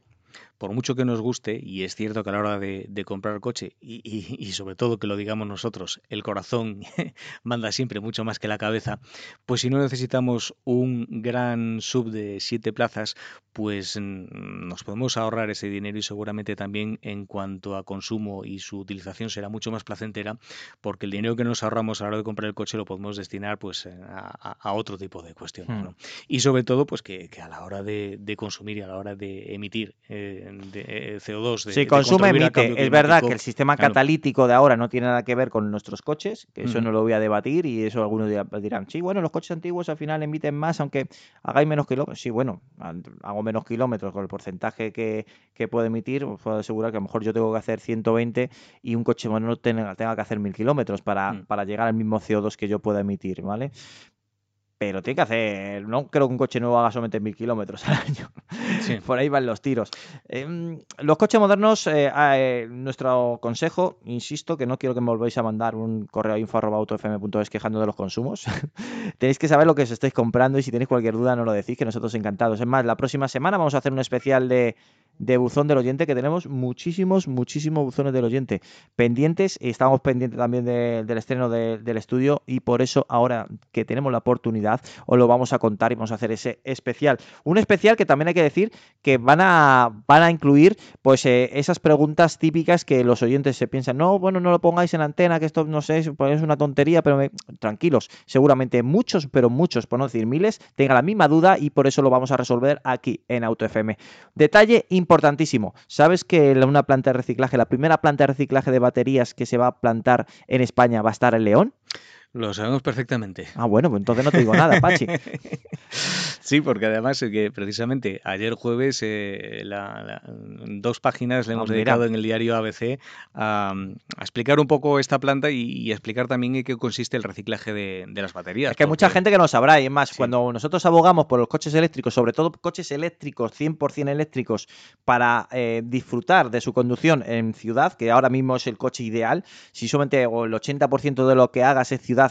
por mucho que nos guste, y es cierto que a la hora de, comprar coche, y, sobre todo que lo digamos nosotros, el corazón manda siempre mucho más que la cabeza, pues si no necesitamos un gran sub de siete plazas, pues mm, nos podemos ahorrar ese dinero y seguramente también en cuanto a consumo y su utilización será mucho más placentera, porque el dinero que nos ahorramos a la hora de comprar el coche lo podemos destinar pues a, otro tipo de cuestiones. Hmm. Y sobre todo, pues que, a la hora de, consumir y a la hora de emitir eh, de, CO2. De, sí, consume, emite. Es verdad que el sistema catalítico de ahora no tiene nada que ver con nuestros coches, que eso no lo voy a debatir y eso algunos dirán, sí, bueno, los coches antiguos al final emiten más, aunque hagáis menos kilómetros. Sí, bueno, hago menos kilómetros con el porcentaje que, que puedo emitir, os puedo asegurar que a lo mejor yo tengo que hacer 120 y un coche tenga, tenga que hacer 1000 kilómetros para, mm. para llegar al mismo CO2 que yo pueda emitir, ¿vale? Pero tiene que hacer, no creo que un coche nuevo haga solamente mil kilómetros al año. Por ahí van los tiros. Em, los coches modernos, eh, eh, nuestro consejo, insisto, que no quiero que me volváis a mandar un correo a info.autofm.es quejando de los consumos. tenéis que saber lo que os estáis comprando y si tenéis cualquier duda no lo decís, que nosotros encantados. Es más, la próxima semana vamos a hacer un especial de de buzón del oyente, que tenemos muchísimos, muchísimos buzones del oyente pendientes. Y estamos pendientes también del estreno del estudio y por eso ahora que tenemos la oportunidad os lo vamos a contar y vamos a hacer ese especial. Un especial que también hay que decir que van a, van a incluir pues eh, esas preguntas típicas que los oyentes se piensan, no, bueno, no lo pongáis en antena, que esto no sé, pues es una tontería, pero tranquilos, seguramente muchos, pero muchos, por no decir miles, tengan la misma duda y por eso lo vamos a resolver aquí en Auto FM. Detalle importantísimo, ¿sabes que una planta de reciclaje, la primera planta de reciclaje de baterías que se va a plantar en España va a estar en León? Lo sabemos perfectamente. Ah, bueno, pues entonces no te digo nada, Pachi. sí, porque además que precisamente ayer jueves eh, dos páginas le hemos ah, dedicado en el diario ABC a, explicar un poco esta planta y, explicar también en qué consiste el reciclaje de, las baterías. Es que hay mucha gente que no sabrá y es más, cuando nosotros abogamos por los coches eléctricos, sobre todo coches eléctricos, 100% eléctricos, para eh, disfrutar de su conducción en ciudad, que ahora mismo es el coche ideal, si solamente el 80% de lo que hagas es ciudad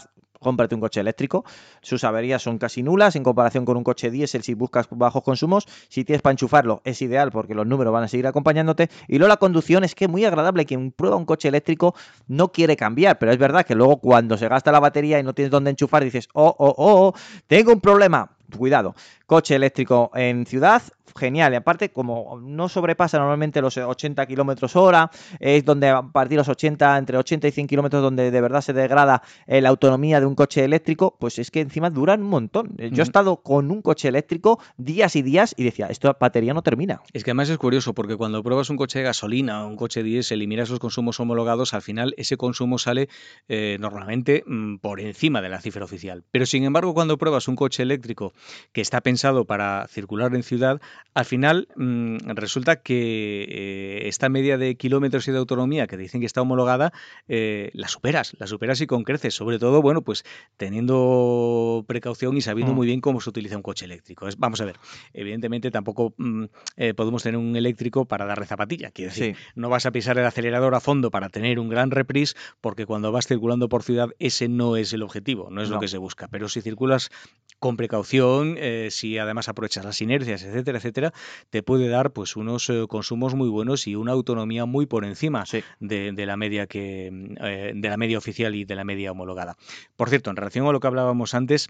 cómprate un coche eléctrico. Sus averías son casi nulas en comparación con un coche diésel si buscas bajos consumos. Si tienes para enchufarlo es ideal porque los números van a seguir acompañándote. Y luego la conducción es que es muy agradable. Quien prueba un coche eléctrico no quiere cambiar, pero es verdad que luego cuando se gasta la batería y no tienes dónde enchufar dices, oh, oh, oh, oh tengo un problema. Cuidado, coche eléctrico en ciudad, genial. Y aparte, como no sobrepasa normalmente los 80 kilómetros hora, es donde a partir de los 80, entre 80 y 100 kilómetros, donde de verdad se degrada eh, la autonomía de un coche eléctrico, pues es que encima duran un montón. Yo he estado con un coche eléctrico días y días y decía, esto batería no termina. Es que además es curioso, porque cuando pruebas un coche de gasolina o un coche diésel y miras los consumos homologados, al final ese consumo sale eh, normalmente mm, por encima de la cifra oficial. Pero sin embargo, cuando pruebas un coche eléctrico que está pensado para circular en ciudad, al final mm, resulta que eh, esta media de kilómetros y de autonomía que dicen que está homologada, eh, la superas, la superas y con creces, sobre todo, bueno, pues teniendo precaución y sabiendo mm. muy bien cómo se utiliza un coche eléctrico. vamos a ver, evidentemente tampoco mm, eh, podemos tener un eléctrico para darle zapatilla, quiero decir, no vas a pisar el acelerador a fondo para tener un gran reprise, porque cuando vas circulando por ciudad ese no es el objetivo, no es lo que se busca, pero si circulas con precaución, si además aprovechas las inercias, etcétera, etcétera, te puede dar pues unos eh, consumos muy buenos y una autonomía muy por encima de, la media que eh, de la media oficial y de la media homologada. Por cierto, en relación a lo que hablábamos antes,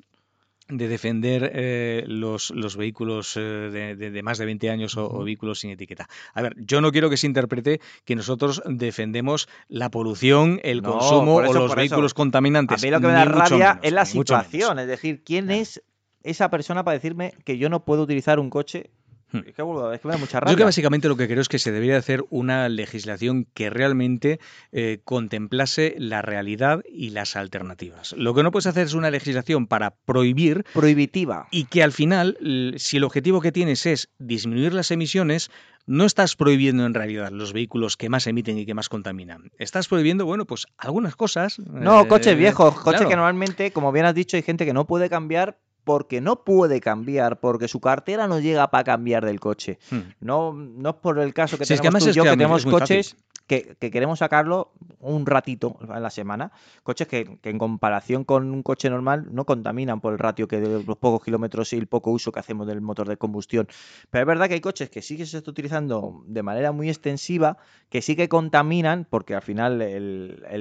de defender eh, los, los, vehículos de, más de 20 años o, vehículos sin etiqueta. A ver, yo no quiero que se interprete que nosotros defendemos la polución, el consumo o los vehículos contaminantes. A mí lo que me da rabia es la situación, es decir, ¿quién es esa persona para decirme que yo no puedo utilizar un coche Hmm. Es que, me da mucha rabia. Yo que básicamente lo que creo es que se debería hacer una legislación que realmente eh, contemplase la realidad y las alternativas. Lo que no puedes hacer es una legislación para prohibir. Prohibitiva. Y que al final, si el objetivo que tienes es disminuir las emisiones, no estás prohibiendo en realidad los vehículos que más emiten y que más contaminan. Estás prohibiendo, bueno, pues algunas cosas. No, coches eh, viejos, coches que normalmente, como bien has dicho, hay gente que no puede cambiar porque no puede cambiar, porque su cartera no llega para cambiar del coche. Hmm. No, no es por el caso que tenemos tú y yo, que, tenemos coches que, queremos sacarlo un ratito en la semana. Coches que, en comparación con un coche normal no contaminan por el ratio que de los pocos kilómetros y el poco uso que hacemos del motor de combustión. Pero es verdad que hay coches que sí que se está utilizando de manera muy extensiva, que sí que contaminan, porque al final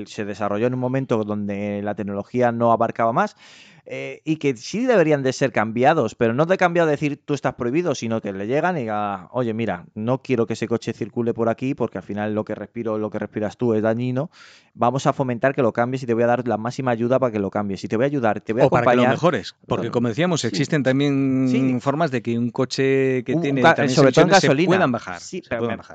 se desarrolló en un momento donde la tecnología no abarcaba más. Eh, y que sí deberían de ser cambiados, pero no de cambiado de decir tú estás prohibido, sino que le llegan y diga, oye, mira, no quiero que ese coche circule por aquí porque al final lo que respiro, lo que respiras tú es dañino. Vamos a fomentar que lo cambies y te voy a dar la máxima ayuda para que lo cambies. Y te voy a ayudar, te voy a o para que lo mejores, porque como decíamos, existen también formas de que un coche que tiene sobre todo en gasolina puedan bajar.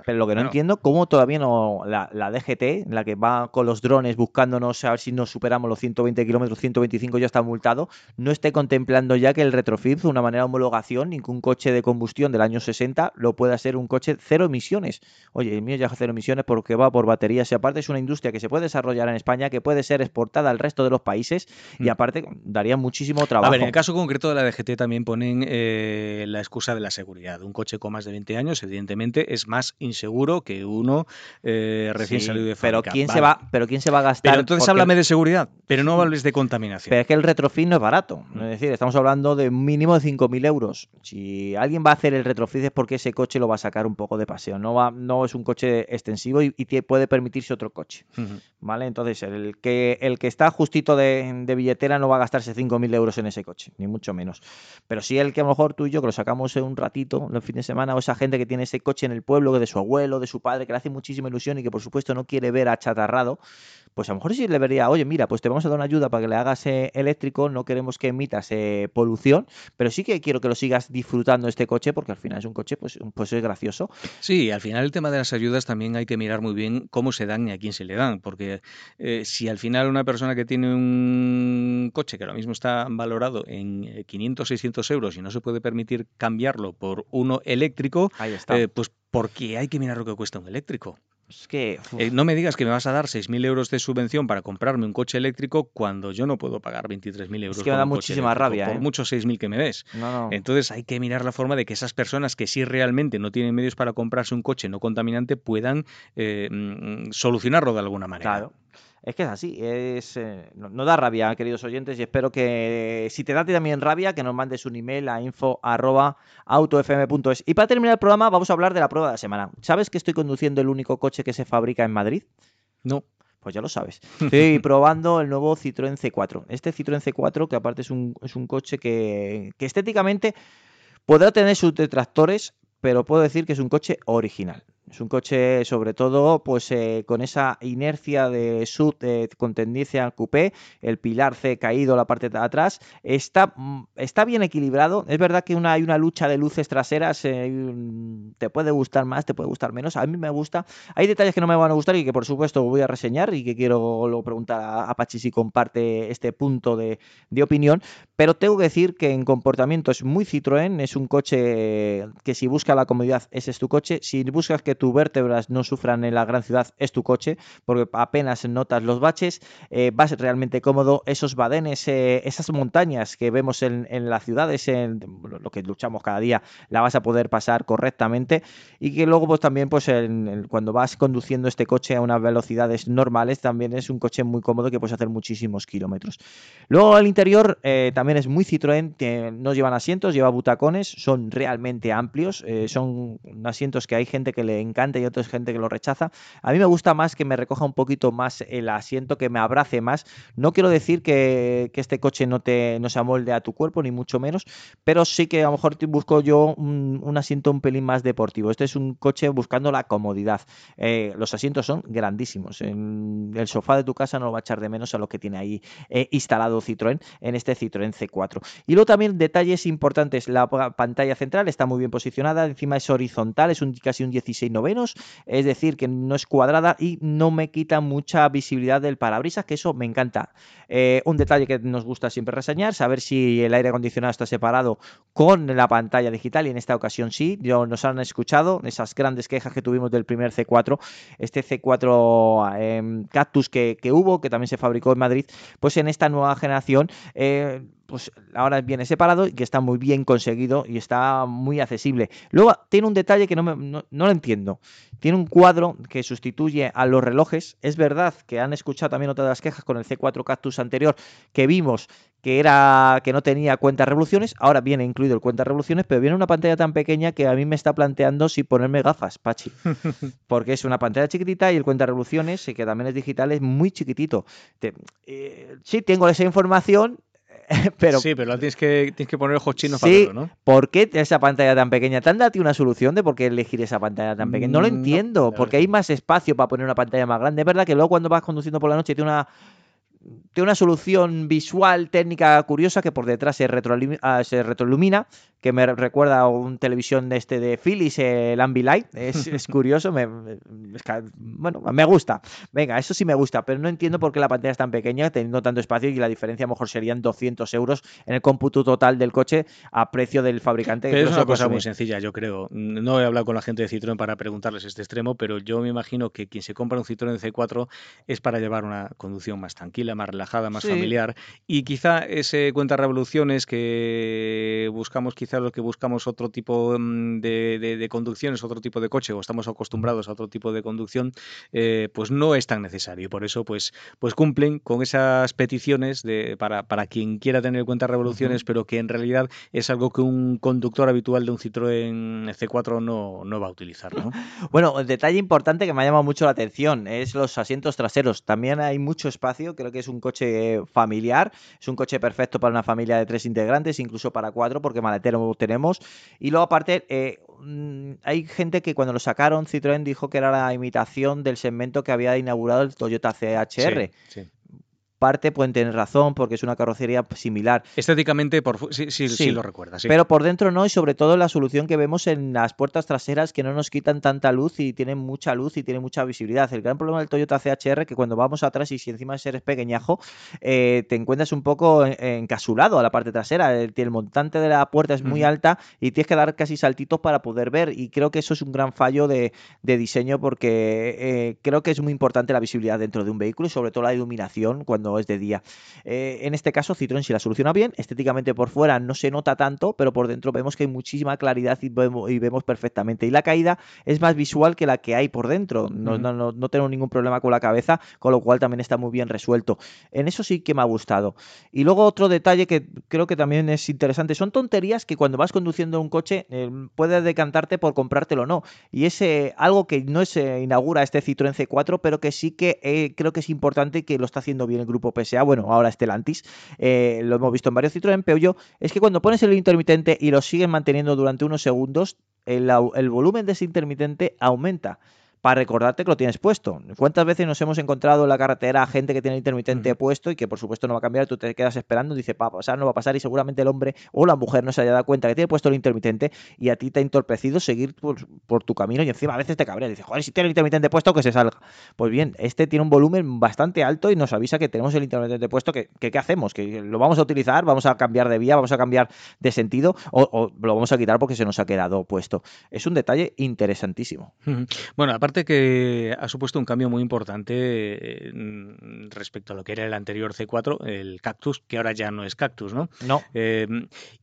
pero, lo que no entiendo, cómo todavía no la, la, DGT, la que va con los drones buscándonos a ver si nos superamos los 120 kilómetros, 125 ya está multado no esté contemplando ya que el retrofit, una manera de homologación, ningún coche de combustión del año 60 lo pueda ser un coche cero emisiones. Oye, el mío ya cero emisiones porque va por baterías y aparte es una industria que se puede desarrollar en España, que puede ser exportada al resto de los países y mm. aparte daría muchísimo trabajo. A ver, en el caso concreto de la DGT también ponen eh, la excusa de la seguridad. Un coche con más de 20 años, evidentemente, es más inseguro que uno eh, recién salido de fábrica. Pero ¿quién, se va, pero ¿quién se va a gastar? Pero entonces háblame de seguridad, pero no hables de contaminación. Pero es que el retrofit no es barato. Es decir, estamos hablando de un mínimo de 5.000 euros. Si alguien va a hacer el retrofit es porque ese coche lo va a sacar un poco de paseo. No, va, no es un coche extensivo y, puede permitirse otro coche. ¿Vale? Entonces, el que, el que está justito de, billetera no va a gastarse 5.000 euros en ese coche, ni mucho menos. Pero sí el que a lo mejor tú y yo, que lo sacamos en un ratito, el fin de semana, o esa gente que tiene ese coche en el pueblo, que de su abuelo, de su padre, que le hace muchísima ilusión y que por supuesto no quiere ver achatarrado, pues a lo mejor sí le vería, oye, mira, pues te vamos a dar una ayuda para que le hagas eh, eléctrico, no queremos que emitas eh, polución, pero sí que quiero que lo sigas disfrutando este coche porque al final es un coche, pues, pues es gracioso. Sí, al final el tema de las ayudas también hay que mirar muy bien cómo se dan y a quién se le dan, porque eh, si al final una persona que tiene un coche que ahora mismo está valorado en 500, 600 euros y no se puede permitir cambiarlo por uno eléctrico, pues porque hay que mirar lo que cuesta un eléctrico. Es que. Eh, no me digas que me vas a dar 6.000 euros de subvención para comprarme un coche eléctrico cuando yo no puedo pagar 23.000 euros. Es que me da muchísima rabia. Por ¿eh? muchos 6.000 que me des. Entonces hay que mirar la forma de que esas personas que sí realmente no tienen medios para comprarse un coche no contaminante puedan eh, mm, solucionarlo de alguna manera. Claro. Es que es así, es, eh, no, da rabia, queridos oyentes, y espero que si te da también rabia, que nos mandes un email a info.autofm.es. Y para terminar el programa, vamos a hablar de la prueba de la semana. ¿Sabes que estoy conduciendo el único coche que se fabrica en Madrid? No. Pues ya lo sabes. Estoy probando el nuevo Citroën C4. Este Citroën C4, que aparte es un, es un coche que, que estéticamente podrá tener sus detractores, pero puedo decir que es un coche original. Es un coche, sobre todo, pues eh, con esa inercia de eh, con tendencia al coupé, el pilar C caído la parte de atrás. Está, mm, está bien equilibrado. Es verdad que hay una lucha de luces traseras. Eh, te puede gustar más, te puede gustar menos. A mí me gusta. Hay detalles que no me van a gustar y que, por supuesto, voy a reseñar y que quiero luego preguntar a, Pachi si comparte este punto de, de opinión. Pero tengo que decir que en comportamiento es muy Citroën. Es un coche que, si busca la comodidad, ese es tu coche. Si buscas que tus vértebras no sufran en la gran ciudad es tu coche, porque apenas notas los baches, eh, vas realmente cómodo, esos badenes, eh, esas montañas que vemos en, las ciudades, en lo que luchamos cada día, la vas a poder pasar correctamente y que luego pues también pues cuando vas conduciendo este coche a unas velocidades normales también es un coche muy cómodo que puedes hacer muchísimos kilómetros. Luego al interior eh, también es muy Citroën, no llevan asientos, lleva butacones, son realmente amplios, son asientos que hay gente que le encanta y otra gente que lo rechaza. A mí me gusta más que me recoja un poquito más el asiento, que me abrace más. No quiero decir que, este coche no, te, no se amolde a tu cuerpo, ni mucho menos, pero sí que a lo mejor busco yo un, asiento un pelín más deportivo. Este es un coche buscando la comodidad. Eh, los asientos son grandísimos. El sofá de tu casa no lo va a echar de menos a lo que tiene ahí eh, instalado Citroën en este Citroën C4. Y luego también detalles importantes. La pantalla central está muy bien posicionada, encima es horizontal, es un, casi un 1690 es decir, que no es cuadrada y no me quita mucha visibilidad del parabrisas, que eso me encanta. Eh, un detalle que nos gusta siempre reseñar, saber si el aire acondicionado está separado con la pantalla digital y en esta ocasión sí, nos han escuchado esas grandes quejas que tuvimos del primer C4, este C4 em, Cactus que, hubo, que también se fabricó en Madrid, pues en esta nueva generación eh, pues ahora viene separado y que está muy bien conseguido y está muy accesible. Luego tiene un detalle que no, no, lo entiendo. Tiene un cuadro que sustituye a los relojes. Es verdad que han escuchado también otras de las quejas con el C4 Cactus anterior que vimos que era que no tenía cuenta revoluciones, ahora viene incluido el cuenta revoluciones, pero viene una pantalla tan pequeña que a mí me está planteando si ponerme gafas, Pachi, porque es una pantalla chiquitita y el cuenta revoluciones, que también es digital, es muy chiquitito. Eh, sí, tengo esa información, pero, sí, pero tienes que, tienes que poner ojos chinos para verlo, ¿no? ¿Por qué esa pantalla tan pequeña? ¿Te han dado una solución de por qué elegir esa pantalla tan pequeña? No lo mm, entiendo, porque hay más espacio para poner una pantalla más grande. Es verdad que luego cuando vas conduciendo por la noche tiene una tiene una solución visual, técnica curiosa que por detrás se, ah, se retroilumina que me recuerda a un televisión de este de Philips, el Ambilight. Es, es curioso, me, bueno, me gusta. Venga, eso sí me gusta, pero no entiendo por qué la pantalla es tan pequeña, teniendo tanto espacio y la diferencia a lo mejor serían 200 euros en el cómputo total del coche a precio del fabricante. es una cosa muy sencilla, yo creo. No he hablado con la gente de Citroën para preguntarles este extremo, pero yo me imagino que quien se compra un Citroën C4 es para llevar una conducción más tranquila, más relajada, más familiar y quizá ese cuenta revoluciones que buscamos quizá quizás los que buscamos otro tipo mm, de, conducciones, otro tipo de coche o estamos acostumbrados a otro tipo de conducción, eh, pues no es tan necesario. Y por eso, pues, pues cumplen con esas peticiones de, para, para quien quiera tener en cuenta revoluciones, pero que en realidad es algo que un conductor habitual de un Citroën C4 no, no va a utilizar. ¿no? bueno, el detalle importante que me ha llamado mucho la atención es los asientos traseros. También hay mucho espacio, creo que es un coche familiar, es un coche perfecto para una familia de tres integrantes, incluso para cuatro, porque maletero tenemos. Y luego aparte, eh, mm, hay gente que cuando lo sacaron, Citroën dijo que era la imitación del segmento que había inaugurado el Toyota CHR. Parte pueden tener razón porque es una carrocería similar. Estéticamente, por, sí, sí, sí, lo recuerda. Pero por dentro no, y sobre todo la solución que vemos en las puertas traseras que no nos quitan tanta luz y tienen mucha luz y tienen mucha visibilidad. El gran problema del Toyota CHR que cuando vamos atrás y si encima eres pequeñajo, eh, te encuentras un poco encasulado a la parte trasera. El, el montante de la puerta es muy alta y tienes que dar casi saltitos para poder ver. Y creo que eso es un gran fallo de, diseño porque eh, creo que es muy importante la visibilidad dentro de un vehículo y sobre todo la iluminación cuando es de día. Eh, en este caso, Citroën si la soluciona bien, estéticamente por fuera no se nota tanto, pero por dentro vemos que hay muchísima claridad y vemos, perfectamente. Y la caída es más visual que la que hay por dentro. No, no, tengo ningún problema con la cabeza, con lo cual también está muy bien resuelto. En eso sí que me ha gustado. Y luego otro detalle que creo que también es interesante, son tonterías que cuando vas conduciendo un coche eh, puedes decantarte por comprártelo o no. Y es eh, algo que no se inaugura este Citroën C4, pero que sí que creo que es importante que lo está haciendo bien el grupo PSA, bueno, ahora Stellantis, eh, lo hemos visto en varios Citroën, yo, es que cuando pones el intermitente y lo sigues manteniendo durante unos segundos, el, el volumen de ese intermitente aumenta para recordarte que lo tienes puesto. ¿Cuántas veces nos hemos encontrado en la carretera gente que tiene el intermitente puesto y que por supuesto no va a cambiar, tú te quedas esperando, y dice, va a pasar, no va a pasar y seguramente el hombre o la mujer no se haya dado cuenta que tiene puesto el intermitente y a ti te ha entorpecido seguir por, tu camino y encima a veces te cabrea, dice, joder, si tiene el intermitente puesto que se salga. Pues bien, este tiene un volumen bastante alto y nos avisa que tenemos el intermitente puesto, que, ¿qué hacemos? ¿Que lo vamos a utilizar? ¿Vamos a cambiar de vía? ¿Vamos a cambiar de sentido? O, o lo vamos a quitar porque se nos ha quedado puesto? Es un detalle interesantísimo. Bueno, aparte que ha supuesto un cambio muy importante eh, respecto a lo que era el anterior C4, el Cactus, que ahora ya no es Cactus, ¿no? No. Eh,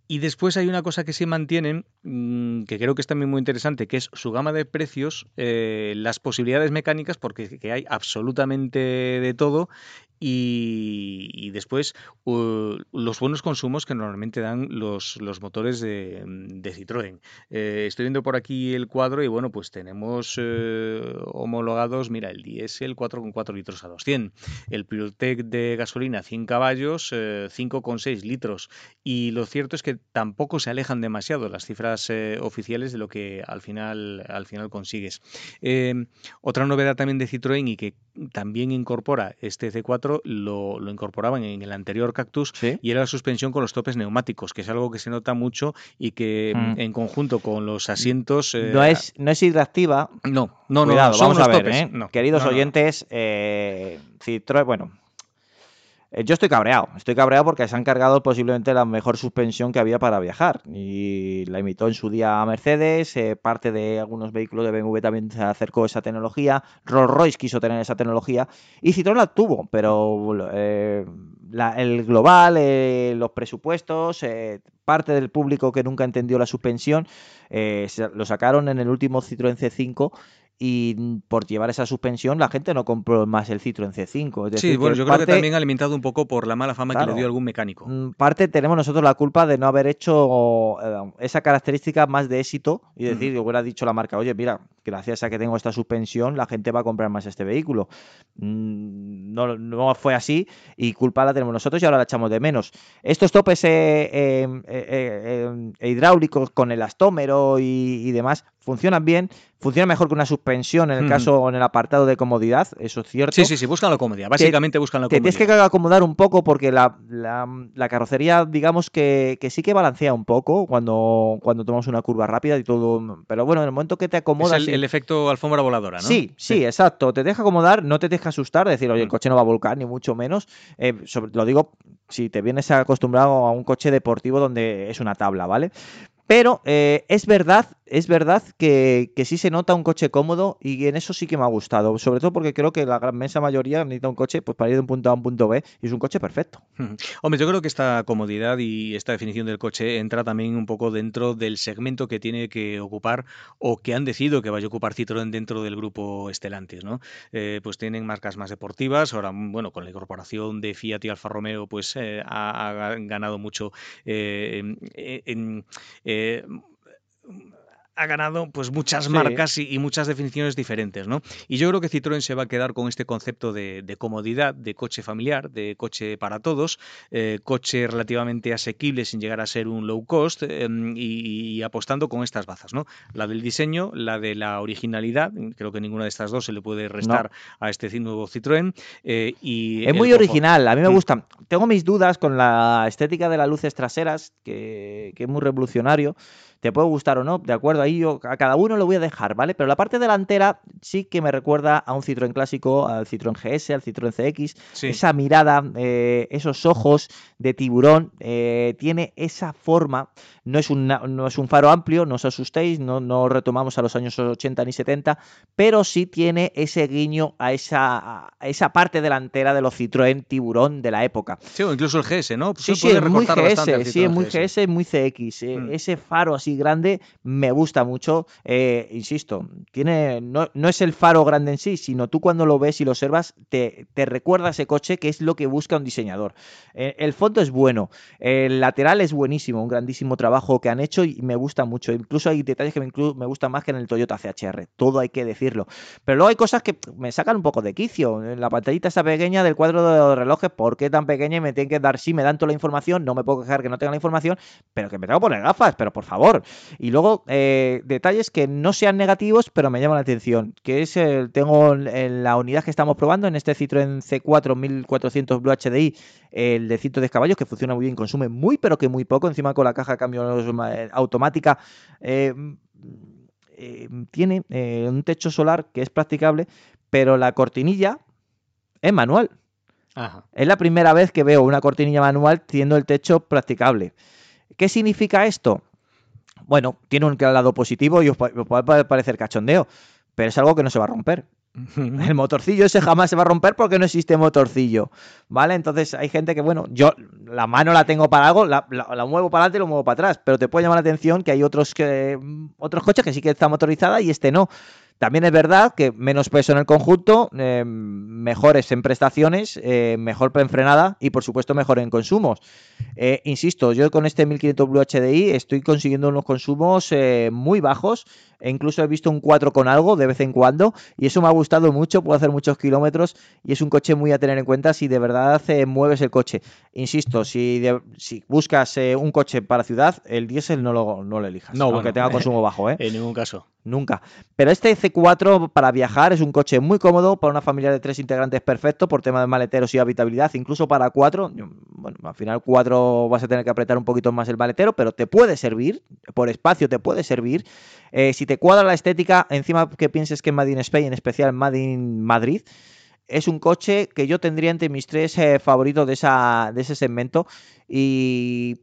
y después hay una cosa que se mantienen, mm, que creo que es también muy interesante, que es su gama de precios, eh, las posibilidades mecánicas, porque hay absolutamente de todo, y, después los buenos consumos que normalmente dan los, los motores de, de Citroën. Eh, estoy viendo por aquí el cuadro y bueno, pues tenemos eh, homologados, mira, el diésel 4,4 litros a 200, el PureTech de gasolina 100 caballos, 5,6 eh, litros. Y lo cierto es que tampoco se alejan demasiado las cifras oficiales de lo que al final, al final consigues. otra novedad también de Citroën y que también incorpora este C4 lo, incorporaban en el anterior Cactus y era la suspensión con los topes neumáticos, que es algo que se nota mucho y que mm, mm. en conjunto con los asientos... no, eh, es, no es hidractiva. No, no, no. vamos a ver, ¿eh? Queridos oyentes, eh, Citroën, bueno, eh, yo estoy cabreado, estoy cabreado porque se han cargado posiblemente la mejor suspensión que había para viajar y la imitó en su día a Mercedes, eh, parte de algunos vehículos de BMW también se acercó a esa tecnología, Rolls Royce quiso tener esa tecnología y Citroën la tuvo, pero eh, el global, los presupuestos, parte del público que nunca entendió la suspensión, lo sacaron en el último Citroën C5 y por llevar esa suspensión la gente no compró más el Citroën C5. sí, bueno, yo creo que también alimentado un poco por la mala fama que le dio algún mecánico. Mm, parte tenemos nosotros la culpa de no haber hecho eh, esa característica más de éxito y decir, yo hubiera dicho la marca, oye, mira, gracias a que tengo esta suspensión, la gente va a comprar más este vehículo. Mm, no, no fue así y culpa la tenemos nosotros y ahora la echamos de menos. Estos topes eh, em, eh, em, hidráulicos con el astómero y, y demás funcionan bien, funcionan mejor que una suspensión en el caso o en el apartado de comodidad, eso es cierto. Sí, sí, sí, buscan la comodidad, básicamente buscan la comodidad. Te tienes que acomodar un poco porque la, la, carrocería, digamos que, que, sí que balancea un poco cuando, cuando tomamos una curva rápida y todo, pero bueno, en el momento que te acomodas... Es el, efecto alfombra voladora, ¿no? Sí, sí, exacto, te deja acomodar, no te deja asustar, decir, oye, el mm. coche no va a volcar, ni mucho menos. Eh, lo digo si te vienes acostumbrado a un coche deportivo donde es una tabla, ¿vale? Pero eh, es verdad es verdad que, sí se nota un coche cómodo y en eso sí que me ha gustado. Sobre todo porque creo que la gran mesa mayoría necesita un coche pues, para ir de un punto A a un punto B y es un coche perfecto. Hombre, yo creo que esta comodidad y esta definición del coche entra también un poco dentro del segmento que tiene que ocupar o que han decidido que vaya a ocupar Citroën dentro del grupo Estelantis, ¿no? Eh, pues tienen marcas más deportivas. Ahora, bueno, con la incorporación de Fiat y Alfa Romeo, pues eh, ha, ganado mucho eh, en ha ganado pues muchas marcas y, muchas definiciones diferentes, ¿no? Y yo creo que Citroën se va a quedar con este concepto de, comodidad, de coche familiar, de coche para todos, eh, coche relativamente asequible sin llegar a ser un low cost em, y, apostando con estas bazas, ¿no? La del diseño, la de la originalidad, creo que ninguna de estas dos se le puede restar a este nuevo Citroën. Eh, y es muy original, a mí me mm. gusta. Tengo mis dudas con la estética de las luces traseras, que, que es muy revolucionario. Te puede gustar o no, de acuerdo, ahí yo a cada uno lo voy a dejar, ¿vale? Pero la parte delantera sí que me recuerda a un Citroën clásico, al Citroën GS, al Citroën CX. Esa mirada, eh, esos ojos de tiburón, eh, tiene esa forma. No es, un, no es un faro amplio, no os asustéis, no, no retomamos a los años 80 ni 70, pero sí tiene ese guiño a esa, esa parte delantera de los Citroën tiburón de la época. Sí, o incluso el GS, ¿no? sí, sí, es muy GS, sí, es muy GS, muy CX. Eh, mm. Ese faro así grande me gusta mucho. Eh, insisto, tiene, no, es el faro grande en sí, sino tú cuando lo ves y lo observas, te, te recuerda ese coche que es lo que busca un diseñador. Eh, el fondo es bueno, el lateral es buenísimo, un grandísimo trabajo que han hecho y me gusta mucho. Incluso hay detalles que me, me gustan más que en el Toyota CHR, todo hay que decirlo. Pero luego hay cosas que me sacan un poco de quicio. La pantallita está pequeña del cuadro de relojes, ¿por qué tan pequeña y me tienen que dar? Sí, me dan toda la información, no me puedo quejar que no tenga la información, pero que me tengo que poner gafas, pero por favor. Y luego, eh, detalles que no sean negativos, pero me llaman la atención, que es, el, tengo en la unidad que estamos probando, en este Citroën C4 1400 Blue HDI, el de 110 caballos, que funciona muy bien, consume muy, pero que muy poco, encima con la caja de cambio eh, automática, eh, tiene un techo solar que es practicable, pero la cortinilla es manual. Es la primera vez que veo una cortinilla manual teniendo el techo practicable. ¿Qué significa esto? Bueno, tiene un lado positivo y os puede parecer cachondeo, pero es algo que no se va a romper. El motorcillo ese jamás se va a romper porque no existe motorcillo, ¿vale? Entonces hay gente que, bueno, yo la mano la tengo para algo, la, muevo para adelante y lo muevo para atrás, pero te puede llamar la atención que hay otros, que, otros coches que sí que está motorizada y este no. También es verdad que menos peso en el conjunto, eh, mejores en prestaciones, eh, mejor preenfrenada y por supuesto mejor en consumos. Eh, insisto, yo con este 1500 Blue HDI estoy consiguiendo unos consumos muy bajos e incluso he visto un 4 con algo de vez en cuando y eso me ha gustado mucho, puedo hacer muchos kilómetros y es un coche muy a tener en cuenta si de verdad mueves el coche. Insisto, si, si buscas un coche para ciudad, el diésel no lo, no lo elijas, no, aunque tenga consumo bajo. En ningún caso nunca. Pero este C4 para viajar es un coche muy cómodo para una familia de tres integrantes perfecto por tema de maleteros y habitabilidad, incluso para cuatro. Bueno, al final cuatro vas a tener que apretar un poquito más el maletero, pero te puede servir, por espacio te puede servir. Eh, si te cuadra la estética, encima que pienses que es Made in Spain, en especial Made in Madrid, es un coche que yo tendría entre mis tres eh, favoritos de, esa, de ese segmento y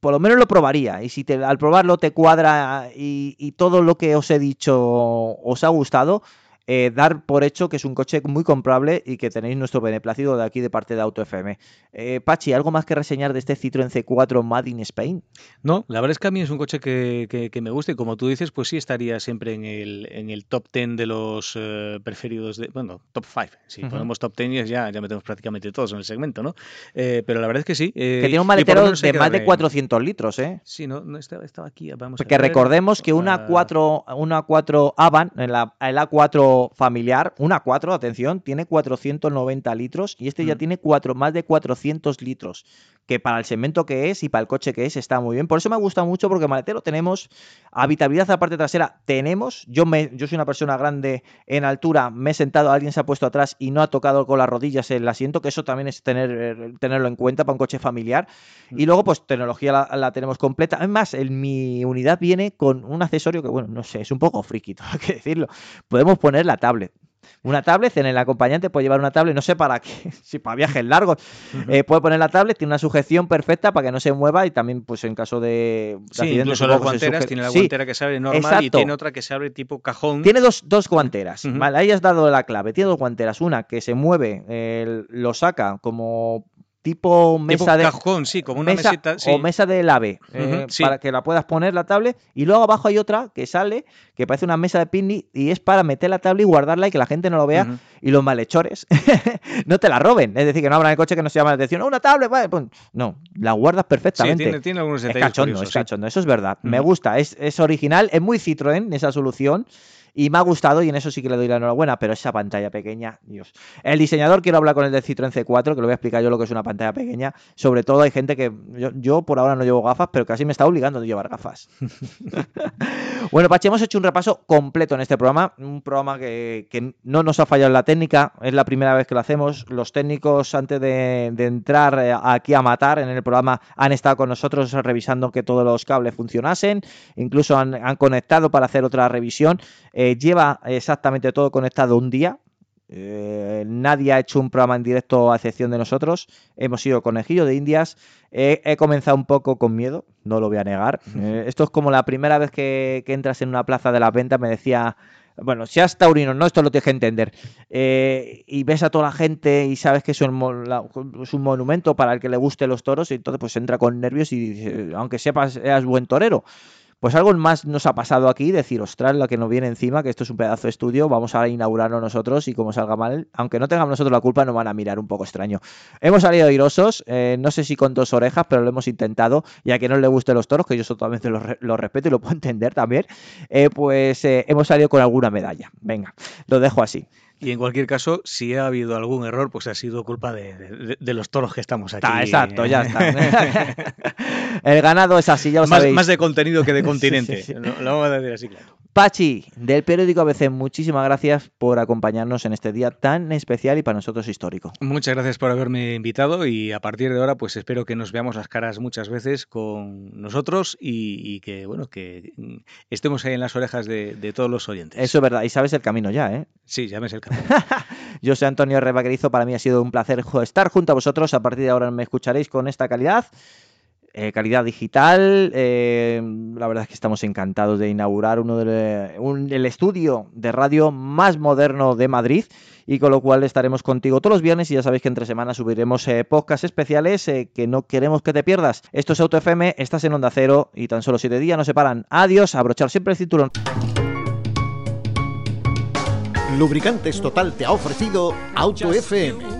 por lo menos lo probaría. Y si al probarlo te cuadra y, y, todo lo que os he dicho os ha gustado, eh, dar por hecho que es un coche muy comprable y que tenéis nuestro beneplácido de aquí de parte de Auto FM. Eh, Pachi, ¿algo más que reseñar de este Citroën C4 Made in Spain? No, la verdad es que a mí es un coche que, me gusta y como tú dices, pues sí estaría siempre en el, en el top 10 de los eh, preferidos, de, bueno, top 5. Si ponemos top 10 ya, ya metemos prácticamente todos en el segmento, ¿no? pero la verdad es que sí. que tiene un maletero de más de 400 litros, ¿eh? Sí, no, no estaba, aquí. Vamos Porque recordemos que una 4, una 4 Avan, en la, el A4 familiar, una 4, atención, tiene 490 litros y este ya mm. tiene cuatro, más de 400 litros, que para el segmento que es y para el coche que es está muy bien. Por eso me gusta mucho porque maletero tenemos, habitabilidad a la parte trasera tenemos, yo, me, yo soy una persona grande en altura, me he sentado, alguien se ha puesto atrás y no ha tocado con las rodillas el asiento, que eso también es tener, tenerlo en cuenta para un coche familiar. Y luego pues tecnología la, tenemos completa. Además, en mi unidad viene con un accesorio que, bueno, no sé, es un poco friki, hay que decirlo. Podemos poner la tablet. Una tablet, en el acompañante puede llevar una tablet, no sé para qué, si para viajes largos. Eh, puede poner la tablet, tiene una sujeción perfecta para que no se mueva y también, pues en caso de. sí, incluso las guanteras, tiene la guantera que se abre normal y tiene otra que se abre tipo cajón. Tiene dos, dos guanteras, ¿vale? Ahí has dado la clave. Tiene dos guanteras. Una que se mueve, lo saca como tipo mesa de cajón, sí, como una mesita, o mesa del ave eh, para que la puedas poner la tablet. Y luego abajo hay otra que sale que parece una mesa de picnic y es para meter la tablet y guardarla y que la gente no lo vea y los malhechores no te la roben, es decir, que no abran el coche que no se llama la atención, una tablet, pues, no, la guardas perfectamente. Sí, tiene, algunos es cachondo, es cachondo, eso es verdad. Me gusta, es, es original, es muy Citroën esa solución y me ha gustado y en eso sí que le doy la enhorabuena, pero esa pantalla pequeña, Dios. El diseñador, quiero hablar con el de Citroën C4, que lo voy a explicar yo lo que es una pantalla pequeña. Sobre todo hay gente que yo, por ahora no llevo gafas, pero casi me está obligando a llevar gafas. bueno, Pachi, hemos hecho un repaso completo en este programa, un programa que, no nos ha fallado en la técnica, es la primera vez que lo hacemos. Los técnicos, antes de, entrar eh, aquí a matar en el programa, han estado con nosotros revisando que todos los cables funcionasen, incluso han, han conectado para hacer otra revisión. Eh, lleva exactamente todo conectado un día. Eh, nadie ha hecho un programa en directo a excepción de nosotros. Hemos sido conejillo de indias. he comenzado un poco con miedo, no lo voy a negar. Eh, esto es como la primera vez que, entras en una plaza de las ventas, me decía, bueno, si has taurino, no, esto lo tienes que entender. y ves a toda la gente y sabes que es un, es un, monumento para el que le guste los toros, y entonces pues entra con nervios y aunque sepas, eras buen torero. Pues algo más nos ha pasado aquí, decir, ostras, la que nos viene encima, que esto es un pedazo de estudio, vamos a inaugurarlo nosotros y como salga mal, aunque no tengamos nosotros la culpa, nos van a mirar un poco extraño. Hemos salido airosos, eh, no sé si con dos orejas, pero lo hemos intentado, y a quien no le gusten los toros, que yo totalmente lo, respeto y lo puedo entender también, eh, pues eh, hemos salido con alguna medalla. Venga, lo dejo así. Y en cualquier caso, si ha habido algún error, pues ha sido culpa de, los toros que estamos aquí. exacto, ya está. el ganado es así, ya lo más, sabéis. Más de contenido que de continente. Lo, vamos a decir así, claro. Pachi, del periódico ABC, muchísimas gracias por acompañarnos en este día tan especial y para nosotros histórico. Muchas gracias por haberme invitado y a partir de ahora pues espero que nos veamos las caras muchas veces con nosotros y, que bueno que estemos ahí en las orejas de, todos los oyentes. Eso es verdad, y sabes el camino ya, ¿eh? Sí, ya me el camino. Yo soy Antonio Rebaquerizo, para mí ha sido un placer estar junto a vosotros, a partir de ahora me escucharéis con esta calidad. Eh, calidad digital. Eh, la verdad es que estamos encantados de inaugurar uno de, el estudio de radio más moderno de Madrid y con lo cual estaremos contigo todos los viernes y ya sabéis que entre semanas subiremos eh, podcasts especiales que no queremos que te pierdas. Esto es Auto FM, estás en Onda Cero y tan solo siete días nos separan. Adiós, abrochar siempre el cinturón. Lubricantes Total te ha ofrecido Auto FM